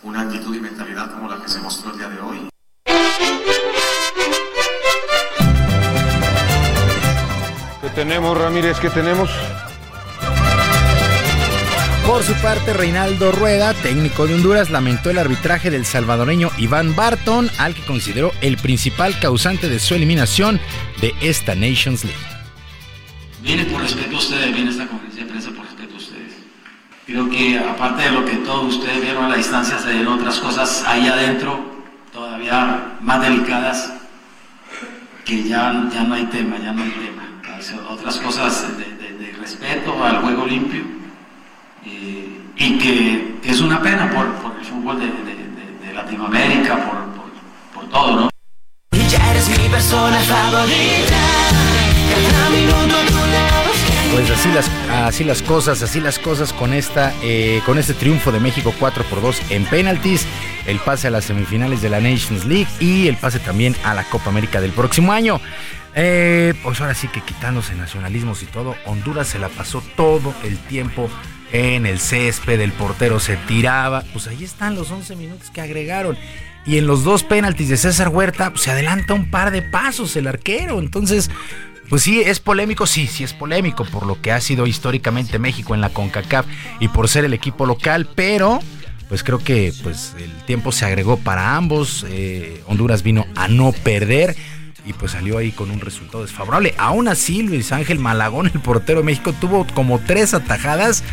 una actitud y mentalidad como la que se mostró el día de hoy. ¿Qué tenemos, Ramírez? ¿Qué tenemos? Por su parte, Reinaldo Rueda, técnico de Honduras, lamentó el arbitraje del salvadoreño Iván Barton, al que consideró el principal causante de su eliminación de esta Nations League. Viene por respeto a ustedes, viene esta conferencia de prensa por respeto a ustedes. Creo que aparte de lo que todos ustedes vieron a la distancia, se dieron otras cosas ahí adentro, todavía más delicadas, que ya, ya no hay tema, ya no hay tema. Otras cosas de, respeto al juego limpio eh, y que es una pena por, por el fútbol de, de- Latinoamérica, por, por, por todo, ¿no? Pues así las, así las cosas, así las cosas con esta, eh, con este triunfo de México 4 por 2 en penaltis, el pase a las semifinales de la Nations League y el pase también a la Copa América del próximo año. Eh, pues ahora sí que quitándose nacionalismos y todo, Honduras se la pasó todo el tiempo en el césped, el portero se tiraba, pues ahí están los 11 minutos que agregaron. Y en los dos penaltis de César Huerta pues, se adelanta un par de pasos el arquero. Entonces, pues sí, es polémico, sí, sí es polémico por lo que ha sido históricamente México en la CONCACAF y por ser el equipo local, pero pues creo que pues el tiempo se agregó para ambos. eh, Honduras vino a no perder y pues salió ahí con un resultado desfavorable. Aún así, Luis Ángel Malagón, el portero de México, tuvo como tres atajadas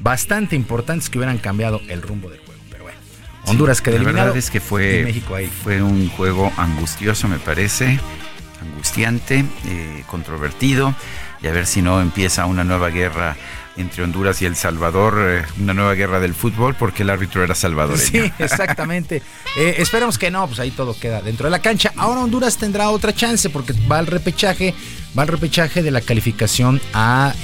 bastante importantes que hubieran cambiado el rumbo del juego. Pero bueno, Honduras quedó La eliminado. verdad es que fue, México ahí. fue un juego angustioso, me parece, angustiante, eh, controvertido, y a ver si no empieza una nueva guerra entre Honduras y El Salvador, eh, una nueva guerra del fútbol, porque el árbitro era salvadoreño. Sí, exactamente. Eh, esperemos que no, pues ahí todo queda dentro de la cancha. Ahora Honduras tendrá otra chance porque va al repechaje, va al repechaje de la calificación a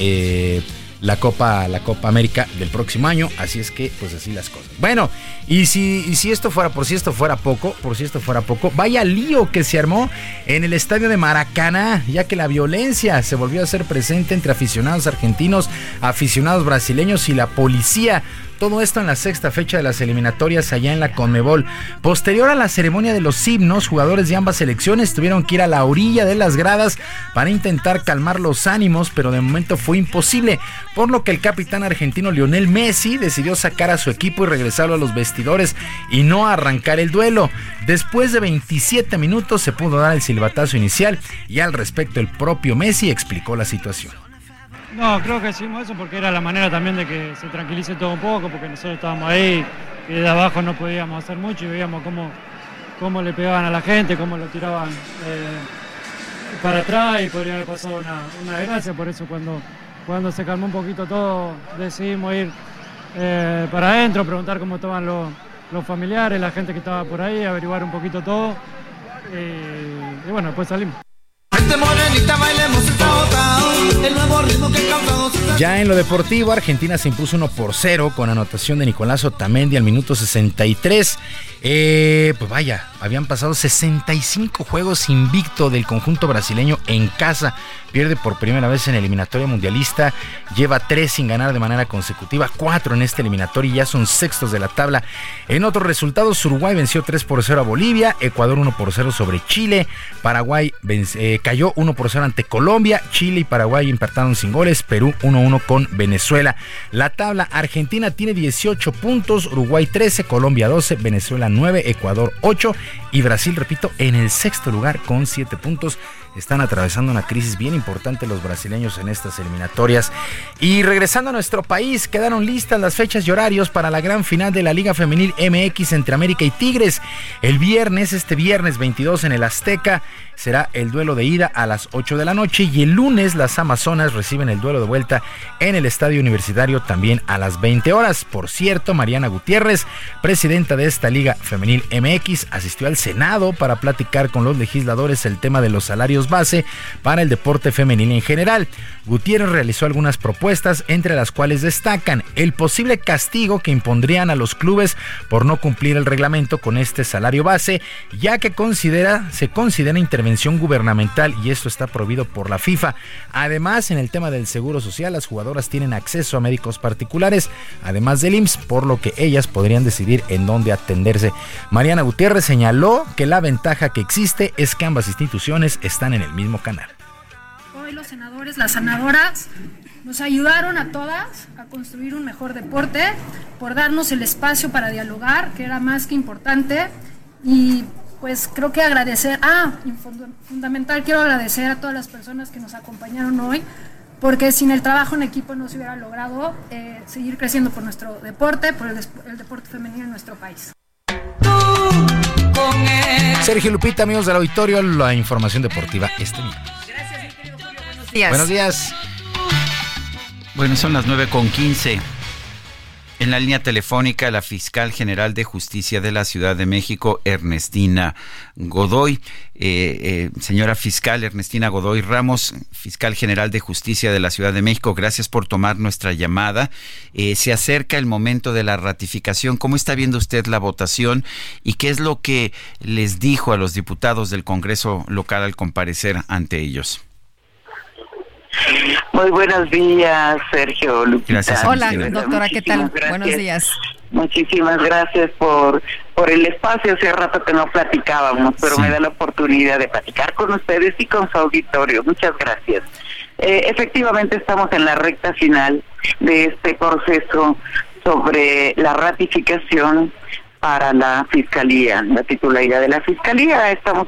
la Copa, la Copa América del próximo año. Así es que, pues así las cosas. Bueno, y si, y si esto fuera, por si esto fuera poco, por si esto fuera poco, vaya lío que se armó en el estadio de Maracaná, ya que la violencia se volvió a hacer presente entre aficionados argentinos, aficionados brasileños y la policía Todo esto en la sexta fecha de las eliminatorias allá en la Conmebol. Posterior a la ceremonia de los himnos, jugadores de ambas selecciones tuvieron que ir a la orilla de las gradas para intentar calmar los ánimos, pero de momento fue imposible, por lo que el capitán argentino Lionel Messi decidió sacar a su equipo y regresarlo a los vestidores y no arrancar el duelo. Después de 27 minutos se pudo dar el silbatazo inicial y al respecto el propio Messi explicó la situación. No, creo que hicimos eso porque era la manera también de que se tranquilice todo un poco, porque nosotros estábamos ahí y de abajo no podíamos hacer mucho y veíamos cómo, cómo le pegaban a la gente, cómo lo tiraban eh, para atrás y podría haber pasado una, una desgracia. Por eso cuando, cuando se calmó un poquito todo decidimos ir eh, para adentro, preguntar cómo estaban los, los familiares, la gente que estaba por ahí, averiguar un poquito todo y, y bueno, después salimos. Ya en lo deportivo, Argentina se impuso 1 por 0 con anotación de Nicolás Otamendi al minuto 63. Eh, pues vaya, habían pasado 65 juegos invicto del conjunto brasileño en casa. Pierde por primera vez en eliminatoria mundialista. Lleva 3 sin ganar de manera consecutiva, 4 en este eliminatorio y ya son sextos de la tabla. En otros resultados, Uruguay venció 3 por 0 a Bolivia, Ecuador 1 por 0 sobre Chile, Paraguay eh, cayó 1 por 0 ante Colombia, Chile y Paraguay empataron sin goles, Perú 1-1 con Venezuela. La tabla Argentina tiene 18 puntos, Uruguay 13, Colombia 12, Venezuela 9, Ecuador 8 y Brasil, repito, en el sexto lugar con 7 puntos. Están atravesando una crisis bien importante los brasileños en estas eliminatorias. Y regresando a nuestro país, quedaron listas las fechas y horarios para la gran final de la Liga Femenil MX entre América y Tigres. El viernes, este viernes 22 en el Azteca, será el duelo de ida a las 8 de la noche y el lunes las Amazonas reciben el duelo de vuelta en el Estadio Universitario también a las 20 horas. Por cierto, Mariana Gutiérrez, presidenta de esta Liga Femenil MX, asistió al Senado para platicar con los legisladores el tema de los salarios base para el deporte femenil en general. Gutiérrez realizó algunas propuestas, entre las cuales destacan el posible castigo que impondrían a los clubes por no cumplir el reglamento con este salario base, ya que considera, se considera intervención gubernamental y esto está prohibido por la FIFA. Además, en el tema del seguro social, las jugadoras tienen acceso a médicos particulares, además del IMSS, por lo que ellas podrían decidir en dónde atenderse. Mariana Gutiérrez señaló que la ventaja que existe es que ambas instituciones están en el mismo canal. Hoy los senadores, las senadoras, nos ayudaron a todas a construir un mejor deporte, por darnos el espacio para dialogar, que era más que importante. Y pues creo que agradecer, ah, fundamental, quiero agradecer a todas las personas que nos acompañaron hoy, porque sin el trabajo en equipo no se hubiera logrado eh, seguir creciendo por nuestro deporte, por el, el deporte femenino en nuestro país. Sergio Lupita, amigos del auditorio, la información deportiva este miércoles. días. Buenos días. Bueno, son las 9 con 15. En la línea telefónica, la fiscal general de justicia de la Ciudad de México, Ernestina Godoy. Eh, eh, señora fiscal Ernestina Godoy Ramos, fiscal general de justicia de la Ciudad de México, gracias por tomar nuestra llamada. Eh, se acerca el momento de la ratificación. ¿Cómo está viendo usted la votación y qué es lo que les dijo a los diputados del Congreso local al comparecer ante ellos? Muy buenos días, Sergio Lupita. Gracias, Hola, doctora, ¿qué tal? Muchísimas gracias. Buenos días. Muchísimas gracias por, por el espacio. Hace rato que no platicábamos, pero Sí. me da la oportunidad de platicar con ustedes y con su auditorio. Muchas gracias. Eh, efectivamente, estamos en la recta final de este proceso sobre la ratificación para la fiscalía, la titularidad de la fiscalía. Estamos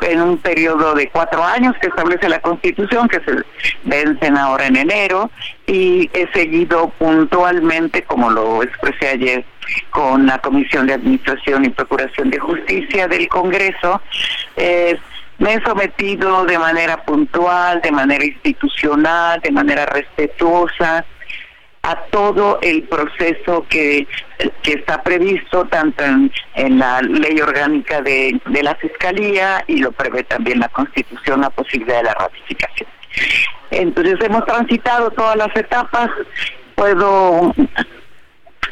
en un periodo de cuatro años que establece la Constitución, que se vencen ahora en enero, y he seguido puntualmente, como lo expresé ayer, con la Comisión de Administración y Procuración de Justicia del Congreso. Eh, me he sometido de manera puntual, de manera institucional, de manera respetuosa a todo el proceso que, que está previsto tanto en, la ley orgánica de, de la Fiscalía y lo prevé también la Constitución la posibilidad de la ratificación. Entonces hemos transitado todas las etapas, puedo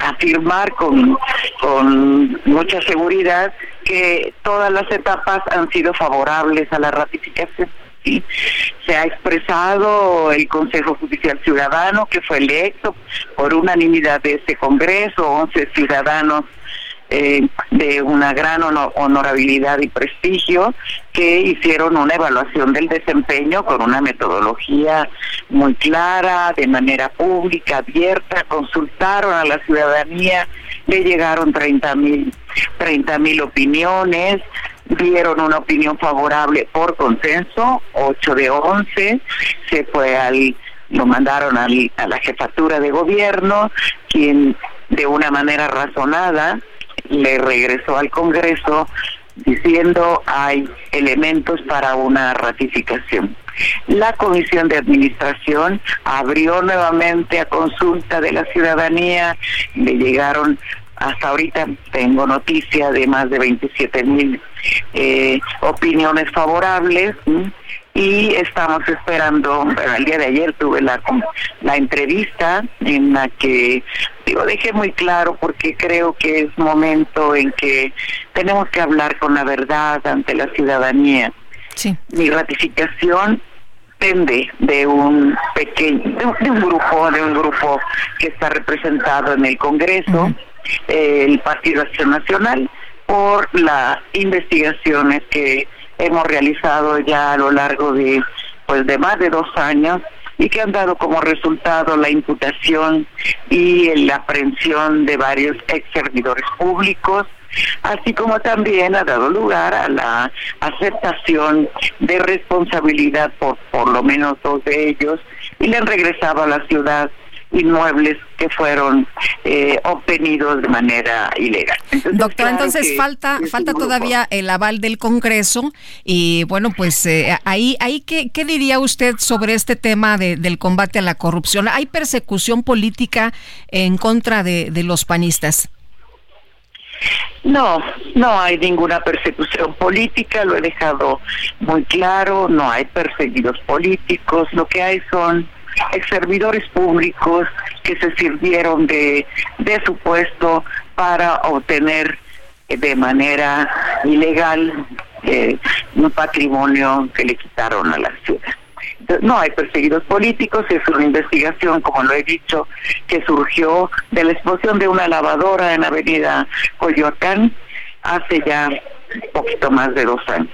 afirmar con, con mucha seguridad que todas las etapas han sido favorables a la ratificación. Se ha expresado el Consejo Judicial Ciudadano, que fue electo por unanimidad de este Congreso, 11 ciudadanos eh, de una gran honor- honorabilidad y prestigio que hicieron una evaluación del desempeño con una metodología muy clara, de manera pública, abierta, consultaron a la ciudadanía, le llegaron 30 mil 30 mil opiniones, dieron una opinión favorable por consenso, 8 de 11, se fue al lo mandaron al- a la jefatura de gobierno, quien de una manera razonada le regresó al Congreso diciendo hay elementos para una ratificación. La Comisión de Administración abrió nuevamente a consulta de la ciudadanía, le llegaron hasta ahorita tengo noticia de más de 27 mil eh, opiniones favorables y estamos esperando, bueno, el día de ayer tuve la, la entrevista en la que digo, dejé muy claro porque creo que es momento en que tenemos que hablar con la verdad ante la ciudadanía. Sí. Mi ratificación depende de un pequeño, de un, de un grupo, de un grupo que está representado en el Congreso, el Partido Acción Nacional, por las investigaciones que hemos realizado ya a lo largo de pues de más de dos años y que han dado como resultado la imputación y la aprehensión de varios ex servidores públicos, así como también ha dado lugar a la aceptación de responsabilidad por por lo menos dos de ellos y le han regresado a la ciudad inmuebles que fueron eh, obtenidos de manera ilegal. Entonces, Doctora, claro entonces falta falta todavía el aval del Congreso y bueno, pues eh, ahí ahí ¿qué, qué diría usted sobre este tema de- del combate a la corrupción? ¿Hay persecución política en contra de, de los panistas? No, no hay ninguna persecución política, lo he dejado muy claro, no hay perseguidos políticos, lo que hay son servidores públicos que se sirvieron de, de su puesto para obtener eh, de manera ilegal eh, un patrimonio que le quitaron a la ciudad. No hay perseguidos políticos, es una investigación, como lo he dicho, que surgió de la explosión de una lavadora en Avenida Coyoacán hace ya poquito más de dos años.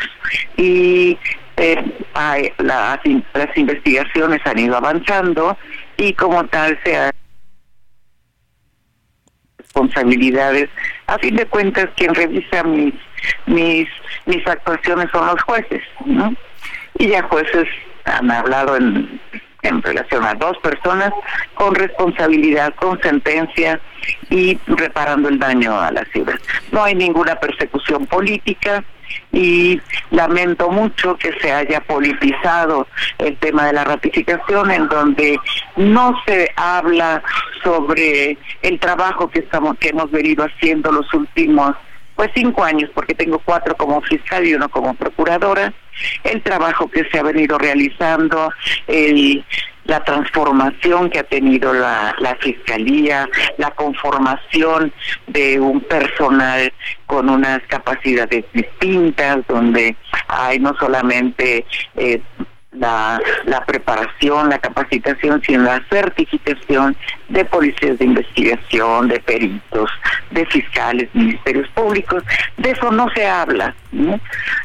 Y eh, hay- las, las investigaciones han ido avanzando y como tal se ha responsabilidades. A fin de cuentas, quien revisa mis mis mis actuaciones son los jueces, ¿no? Y ya jueces han hablado en en relación a dos personas con responsabilidad, con sentencia y reparando el daño a la ciudad. No hay ninguna persecución política y lamento mucho que se haya politizado el tema de la ratificación en donde no se habla sobre el trabajo que estamos que hemos venido haciendo los últimos pues cinco años porque tengo cuatro como fiscal y uno como procuradora. El trabajo que se ha venido realizando el la transformación que ha tenido la, la fiscalía, la conformación de un personal con unas capacidades distintas, donde hay no solamente eh, la, preparación, la capacitación, sino la certificación de policías de investigación, de peritos, de fiscales, ministerios públicos. De eso no se habla, ¿no?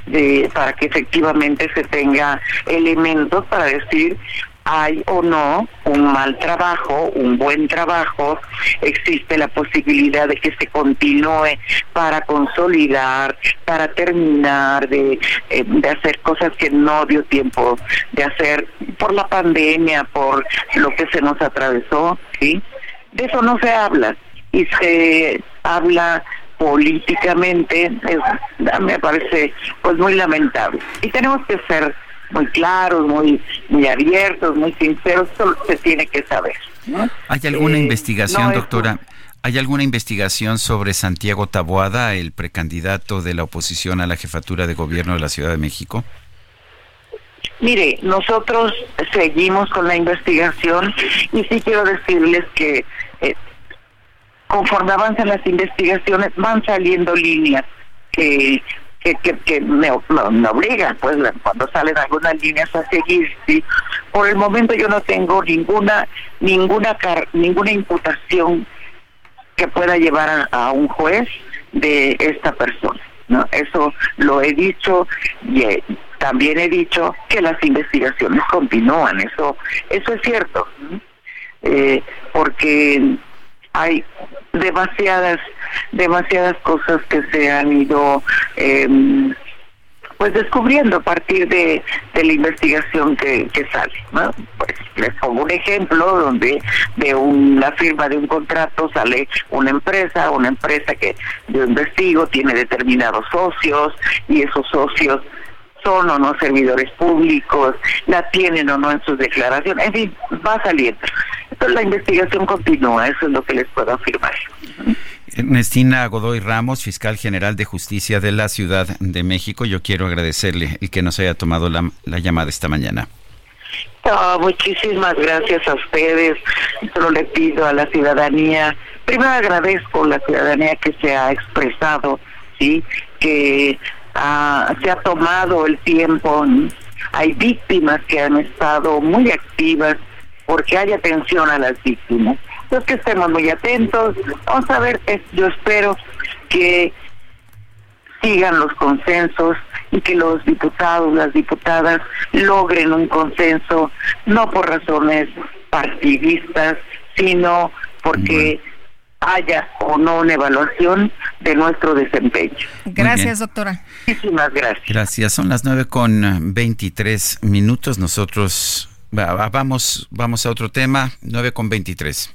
De, para que efectivamente se tenga elementos para decir hay o no un mal trabajo, un buen trabajo, existe la posibilidad de que se continúe para consolidar, para terminar de, eh, de hacer cosas que no dio tiempo de hacer por la pandemia, por lo que se nos atravesó, ¿sí? De eso no se habla y se habla políticamente, es- me parece pues muy lamentable. Y tenemos que ser muy claros, muy muy abiertos, muy sinceros, eso se tiene que saber. ¿no? ¿Hay alguna Eh, investigación, no doctora? ¿Hay alguna investigación sobre Santiago Taboada, el precandidato de la oposición a la jefatura de gobierno de la Ciudad de México? Mire, nosotros seguimos con la investigación y sí quiero decirles que eh, conforme avanzan las investigaciones van saliendo líneas que que, que, que me, me obligan, pues cuando salen algunas líneas a seguir, sí. Por el momento yo no tengo ninguna, ninguna, ninguna imputación que pueda llevar a, un juez de esta persona. ¿no? Eso lo he dicho y también he dicho que las investigaciones continúan. Eso, eso es cierto, eh, porque hay demasiadas, demasiadas cosas que se han ido eh, pues descubriendo a partir de, la investigación que, sale. Pues les pongo un ejemplo donde de una firma de un contrato sale una empresa, una empresa que yo investigo tiene determinados socios y esos socios son o no servidores públicos, la tienen o no en sus declaraciones, en fin, va saliendo. La investigación continúa, eso es lo que les puedo afirmar. Ernestina Godoy Ramos, fiscal general de justicia de la Ciudad de México, yo quiero agradecerle el que nos haya tomado la, llamada esta mañana. muchísimas gracias a ustedes. Solo le pido a la ciudadanía, primero agradezco a la ciudadanía que se ha expresado, sí, que ah, se ha tomado el tiempo. Hay víctimas que han estado muy activas porque hay atención a las víctimas que estemos muy atentos. Vamos a ver, yo espero que sigan los consensos y que los diputados, las diputadas logren un consenso, no por razones partidistas, sino porque haya o no una evaluación de nuestro desempeño. Gracias, doctora. Muchísimas gracias. Gracias. Son las nueve con 23 minutos. Nosotros vamos, vamos a otro tema, nueve con 23.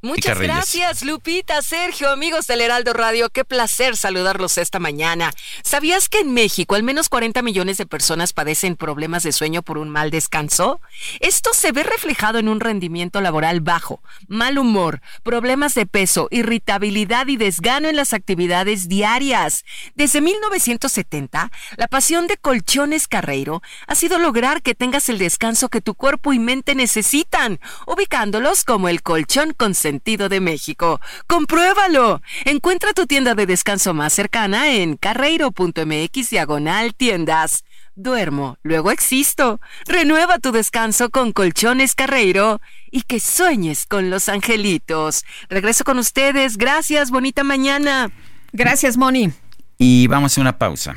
Muchas gracias, Lupita, Sergio, amigos del Heraldo Radio. Qué placer saludarlos esta mañana. ¿Sabías que en México al menos 40 millones de personas padecen problemas de sueño por un mal descanso? Esto se ve reflejado en un rendimiento laboral bajo, mal humor, problemas de peso, irritabilidad y desgano en las actividades diarias. Desde 1970, la pasión de Colchones Carreiro ha sido lograr que tengas el descanso que tu cuerpo y mente necesitan, ubicándolos como el colchón Consentido de México. ¡Compruébalo! Encuentra tu tienda de descanso más cercana en carreiro.mx diagonal tiendas. Duermo, luego existo. Renueva tu descanso con Colchones Carreiro y que sueñes con los angelitos. Regreso con ustedes. Gracias, bonita mañana. Gracias, Moni. Y vamos a una pausa.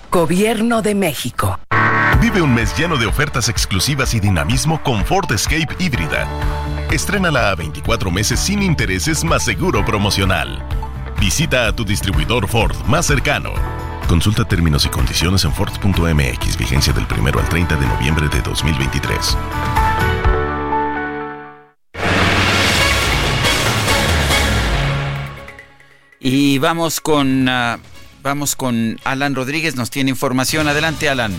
Gobierno de México. Vive un mes lleno de ofertas exclusivas y dinamismo con Ford Escape híbrida. Estrénala a 24 meses sin intereses más seguro promocional. Visita a tu distribuidor Ford más cercano. Consulta términos y condiciones en Ford.mx, vigencia del 1 al 30 de noviembre de 2023. Y vamos con, ah, vamos con Alan Rodríguez, nos tiene información. Adelante, Alan.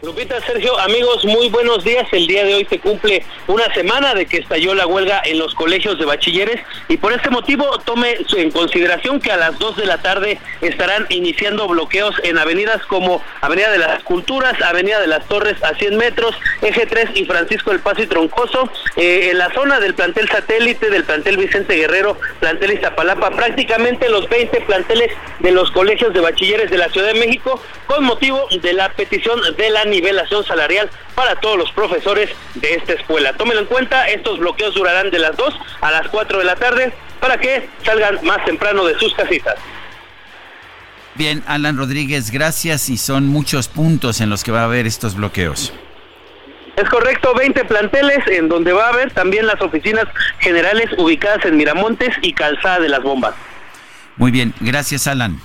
Lupita, Sergio, amigos, muy buenos días. El día de hoy se cumple una semana de que estalló la huelga en los colegios de bachilleres y por este motivo tome en consideración que a las 2 de la tarde estarán iniciando bloqueos en avenidas como Avenida de las Culturas, Avenida de las Torres a 100 metros, Eje 3 y Francisco del Paso y Troncoso, eh, en la zona del plantel satélite, del plantel Vicente Guerrero, plantel Iztapalapa, prácticamente los 20 planteles de los colegios de bachilleres de la Ciudad de México con motivo de la petición de la nivelación salarial para todos los profesores de esta escuela. Tómenlo en cuenta, estos bloqueos durarán de las 2 a las 4 de la tarde para que salgan más temprano de sus casitas. Bien, Alan Rodríguez, gracias y son muchos puntos en los que va a haber estos bloqueos. Es correcto, 20 planteles en donde va a haber también las oficinas generales ubicadas en Miramontes y Calzada de las Bombas. Muy bien, gracias Alan.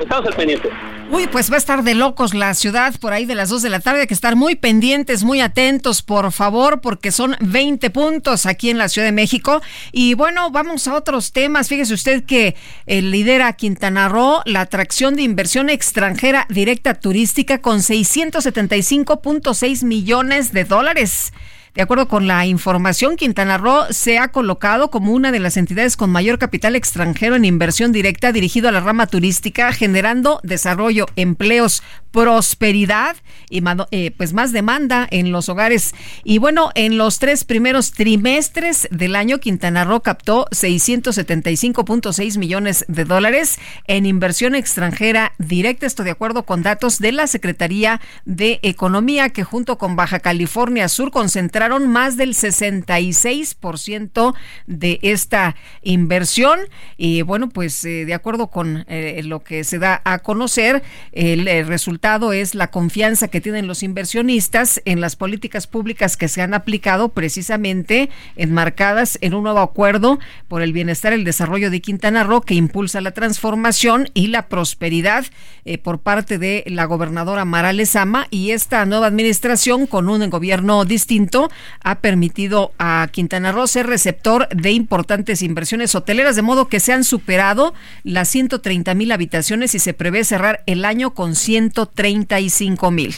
Estamos al pendiente. Uy, pues va a estar de locos la ciudad por ahí de las 2 de la tarde. Hay que estar muy pendientes, muy atentos, por favor, porque son 20 puntos aquí en la Ciudad de México. Y bueno, vamos a otros temas. Fíjese usted que eh, lidera Quintana Roo la atracción de inversión extranjera directa turística con 675.6 millones de dólares. De acuerdo con la información, Quintana Roo se ha colocado como una de las entidades con mayor capital extranjero en inversión directa dirigido a la rama turística, generando desarrollo, empleos, prosperidad y eh, pues más demanda en los hogares. Y bueno, en los tres primeros trimestres del año, Quintana Roo captó 675.6 millones de dólares en inversión extranjera directa. Esto de acuerdo con datos de la Secretaría de Economía, que junto con Baja California Sur concentraron más del 66% de esta inversión. Y bueno, pues eh, de acuerdo con eh, lo que se da a conocer, el, el resultado es la confianza que tienen los inversionistas en las políticas públicas que se han aplicado precisamente enmarcadas en un nuevo acuerdo por el bienestar y el desarrollo de Quintana Roo que impulsa la transformación y la prosperidad eh, por parte de la gobernadora Mara Lezama y esta nueva administración con un gobierno distinto ha permitido a Quintana Roo ser receptor de importantes inversiones hoteleras, de modo que se han superado las 130 mil habitaciones y se prevé cerrar el año con 135 mil.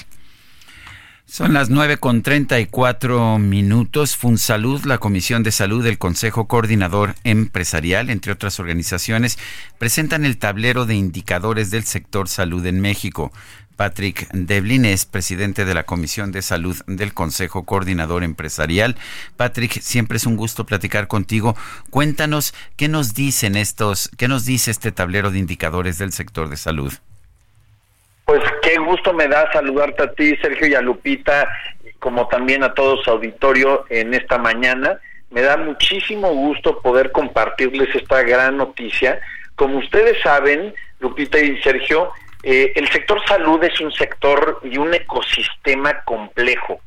Son las 9 con 34 minutos. FunSalud, la Comisión de Salud del Consejo Coordinador Empresarial, entre otras organizaciones, presentan el tablero de indicadores del sector salud en México. Patrick Devlin es presidente de la Comisión de Salud del Consejo Coordinador Empresarial. Patrick, siempre es un gusto platicar contigo. Cuéntanos qué nos dicen estos, qué nos dice este tablero de indicadores del sector de salud. Pues qué gusto me da saludarte a ti, Sergio y a Lupita, como también a todo su auditorio en esta mañana. Me da muchísimo gusto poder compartirles esta gran noticia. Como ustedes saben, Lupita y Sergio, eh, el sector salud es un sector y un ecosistema complejo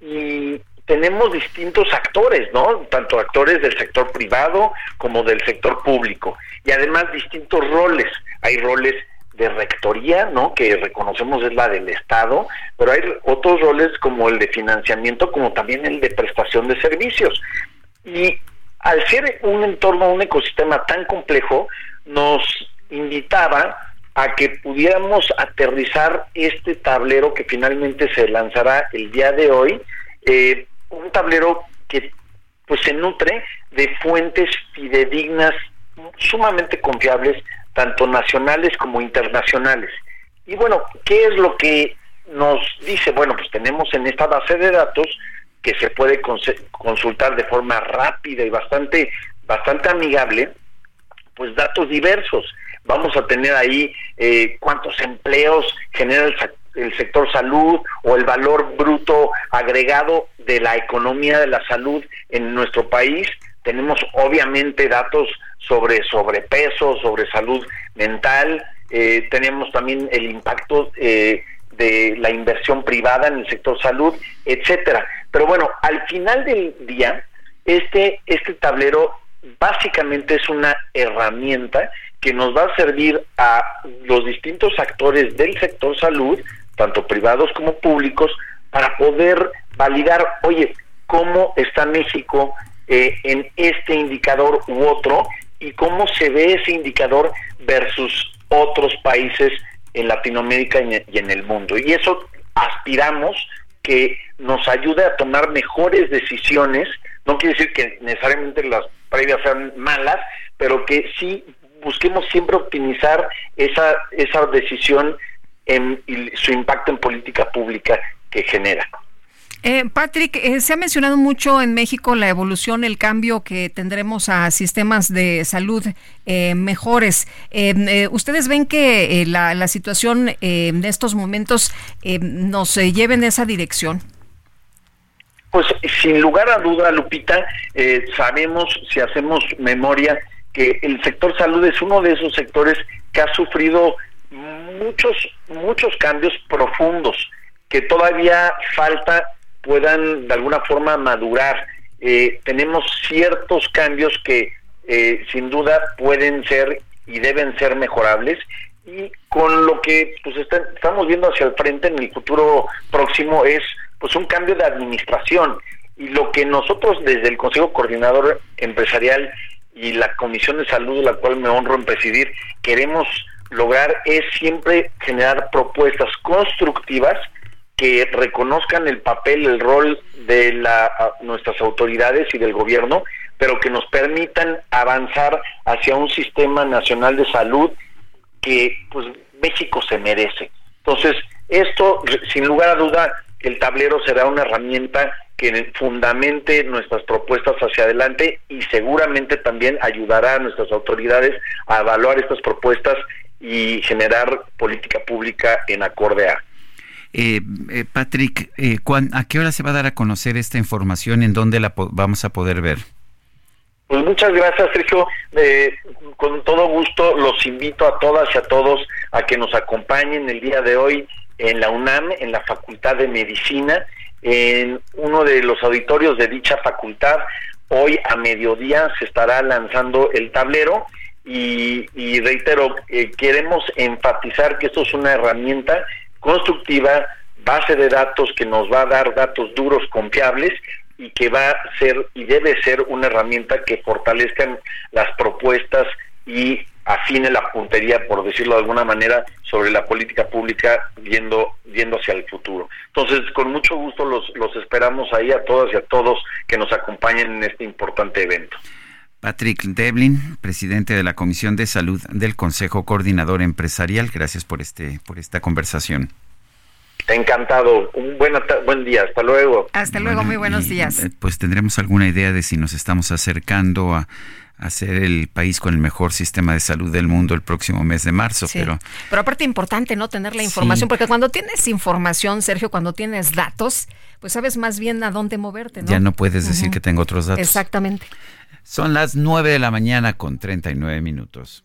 y tenemos distintos actores, ¿no? Tanto actores del sector privado como del sector público y además distintos roles. Hay roles de rectoría, ¿no? Que reconocemos es la del Estado, pero hay otros roles como el de financiamiento, como también el de prestación de servicios. Y al ser un entorno, un ecosistema tan complejo, nos invitaba a que pudiéramos aterrizar este tablero que finalmente se lanzará el día de hoy, eh, un tablero que pues se nutre de fuentes fidedignas sumamente confiables, tanto nacionales como internacionales. Y bueno, ¿qué es lo que nos dice? Bueno, pues tenemos en esta base de datos que se puede consultar de forma rápida y bastante bastante amigable, pues datos diversos vamos a tener ahí eh, cuántos empleos genera el, sector salud o el valor bruto agregado de la economía de la salud en nuestro país. Tenemos obviamente datos sobre sobrepeso, sobre salud mental, eh, tenemos también el impacto eh, de la inversión privada en el sector salud, etcétera. Pero bueno, al final del día, este, este tablero básicamente es una herramienta que nos va a servir a los distintos actores del sector salud, tanto privados como públicos, para poder validar, oye, cómo está México eh, en este indicador u otro y cómo se ve ese indicador versus otros países en Latinoamérica y en el mundo. Y eso aspiramos que nos ayude a tomar mejores decisiones, no quiere decir que necesariamente las previas sean malas, pero que sí busquemos siempre optimizar esa, esa decisión en, y su impacto en política pública que genera. Eh, Patrick, eh, se ha mencionado mucho en México la evolución, el cambio que tendremos a sistemas de salud eh, mejores. ¿Ustedes ven que la, la, situación en estos momentos nos lleve en esa dirección? Pues sin lugar a duda, Lupita, sabemos, si hacemos memoria, que el sector salud es uno de esos sectores que ha sufrido muchos, muchos cambios profundos, que todavía falta puedan de alguna forma madurar. Eh, tenemos ciertos cambios que eh, sin duda pueden ser y deben ser mejorables y con lo que pues estamos viendo hacia el frente en el futuro próximo es pues un cambio de administración y lo que nosotros desde el Consejo Coordinador Empresarial y la Comisión de Salud, la cual me honro en presidir, queremos lograr es siempre generar propuestas constructivas que reconozcan el papel, el rol de la, nuestras autoridades y del gobierno, pero que nos permitan avanzar hacia un sistema nacional de salud que pues México se merece. Entonces, esto, sin lugar a duda, el tablero será una herramienta que fundamente nuestras propuestas hacia adelante y seguramente también ayudará a nuestras autoridades a evaluar estas propuestas y generar política pública en acorde a. Eh, eh, Patrick, eh, ¿a qué hora se va a dar a conocer esta información? ¿En dónde la vamos a poder ver? Pues muchas gracias, Sergio. con todo gusto los invito a todas y a todos a que nos acompañen el día de hoy en la UNAM, en la Facultad de Medicina, en uno de los auditorios de dicha facultad. Hoy a mediodía se estará lanzando el tablero y, y reitero, queremos enfatizar que esto es una herramienta constructiva, base de datos que nos va a dar datos duros, confiables y que va a ser y debe ser una herramienta que fortalezcan las propuestas y afine la puntería, por decirlo de alguna manera, sobre la política pública viendo, viendo hacia el futuro. Entonces, con mucho gusto los, los esperamos ahí a todas y a todos que nos acompañen en este importante evento. Patrick Devlin, presidente de la Comisión de Salud del Consejo Coordinador Empresarial, gracias por este por esta conversación. Encantado. Un buen, buen día. Hasta luego. Hasta luego. muy buenos días. Pues tendremos alguna idea de si nos estamos acercando a, a ser el país con el mejor sistema de salud del mundo el próximo mes de marzo, pero pero aparte importante no tener la información porque cuando tienes información, Sergio, cuando tienes datos, pues sabes más bien a dónde moverte, ¿no? Ya no puedes decir que tengo otros datos. Exactamente. Son las 9 de la mañana con 39 minutos.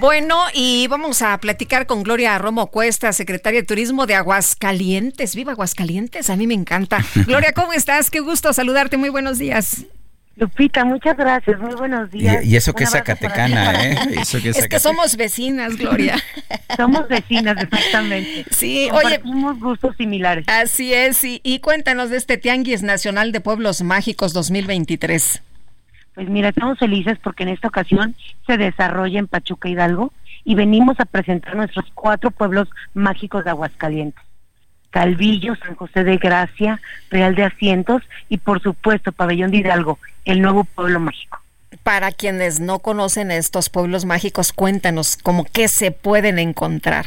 Bueno, y vamos a platicar con Gloria Romo Cuesta, secretaria de Turismo de Aguascalientes. ¡Viva Aguascalientes! A mí me encanta. Gloria, ¿cómo estás? Qué gusto saludarte. Muy buenos días. Lupita, muchas gracias, muy buenos días. Y, eso que es Zacatecana, ¿eh? Eso que es, que somos vecinas, Gloria. somos vecinas, exactamente. Sí, oye. Tenemos gustos similares. Así es, y, y cuéntanos de este Tianguis Nacional de Pueblos Mágicos 2023. Pues mira, estamos felices porque en esta ocasión se desarrolla en Pachuca Hidalgo y venimos a presentar nuestros cuatro pueblos mágicos de Aguascalientes. Calvillo, San José de Gracia, Real de Asientos y por supuesto Pabellón de Hidalgo, el nuevo pueblo mágico. Para quienes no conocen estos pueblos mágicos, cuéntanos cómo qué se pueden encontrar.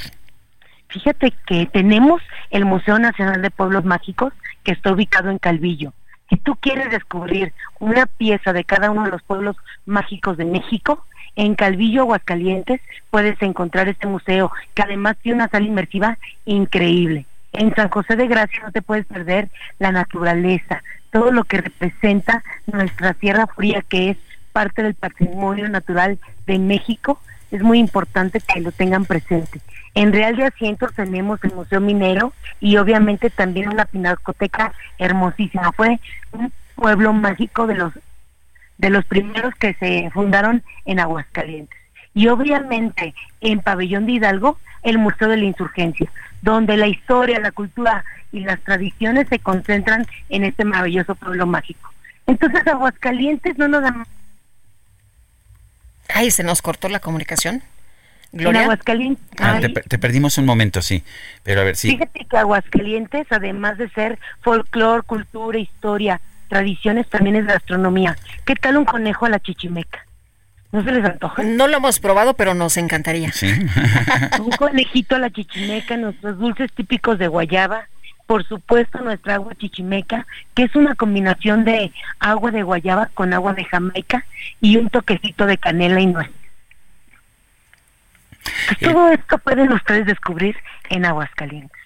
Fíjate que tenemos el Museo Nacional de Pueblos Mágicos que está ubicado en Calvillo si tú quieres descubrir una pieza de cada uno de los pueblos mágicos de México, en Calvillo, Aguascalientes, puedes encontrar este museo, que además tiene una sala inmersiva increíble. En San José de Gracia no te puedes perder la naturaleza, todo lo que representa nuestra Sierra Fría, que es parte del patrimonio natural de México, es muy importante que lo tengan presente. En Real de Asientos tenemos el Museo Minero y obviamente también una pinacoteca hermosísima. Fue un pueblo mágico de los de los primeros que se fundaron en Aguascalientes. Y obviamente en Pabellón de Hidalgo, el Museo de la Insurgencia, donde la historia, la cultura y las tradiciones se concentran en este maravilloso pueblo mágico. Entonces Aguascalientes no nos da... Ay, se nos cortó la comunicación. En Gloria. Aguascalientes... Ah, ay, te, te perdimos un momento, sí. Pero a ver, sí. Fíjate que Aguascalientes, además de ser folclor, cultura, historia, tradiciones, también es gastronomía. ¿Qué tal un conejo a la chichimeca? ¿No se les antoja? No lo hemos probado, pero nos encantaría. Sí. un conejito a la chichimeca, nuestros dulces típicos de guayaba, por supuesto nuestra agua chichimeca, que es una combinación de agua de guayaba con agua de jamaica y un toquecito de canela y nuez. Pues todo esto pueden ustedes descubrir en Aguascalientes.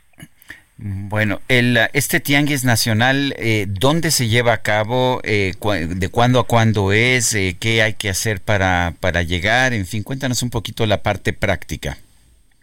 Bueno, el, este tianguis nacional, eh, ¿dónde se lleva a cabo? Eh, ¿De cuándo a cuándo es? Eh, ¿Qué hay que hacer para, para llegar? En fin, cuéntanos un poquito la parte práctica.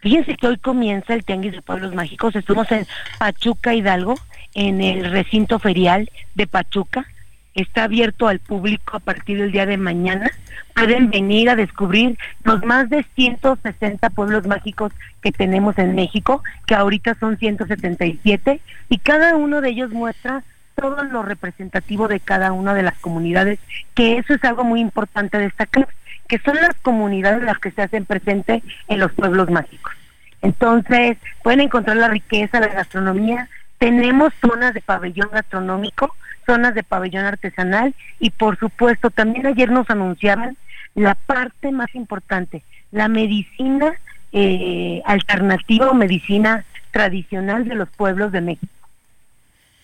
Fíjense que hoy comienza el Tianguis de Pueblos Mágicos. Estamos en Pachuca Hidalgo, en el recinto ferial de Pachuca. Está abierto al público a partir del día de mañana. Pueden venir a descubrir los más de 160 pueblos mágicos que tenemos en México, que ahorita son 177, y cada uno de ellos muestra todo lo representativo de cada una de las comunidades, que eso es algo muy importante destacar, que son las comunidades las que se hacen presente en los pueblos mágicos. Entonces, pueden encontrar la riqueza, la gastronomía. Tenemos zonas de pabellón gastronómico, zonas de pabellón artesanal y por supuesto también ayer nos anunciaban la parte más importante, la medicina eh, alternativa o medicina tradicional de los pueblos de México.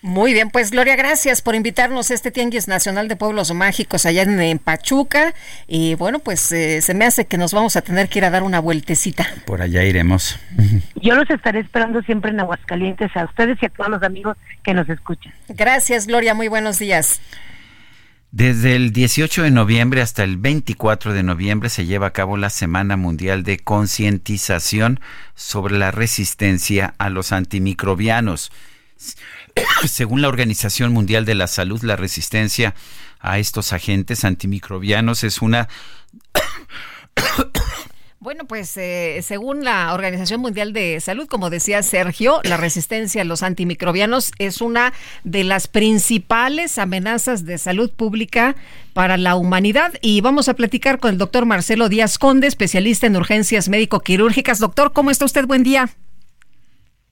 Muy bien, pues Gloria, gracias por invitarnos a este Tianguis Nacional de Pueblos Mágicos allá en, en Pachuca. Y bueno, pues eh, se me hace que nos vamos a tener que ir a dar una vueltecita. Por allá iremos. Yo los estaré esperando siempre en Aguascalientes, a ustedes y a todos los amigos que nos escuchan. Gracias, Gloria, muy buenos días. Desde el 18 de noviembre hasta el 24 de noviembre se lleva a cabo la Semana Mundial de Concientización sobre la resistencia a los antimicrobianos. Según la Organización Mundial de la Salud, la resistencia a estos agentes antimicrobianos es una Bueno, pues eh, según la Organización Mundial de Salud, como decía Sergio, la resistencia a los antimicrobianos es una de las principales amenazas de salud pública para la humanidad. Y vamos a platicar con el doctor Marcelo Díaz Conde, especialista en urgencias médico-quirúrgicas. Doctor, ¿cómo está usted? Buen día.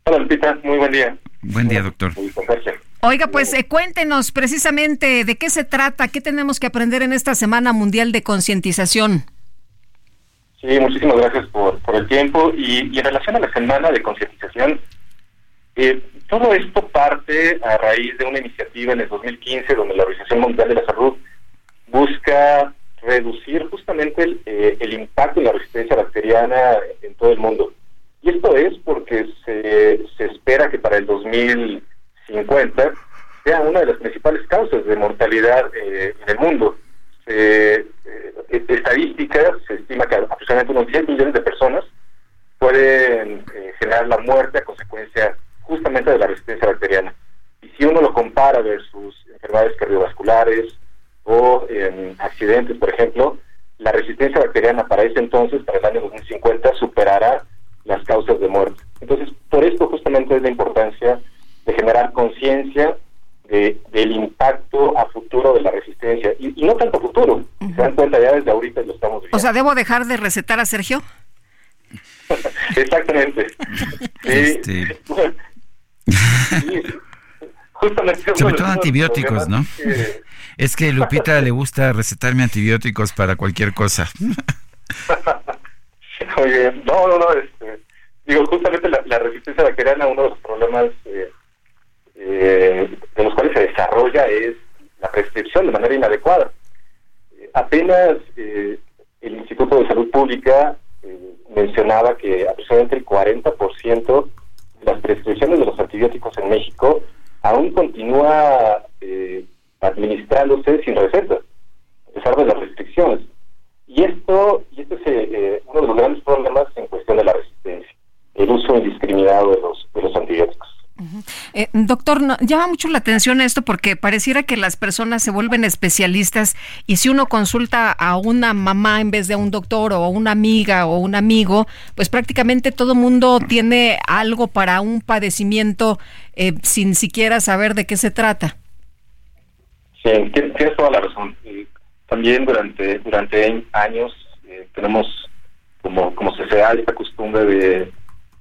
Hola, Lupita, muy buen día. Buen día, doctor. Oiga, pues eh, cuéntenos precisamente de qué se trata, qué tenemos que aprender en esta Semana Mundial de Concientización. Sí, muchísimas gracias por, por el tiempo. Y, y en relación a la semana de concientización, eh, todo esto parte a raíz de una iniciativa en el 2015 donde la Organización Mundial de la Salud busca reducir justamente el, eh, el impacto de la resistencia bacteriana en todo el mundo. Y esto es porque se, se espera que para el 2050 sea una de las principales causas de mortalidad eh, en el mundo. Eh, estadísticas, se estima que aproximadamente unos 10 millones de personas pueden eh, generar la muerte a consecuencia justamente de la resistencia bacteriana. Y si uno lo compara versus enfermedades cardiovasculares o eh, accidentes, por ejemplo, la resistencia bacteriana para ese entonces, para el año 2050, superará las causas de muerte. Entonces, por esto justamente es la importancia de generar conciencia de, del impacto a futuro de la resistencia. Y, y no tanto a futuro, se dan cuenta ya desde ahorita lo estamos viendo. O sea, ¿debo dejar de recetar a Sergio? Exactamente. Sí. Bueno, sí, justamente Sobre todo antibióticos, ¿no? que- Es que Lupita le gusta recetarme antibióticos para cualquier cosa. Oye, no, no, no, este, digo, justamente la, la resistencia bacteriana, uno de los problemas eh, eh, de los cuales se desarrolla es la prescripción de manera inadecuada. Eh, apenas el Instituto de Salud Pública mencionaba que aproximadamente el 40% de las prescripciones de los antibióticos en México aún continúa administrándose sin receta, a pesar de las restricciones. Y esto, y este es eh, eh, uno de los grandes problemas en cuestión de la resistencia, el uso indiscriminado de los, de los antibióticos. Eh, doctor, no, llama mucho la atención esto porque pareciera que las personas se vuelven especialistas y si uno consulta a una mamá en vez de a un doctor o a una amiga o un amigo, pues prácticamente todo mundo tiene algo para un padecimiento eh, sin siquiera saber de qué se trata. Sí, tienes toda la razón. También durante durante años eh, tenemos como como se da esta costumbre de,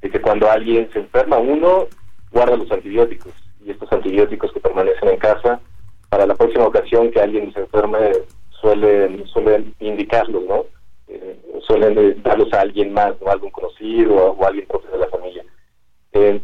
que cuando alguien se enferma uno guarda los antibióticos y estos antibióticos que permanecen en casa para la próxima ocasión que alguien se enferme suelen suelen indicarlos, ¿no? Eh, suelen darlos a alguien más, ¿no? algún conocido o, alguien propio de la familia. Eh,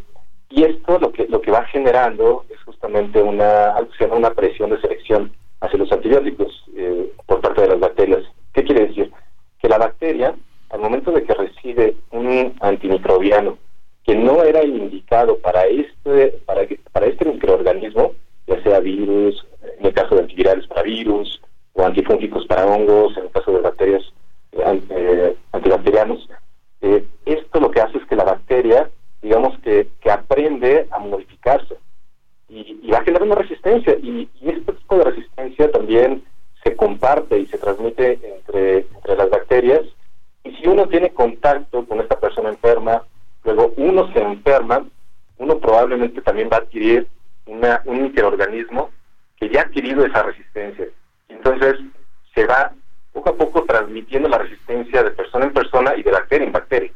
y esto lo que lo que va generando es justamente una una presión de selección hacia los antibióticos eh, por parte de las bacterias. ¿Qué quiere decir? Que la bacteria, al momento de que recibe un antimicrobiano que no era indicado para este para, para este microorganismo, ya sea virus, en el caso de antivirales para virus, o antifúngicos para hongos, en el caso de bacterias eh, eh antibacterianos, eh, esto lo que hace es que la bacteria, digamos que, que aprende a modificarse y, va a generar una resistencia y, este tipo de resistencia también se comparte y se transmite entre, entre las bacterias y si uno tiene contacto con esta persona enferma, luego uno se enferma, uno probablemente también va a adquirir una, un microorganismo que ya ha adquirido esa resistencia. Entonces se va poco a poco transmitiendo la resistencia de persona en persona y de bacteria en bacteria.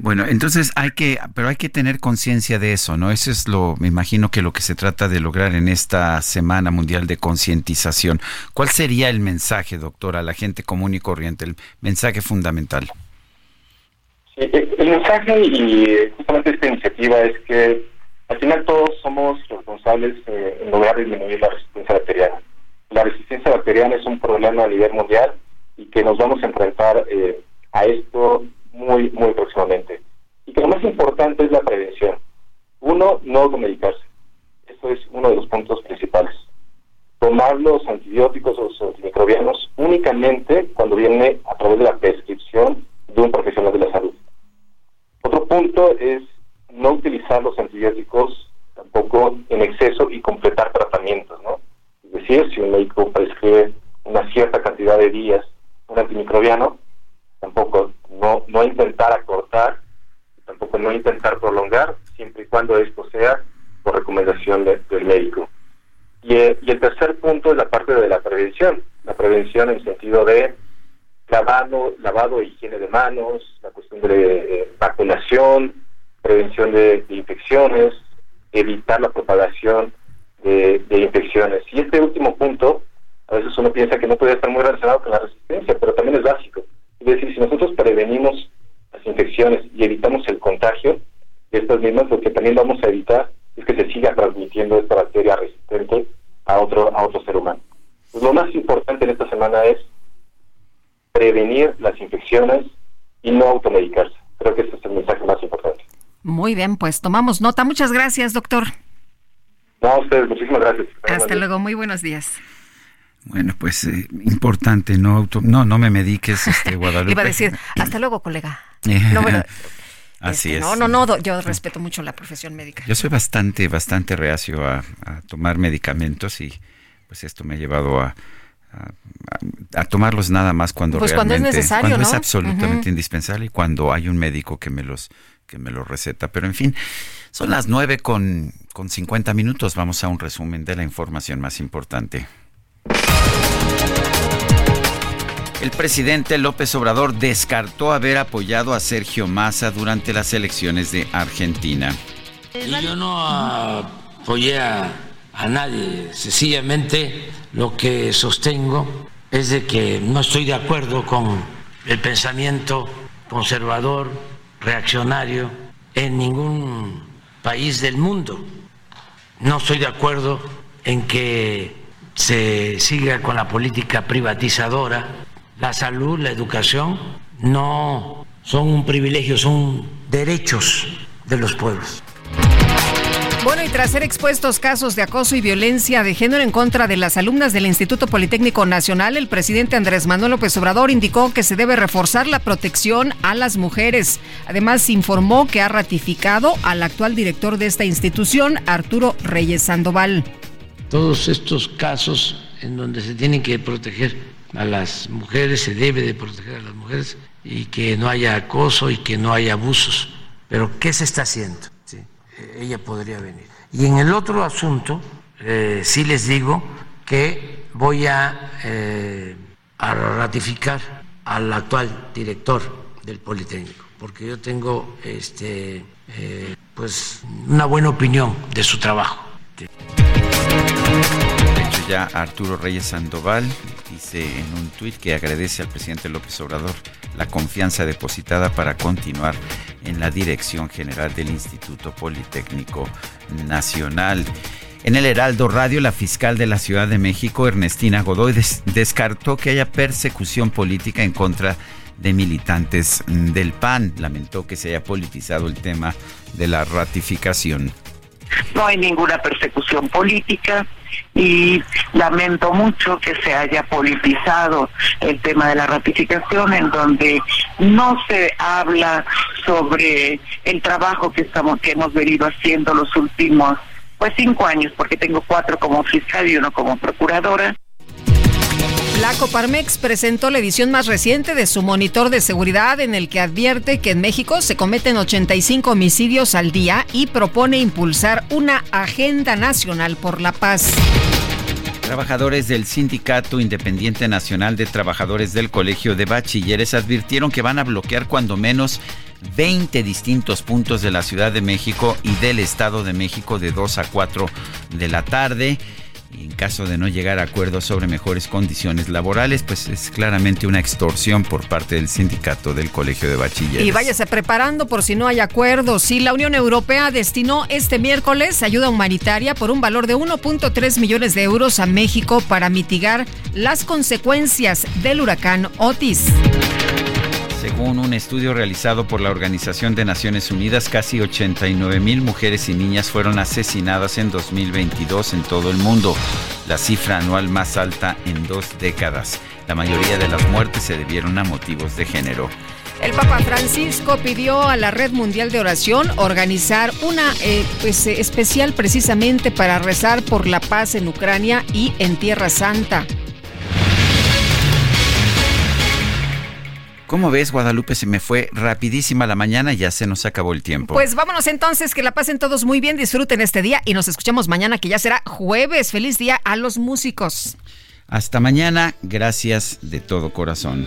Bueno, entonces hay que, pero hay que tener conciencia de eso, ¿no? Eso es lo, me imagino que lo que se trata de lograr en esta Semana Mundial de Concientización. ¿Cuál sería el mensaje, doctora, a la gente común y corriente, el mensaje fundamental? Sí, el mensaje y justamente esta iniciativa es que al final todos somos responsables eh, en lograr disminuir la resistencia bacteriana. La resistencia bacteriana es un problema a nivel mundial y que nos vamos a enfrentar eh, a esto muy, muy próximamente. Y que lo más importante es la prevención. Uno, no automedicarse. Eso es uno de los puntos principales. Tomar los antibióticos o los antimicrobianos únicamente cuando viene a través de la prescripción de un profesional de la salud. Otro punto es no utilizar los antibióticos tampoco en exceso y completar tratamientos, ¿no? Es decir, si un médico prescribe una cierta cantidad de días un antimicrobiano, tampoco no, no intentar acortar, tampoco no intentar prolongar, siempre y cuando esto sea por recomendación del médico. Y, eh, y, el tercer punto es la parte de la prevención, la prevención en sentido de lavado, lavado e higiene de manos, la cuestión de eh, vacunación, prevención de, infecciones, evitar la propagación de, de infecciones. Y este último punto, a veces uno piensa que no puede estar muy relacionado con la resistencia, pero también es básico. Es decir, si nosotros prevenimos las infecciones y evitamos el contagio de estas mismas, lo que también vamos a evitar es que se siga transmitiendo esta bacteria resistente a otro, a otro ser humano. Pues lo más importante en esta semana es prevenir las infecciones y no automedicarse. Creo que ese es el mensaje más importante. Muy bien, pues tomamos nota. Muchas gracias, doctor. No, a ustedes, muchísimas gracias. Hasta luego, muy buenos días. Bueno, pues eh, importante, no auto, no, no me mediques, este Guadalupe. Iba a decir, hasta luego, colega. No, Así este, es. No, no, no, yo respeto mucho la profesión médica. Yo soy bastante, bastante reacio a, tomar medicamentos y pues esto me ha llevado a, a, tomarlos nada más cuando pues realmente, cuando es necesario, cuando es absolutamente indispensable y cuando hay un médico que me los que me los receta. Pero en fin, son las nueve con, con 50 minutos. Vamos a un resumen de la información más importante. El presidente López Obrador descartó haber apoyado a Sergio Massa durante las elecciones de Argentina. Yo no apoyé a, nadie, sencillamente lo que sostengo es de que no estoy de acuerdo con el pensamiento conservador, reaccionario en ningún país del mundo. No estoy de acuerdo en que se siga con la política privatizadora la salud, la educación, no son un privilegio, son derechos de los pueblos. Bueno, y tras ser expuestos casos de acoso y violencia de género en contra de las alumnas del Instituto Politécnico Nacional, el presidente Andrés Manuel López Obrador indicó que se debe reforzar la protección a las mujeres. Además, informó que ha ratificado al actual director de esta institución, Arturo Reyes Sandoval. Todos estos casos en donde se tienen que proteger a las mujeres, se debe de proteger a las mujeres y que no haya acoso y que no haya abusos. Pero ¿qué se está haciendo? ella podría venir. Y en el otro asunto, eh, sí les digo que voy a, eh, ratificar al actual director del Politécnico, porque yo tengo este, eh, pues una buena opinión de su trabajo. De hecho, ya Arturo Reyes Sandoval dice en un tuit que agradece al presidente López Obrador la confianza depositada para continuar en la dirección general del Instituto Politécnico Nacional. En el Heraldo Radio, la fiscal de la Ciudad de México, Ernestina Godoy, descartó que haya persecución política en contra de militantes del PAN. Lamentó que se haya politizado el tema de la ratificación no hay ninguna persecución política y lamento mucho que se haya politizado el tema de la ratificación en donde no se habla sobre el trabajo que estamos que hemos venido haciendo los últimos pues cinco años porque tengo cuatro como fiscal y uno como procuradora la Coparmex presentó la edición más reciente de su monitor de seguridad en el que advierte que en México se cometen 85 homicidios al día y propone impulsar una agenda nacional por la paz. Trabajadores del Sindicato Independiente Nacional de Trabajadores del Colegio de Bachilleres advirtieron que van a bloquear cuando menos 20 distintos puntos de la Ciudad de México y del Estado de México de 2 a 4 de la tarde en caso de no llegar a acuerdos sobre mejores condiciones laborales, pues es claramente una extorsión por parte del sindicato del Colegio de Bachilleres. Y váyase preparando por si no hay acuerdos. Si la Unión Europea destinó este miércoles ayuda humanitaria por un valor de 1.3 millones de euros a México para mitigar las consecuencias del huracán Otis. Según un estudio realizado por la Organización de Naciones Unidas, casi 89 mil mujeres y niñas fueron asesinadas en 2022 en todo el mundo, la cifra anual más alta en dos décadas. La mayoría de las muertes se debieron a motivos de género. El Papa Francisco pidió a la Red Mundial de Oración organizar una eh, pues, especial precisamente para rezar por la paz en Ucrania y en Tierra Santa. ¿Cómo ves, Guadalupe? Se me fue rapidísima la mañana y ya se nos acabó el tiempo. Pues vámonos entonces, que la pasen todos muy bien, disfruten este día y nos escuchamos mañana, que ya será jueves. Feliz día a los músicos. Hasta mañana, gracias de todo corazón.